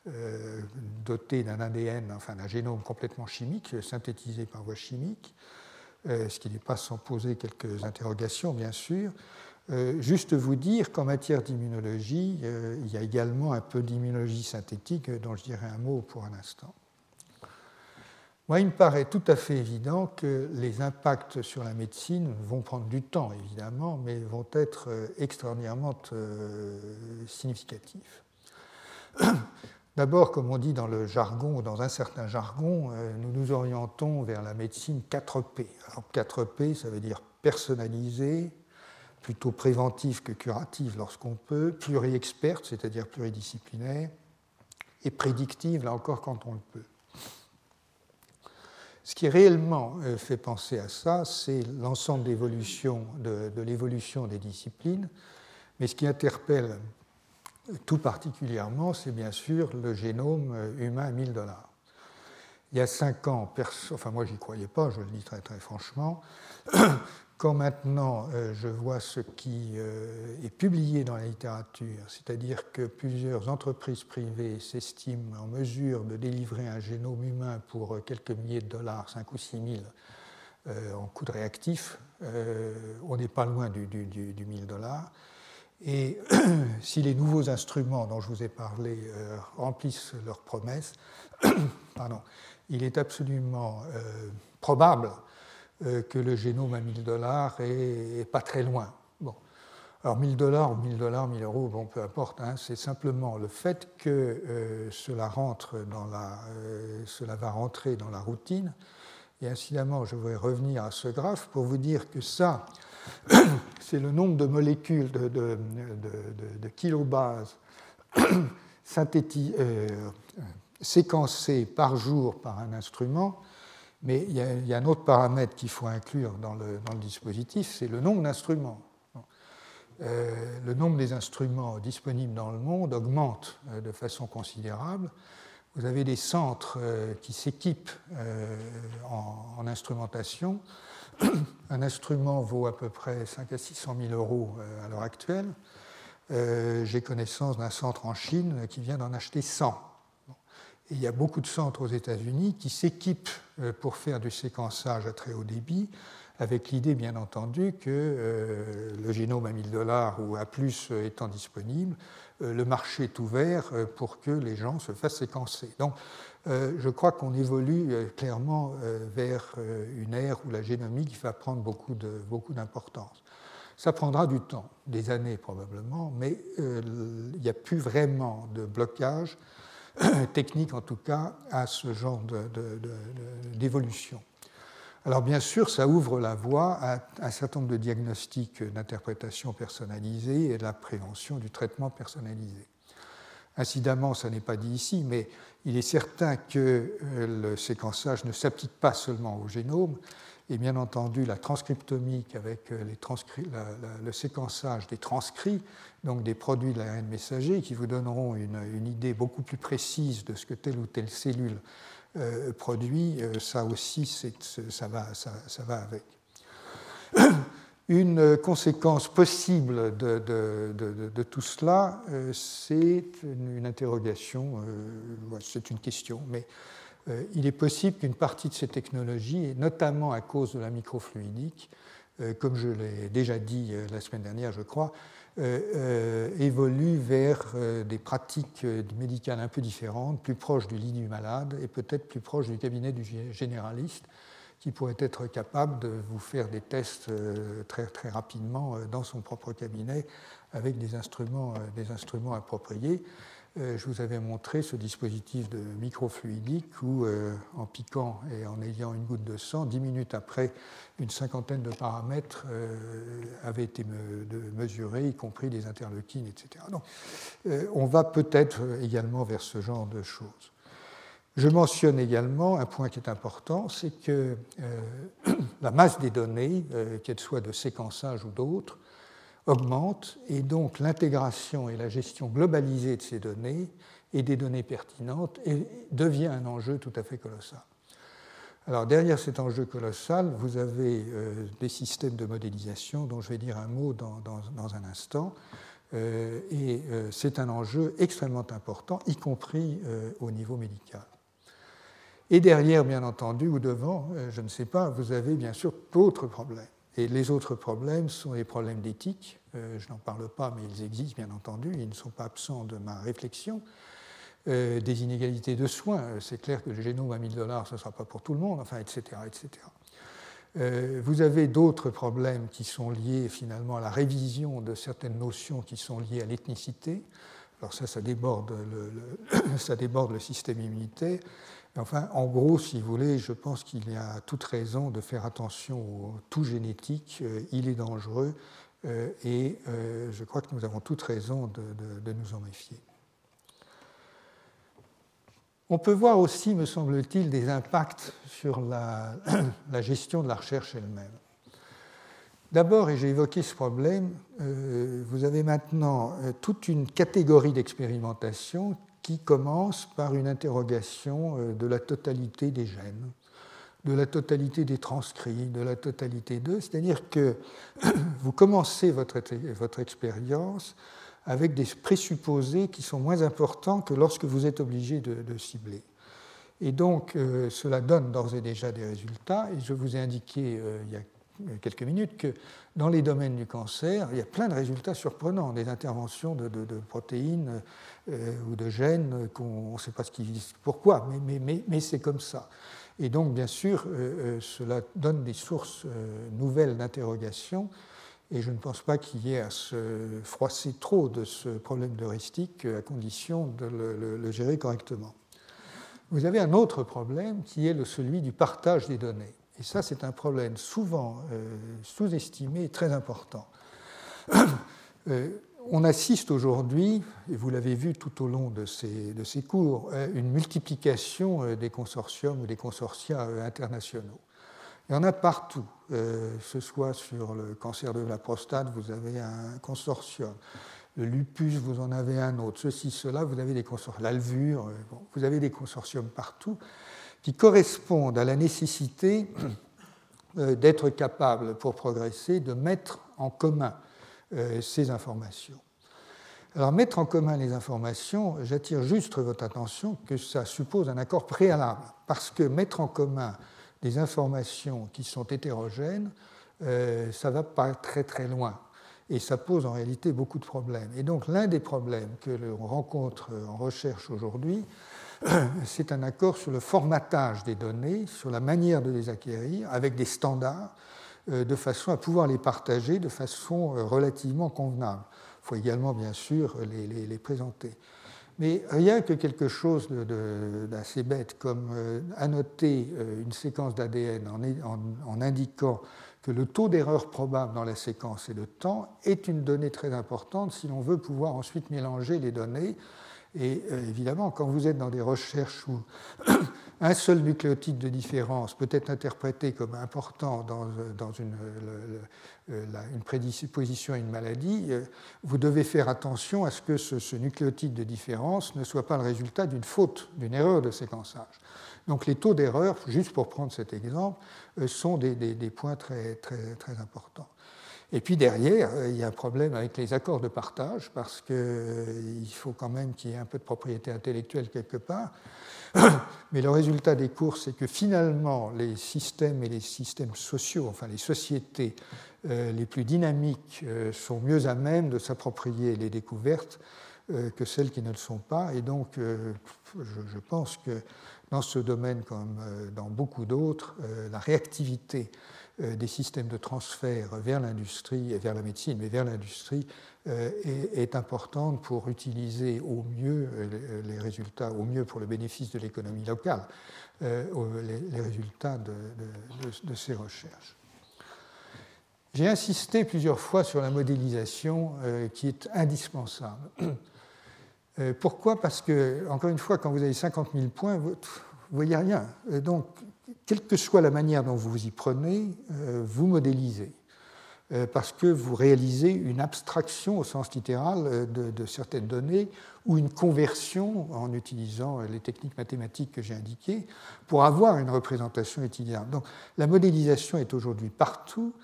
euh, dotée d'un ADN, enfin d'un génome complètement chimique, synthétisé par voie chimique, euh, ce qui n'est pas sans poser quelques interrogations, bien sûr. Euh, juste vous dire qu'en matière d'immunologie, euh, il y a également un peu d'immunologie synthétique dont je dirai un mot pour un instant. Moi, il me paraît tout à fait évident que les impacts sur la médecine vont prendre du temps, évidemment, mais vont être euh, extraordinairement significatifs. D'abord, comme on dit dans le jargon, ou dans un certain jargon, nous nous orientons vers la médecine 4P. Alors 4P, ça veut dire personnalisé, plutôt préventive que curative lorsqu'on peut, pluri-experte, c'est-à-dire pluridisciplinaire, et prédictive, là encore, quand on le peut. Ce qui réellement euh, fait penser à ça, c'est l'ensemble de, de l'évolution des disciplines, mais ce qui interpelle tout particulièrement, c'est bien sûr le génome euh, humain à 1000 dollars. Il y a cinq ans, enfin moi j'y croyais pas, je le dis très très franchement, quand maintenant euh, je vois ce qui euh, est publié dans la littérature, c'est-à-dire que plusieurs entreprises privées s'estiment en mesure de délivrer un génome humain pour euh, quelques milliers de dollars, 5 ou 6 000 en coût de réactif, on n'est pas loin du, du, 1000 dollars. Et si les nouveaux instruments dont je vous ai parlé remplissent leurs promesses, pardon, il est absolument probable euh, que le génome à 1000 dollars est, pas très loin. Bon. Alors 1000 dollars ou 1000 dollars, 1000 euros, bon, peu importe, hein, c'est simplement le fait que euh, cela, rentre dans la, euh, cela va rentrer dans la routine. Et incidemment, je voudrais revenir à ce graphe pour vous dire que ça, c'est le nombre de molécules de kilobases séquencées par jour par un instrument mais il y, a, un autre paramètre qu'il faut inclure dans le, dispositif, c'est le nombre d'instruments. le nombre des instruments disponibles dans le monde augmente de façon considérable. Vous avez des centres qui s'équipent en, instrumentation. Un instrument vaut à peu près 5 à 600 000 euros à l'heure actuelle. J'ai connaissance d'un centre en Chine qui vient d'en acheter 100 il y a beaucoup de centres aux États-Unis qui s'équipent euh, pour faire du séquençage à très haut débit, avec l'idée bien entendu que euh, le génome à 1000 dollars ou à plus euh, étant disponible, le marché est ouvert pour que les gens se fassent séquencer. Donc je crois qu'on évolue clairement vers une ère où la génomique va prendre beaucoup d'importance. Ça prendra du temps, des années probablement, mais il n'y a plus vraiment de blocage technique en tout cas à ce genre d'évolution. Alors bien sûr, ça ouvre la voie à un certain nombre de diagnostics d'interprétation personnalisée et de la prévention du traitement personnalisé. Incidemment, ça n'est pas dit ici, mais il est certain que euh, le séquençage ne s'applique pas seulement au génome, et bien entendu la transcriptomique avec euh, le séquençage des transcrits, donc des produits de l'ARN messager, qui vous donneront une, idée beaucoup plus précise de ce que telle ou telle cellule euh, produit, euh, ça aussi, ça va, ça, va avec. Une conséquence possible de, de, tout cela, c'est une, interrogation, c'est une question, mais euh, il est possible qu'une partie de ces technologies, et notamment à cause de la microfluidique, euh, comme je l'ai déjà dit euh, la semaine dernière, je crois, évoluent vers des pratiques médicales un peu différentes, plus proches du lit du malade et peut-être plus proches du cabinet du généraliste, qui pourrait être capable de vous faire des tests très, très rapidement dans son propre cabinet avec des instruments, des instruments appropriés. Euh, je vous avais montré ce dispositif de microfluidique où, euh, en piquant et en ayant une goutte de sang, dix minutes après, une cinquantaine de paramètres euh, avaient été mesurés, y compris des interleukines, etc. Donc, on va peut-être également vers ce genre de choses. Je mentionne également un point qui est important, c'est que la masse des données, qu'elles soient de séquençage ou d'autres, augmente et donc l'intégration et la gestion globalisée de ces données et des données pertinentes devient un enjeu tout à fait colossal. Alors derrière cet enjeu colossal, vous avez euh, des systèmes de modélisation dont je vais dire un mot dans, un instant. Euh, et euh, c'est un enjeu extrêmement important, y compris au niveau médical. Et derrière, bien entendu, ou devant, je ne sais pas, vous avez bien sûr d'autres problèmes. Et les autres problèmes sont les problèmes d'éthique. Euh, je n'en parle pas, mais ils existent bien entendu, ils ne sont pas absents de ma réflexion. Euh, des inégalités de soins, euh, c'est clair que le génome à 1000 dollars, ce ne sera pas pour tout le monde, enfin, etc. etc. vous avez d'autres problèmes qui sont liés finalement à la révision de certaines notions qui sont liées à l'ethnicité. Alors ça, déborde le, ça déborde le système immunitaire. Enfin, en gros, si vous voulez, je pense qu'il y a toute raison de faire attention au tout génétique. Euh, il est dangereux euh, et euh, je crois que nous avons toute raison de, nous en méfier. On peut voir aussi, me semble-t-il, des impacts sur la, la, gestion de la recherche elle-même. D'abord, et j'ai évoqué ce problème, vous avez maintenant toute une catégorie d'expérimentation qui commence par une interrogation euh, de la totalité des gènes, de la totalité des transcrits, de la totalité d'eux. C'est-à-dire que vous commencez votre, votre expérience avec des présupposés qui sont moins importants que lorsque vous êtes obligé de, cibler. Et donc, euh, cela donne d'ores et déjà des résultats. Et je vous ai indiqué euh, il y a quelques minutes que dans les domaines du cancer, il y a plein de résultats surprenants, des interventions de, protéines euh, ou de gènes qu'on ne sait pas ce pourquoi, mais, mais, mais, c'est comme ça. Et donc, bien sûr, euh, euh, cela donne des sources nouvelles d'interrogation, et je ne pense pas qu'il y ait à se froisser trop de ce problème d'heuristique à condition de le, le gérer correctement. Vous avez un autre problème qui est le, celui du partage des données. Et ça, c'est un problème souvent euh, sous-estimé et très important. Euh, on assiste aujourd'hui, et vous l'avez vu tout au long de ces, cours, à une multiplication euh, des consortiums ou des consortia internationaux. Il y en a partout, ce soit sur le cancer de la prostate, vous avez un consortium. Le lupus, vous en avez un autre. Ceci, cela, vous avez des consortiums. L'alvure, vous avez des consortiums partout qui correspondent à la nécessité d'être capable, pour progresser, de mettre en commun ces informations. Alors mettre en commun les informations, j'attire juste votre attention que ça suppose un accord préalable, parce que mettre en commun des informations qui sont hétérogènes, euh, ça va pas très très loin. Et ça pose en réalité beaucoup de problèmes. Et donc l'un des problèmes que l'on rencontre en recherche aujourd'hui, c'est un accord sur le formatage des données, sur la manière de les acquérir, avec des standards, euh, de façon à pouvoir les partager de façon euh, relativement convenable. Il faut également, bien sûr, les, présenter. Mais rien que quelque chose d'assez bête comme euh, annoter une séquence d'ADN en, indiquant que le taux d'erreur probable dans la séquence et le temps est une donnée très importante si l'on veut pouvoir ensuite mélanger les données. Et euh, évidemment, quand vous êtes dans des recherches où un seul nucléotide de différence peut être interprété comme important dans, une, euh, une, prédisposition à une maladie, euh, vous devez faire attention à ce que ce, nucléotide de différence ne soit pas le résultat d'une faute, d'une erreur de séquençage. Donc les taux d'erreur, juste pour prendre cet exemple, euh, sont des, points très importants. Et puis derrière, il y a un problème avec les accords de partage, parce qu'il faut quand même qu'il y ait un peu de propriété intellectuelle quelque part. Mais le résultat des cours, c'est que finalement, les systèmes et les systèmes sociaux, enfin les sociétés euh, les plus dynamiques, euh, sont mieux à même de s'approprier les découvertes euh, que celles qui ne le sont pas. Et donc, je pense que dans ce domaine, comme dans beaucoup d'autres, la réactivité des systèmes de transfert vers l'industrie, et vers la médecine, mais vers l'industrie, euh, est, importante pour utiliser au mieux euh, les résultats, au mieux pour le bénéfice de l'économie locale, euh, les, résultats de, ces recherches. J'ai insisté plusieurs fois sur la modélisation qui est indispensable. Pourquoi? Parce que, encore une fois, quand vous avez 50 000 points, vous voyez rien. Donc, quelle que soit la manière dont vous vous y prenez, vous modélisez. Euh, parce que vous réalisez une abstraction au sens littéral euh, de, certaines données ou une conversion en utilisant euh, les techniques mathématiques que j'ai indiquées pour avoir une représentation utilisable. Donc la modélisation est aujourd'hui partout.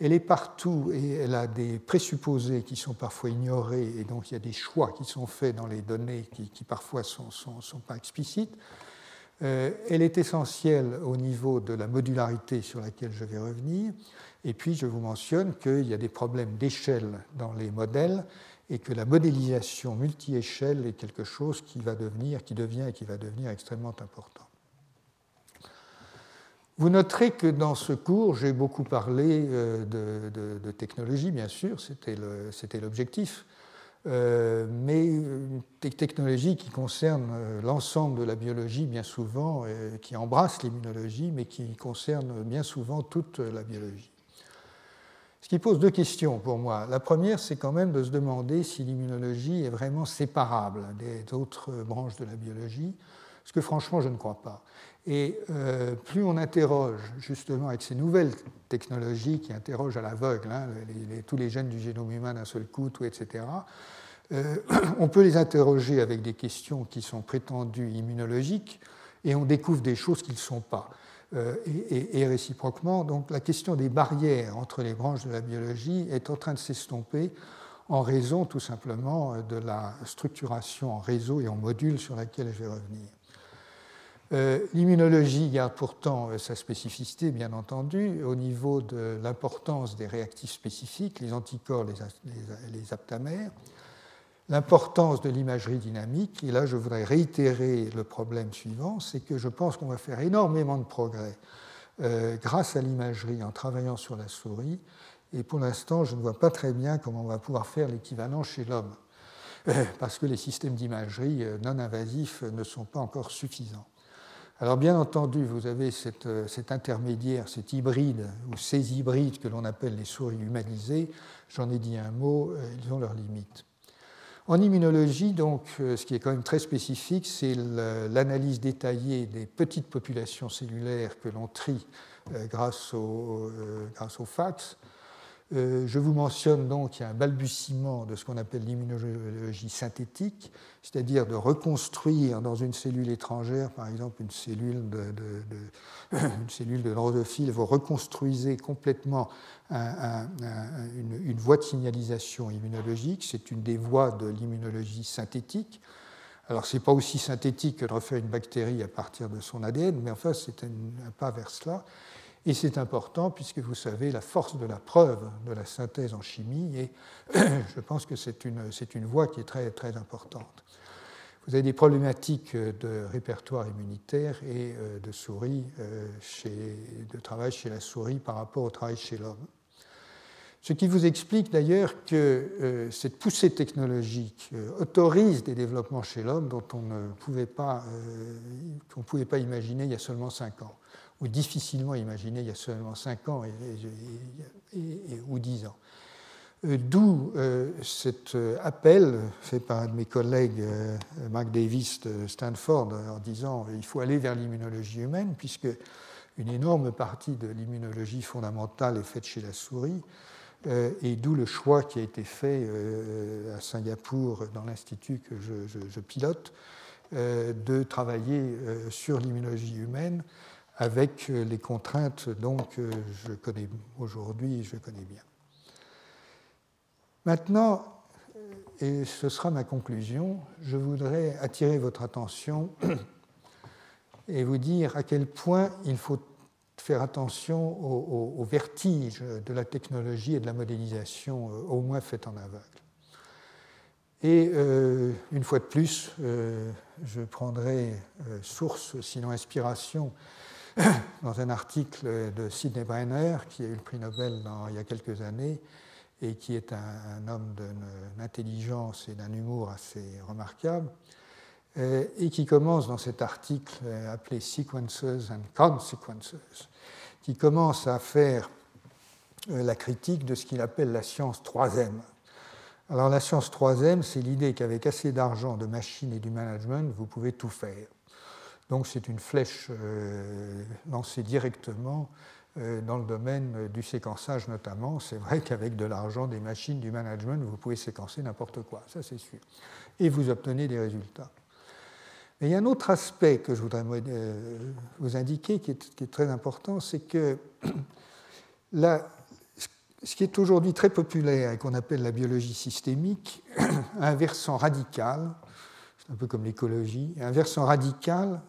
Elle est partout et elle a des présupposés qui sont parfois ignorés et donc il y a des choix qui sont faits dans les données qui, parfois ne sont, pas explicites. Elle est essentielle au niveau de la modularité sur laquelle je vais revenir. Et puis, je vous mentionne qu'il y a des problèmes d'échelle dans les modèles et que la modélisation multi-échelle est quelque chose qui va devenir, qui devient et qui va devenir extrêmement important. Vous noterez que dans ce cours, j'ai beaucoup parlé euh, de, technologie, bien sûr, c'était l'objectif, euh, mais une technologie qui concerne euh, l'ensemble de la biologie, bien souvent, qui embrasse l'immunologie, mais qui concerne bien souvent toute la biologie. Ce qui pose deux questions pour moi. La première, c'est quand même de se demander si l'immunologie est vraiment séparable des autres branches de la biologie, ce que franchement, je ne crois pas. Et euh, plus on interroge justement avec ces nouvelles technologies qui interrogent à l'aveugle hein, tous les gènes du génome humain d'un seul coup, etc., euh, on peut les interroger avec des questions qui sont prétendues immunologiques et on découvre des choses qui ne sont pas. Euh, et, réciproquement. Donc la question des barrières entre les branches de la biologie est en train de s'estomper en raison tout simplement de la structuration en réseau et en module sur laquelle je vais revenir. Euh, l'immunologie garde pourtant euh, sa spécificité, bien entendu, au niveau de l'importance des réactifs spécifiques, les anticorps, les, aptamères, l'importance de l'imagerie dynamique. Et là, je voudrais réitérer le problème suivant, c'est que je pense qu'on va faire énormément de progrès euh, grâce à l'imagerie en travaillant sur la souris. Et pour l'instant, je ne vois pas très bien comment on va pouvoir faire l'équivalent chez l'homme, parce que les systèmes d'imagerie non invasifs ne sont pas encore suffisants. Alors bien entendu, vous avez cet intermédiaire, cet hybride, ou ces hybrides que l'on appelle les souris humanisées. J'en ai dit un mot, ils ont leurs limites. En immunologie, donc, euh, ce qui est quand même très spécifique, c'est l'analyse détaillée des petites populations cellulaires que l'on trie grâce, au, grâce fax. Euh, je vous mentionne donc qu'il y a un balbutiement de ce qu'on appelle l'immunologie synthétique, c'est-à-dire de reconstruire dans une cellule étrangère, par exemple une cellule de, de, vous reconstruisez complètement une, une, voie de signalisation immunologique. C'est une des voies de l'immunologie synthétique. Alors, ce n'est pas aussi synthétique que de refaire une bactérie à partir de son ADN, mais enfin, c'est un pas vers cela. Et c'est important puisque vous savez la force de la preuve de la synthèse en chimie, et je pense que c'est une, une voie qui est très, très importante. Vous avez des problématiques de répertoire immunitaire et euh, de souris, euh, de travail chez la souris par rapport au travail chez l'homme. Ce qui vous explique d'ailleurs que euh, cette poussée technologique autorise des développements chez l'homme dont on ne pouvait pas, qu'on pouvait pas imaginer il y a seulement cinq ans ou difficilement imaginé il y a seulement 5 ans ou 10 ans. Euh, d'où euh, cet euh, appel fait par un de mes collègues, Mark Davis de Stanford, en disant qu'il faut aller vers l'immunologie humaine, puisque une énorme partie de l'immunologie fondamentale est faite chez la souris, et d'où le choix qui a été fait à Singapour, dans l'institut que je pilote, de travailler sur l'immunologie humaine avec euh, les contraintes donc euh, je connais aujourd'hui je connais bien. Maintenant, et ce sera ma conclusion, je voudrais attirer votre attention et vous dire à quel point il faut faire attention au, vertige de la technologie et de la modélisation, euh, au moins faite en aveugle. Et une fois de plus, je prendrai source, sinon inspiration, dans un article de Sidney Brenner, qui a eu le prix Nobel il y a quelques années, et qui est un, homme d'une intelligence et d'un humour assez remarquable, euh, et qui commence dans cet article euh, appelé Sequences and Consequences, qui commence à faire euh, la critique de ce qu'il appelle la science 3M. Alors la science 3M, c'est l'idée qu'avec assez d'argent, de machines et du management, vous pouvez tout faire. Donc c'est une flèche euh, lancée directement euh, dans le domaine du séquençage notamment. C'est vrai qu'avec de l'argent, des machines, du management, vous pouvez séquencer n'importe quoi, ça c'est sûr. Et vous obtenez des résultats. Mais il y a un autre aspect que je voudrais euh, vous indiquer qui est, très important, c'est que ce qui est aujourd'hui très populaire et qu'on appelle la biologie systémique a un versant radical, c'est un peu comme l'écologie, un versant radical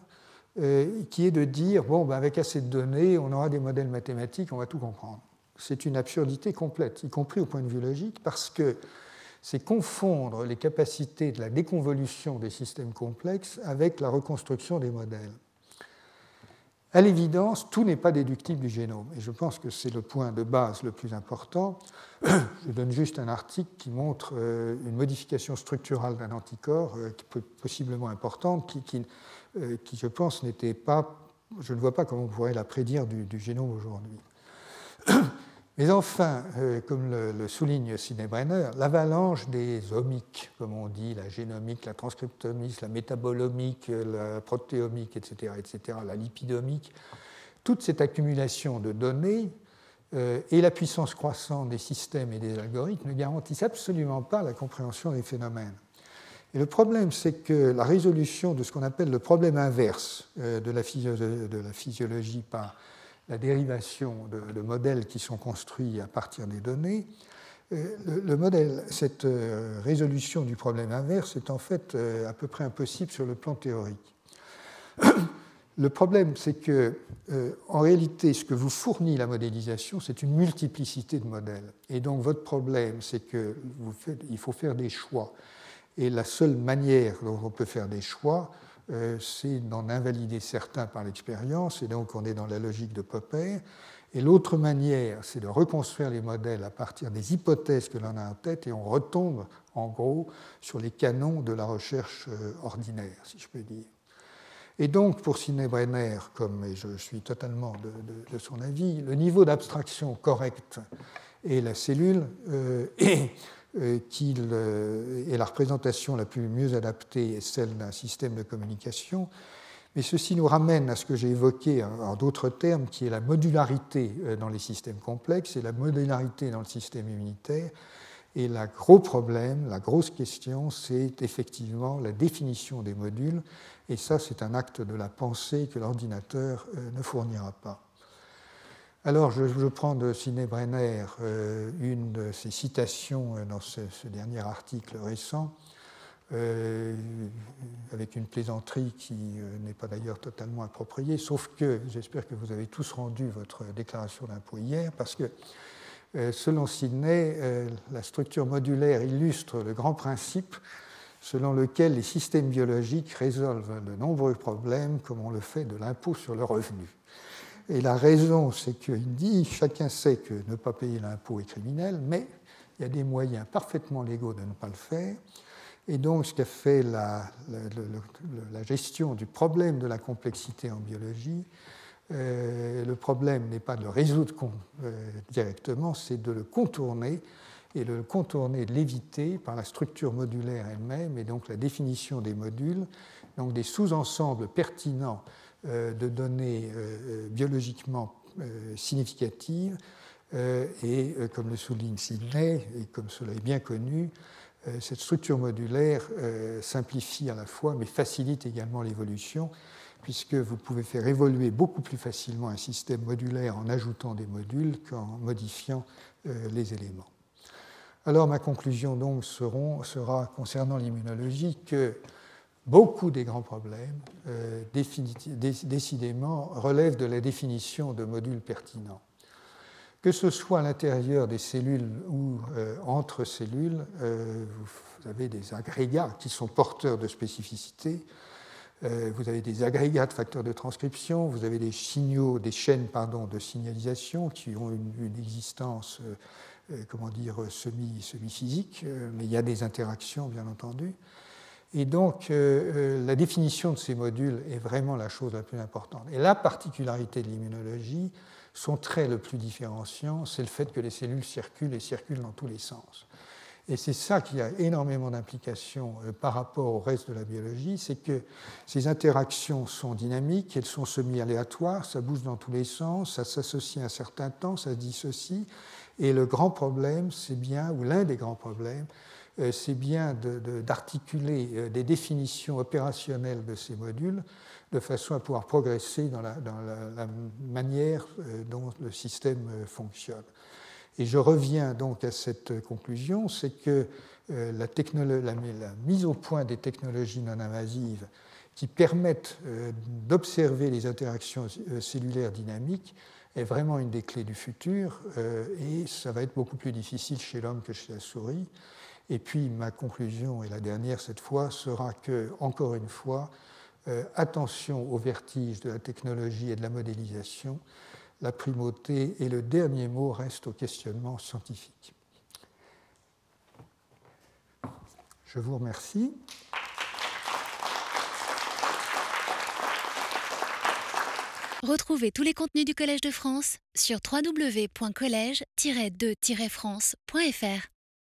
euh, qui est de dire, bon, ben avec assez de données, on aura des modèles mathématiques, on va tout comprendre. C'est une absurdité complète, y compris au point de vue logique, parce que c'est confondre les capacités de la déconvolution des systèmes complexes avec la reconstruction des modèles. À l'évidence, tout n'est pas déductible du génome, et je pense que c'est le point de base le plus important. Je donne juste un article qui montre euh, une modification structurale d'un anticorps, euh, possiblement importante, euh, qui, je pense, n'était pas. Je ne vois pas comment on pourrait la prédire du, génome aujourd'hui. Mais enfin, euh, comme le, souligne Sidney Brenner, l'avalanche des omiques, comme on dit, la génomique, la transcriptomique, la métabolomique, la protéomique, etc., etc., la lipidomique, toute cette accumulation de données euh, et la puissance croissante des systèmes et des algorithmes ne garantissent absolument pas la compréhension des phénomènes. Et le problème, c'est que la résolution de ce qu'on appelle le problème inverse euh, de la, physiologie par la dérivation de, modèles qui sont construits à partir des données, euh, le, modèle, cette euh, résolution du problème inverse est en fait à peu près impossible sur le plan théorique. Le problème, c'est que, en réalité, ce que vous fournit la modélisation, c'est une multiplicité de modèles. Et donc, votre problème, c'est qu'il faut faire des choix et la seule manière dont on peut faire des choix, euh, c'est d'en invalider certains par l'expérience, et donc on est dans la logique de Popper. Et l'autre manière, c'est de reconstruire les modèles à partir des hypothèses que l'on a en tête, et on retombe en gros sur les canons de la recherche euh, ordinaire, si je peux dire. Et donc, pour Sidney Brenner, comme je suis totalement de, son avis, le niveau d'abstraction correct est la cellule, et euh, qu'il euh, est la représentation la plus mieux adaptée est celle d'un système de communication, Mais ceci nous ramène à ce que j'ai évoqué en d'autres termes, qui est la modularité euh, dans les systèmes complexes et la modularité dans le système immunitaire. Et le gros problème, la grosse question, c'est effectivement la définition des modules. Et ça, c'est un acte de la pensée que l'ordinateur euh, ne fournira pas. Alors, je, prends de Sidney Brenner euh, une de ses citations dans ce dernier article récent euh, avec une plaisanterie qui euh, n'est pas d'ailleurs totalement appropriée, sauf que j'espère que vous avez tous rendu votre déclaration d'impôt hier, parce que euh, selon Sidney, la structure modulaire illustre le grand principe selon lequel les systèmes biologiques résolvent de nombreux problèmes, comme on le fait de l'impôt sur le revenu. Et la raison, c'est qu'il dit, chacun sait que ne pas payer l'impôt est criminel, mais il y a des moyens parfaitement légaux de ne pas le faire. Et donc, ce qu'a fait la, gestion du problème de la complexité en biologie, euh, le problème n'est pas de le résoudre euh, directement, c'est de le contourner et de le contourner, de l'éviter par la structure modulaire elle-même et donc la définition des modules, donc des sous-ensembles pertinents de données biologiquement significatives. et comme le souligne Sidney, et comme cela est bien connu, euh, cette structure modulaire euh, simplifie à la fois, mais facilite également l'évolution, puisque vous pouvez faire évoluer beaucoup plus facilement un système modulaire en ajoutant des modules qu'en modifiant euh, les éléments. Alors ma conclusion donc sera concernant l'immunologie que beaucoup des grands problèmes, décidément, relèvent de la définition de modules pertinents que ce soit à l'intérieur des cellules ou euh, entre cellules, euh, vous avez des agrégats qui sont porteurs de spécificité. Euh, vous avez des agrégats de facteurs de transcription, vous avez des signaux, des chaînes pardon, de signalisation qui ont une, existence, comment dire, semi-physique, mais il y a des interactions, bien entendu. Et donc, la définition de ces modules est vraiment la chose la plus importante. Et la particularité de l'immunologie, son trait le plus différenciant, c'est le fait que les cellules circulent et circulent dans tous les sens. Et c'est ça qui a énormément d'implications euh, par rapport au reste de la biologie, c'est que ces interactions sont dynamiques, elles sont semi-aléatoires, ça bouge dans tous les sens, ça s'associe un certain temps, ça se dissocie. Et le grand problème, c'est bien, ou l'un des grands problèmes, euh, c'est bien d'articuler euh, des définitions opérationnelles de ces modules de façon à pouvoir progresser dans la, manière euh, dont le système euh, fonctionne. Et je reviens donc à cette conclusion, c'est que euh, la, mise au point des technologies non invasives qui permettent d'observer les interactions cellulaires dynamiques est vraiment une des clés du futur et ça va être beaucoup plus difficile chez l'homme que chez la souris. Et puis ma conclusion, et la dernière cette fois, sera que, encore une fois, euh, attention au vertige de la technologie et de la modélisation, la primauté et le dernier mot restent au questionnement scientifique. Je vous remercie. Retrouvez tous les contenus du Collège de France sur www.colège-2-france.fr.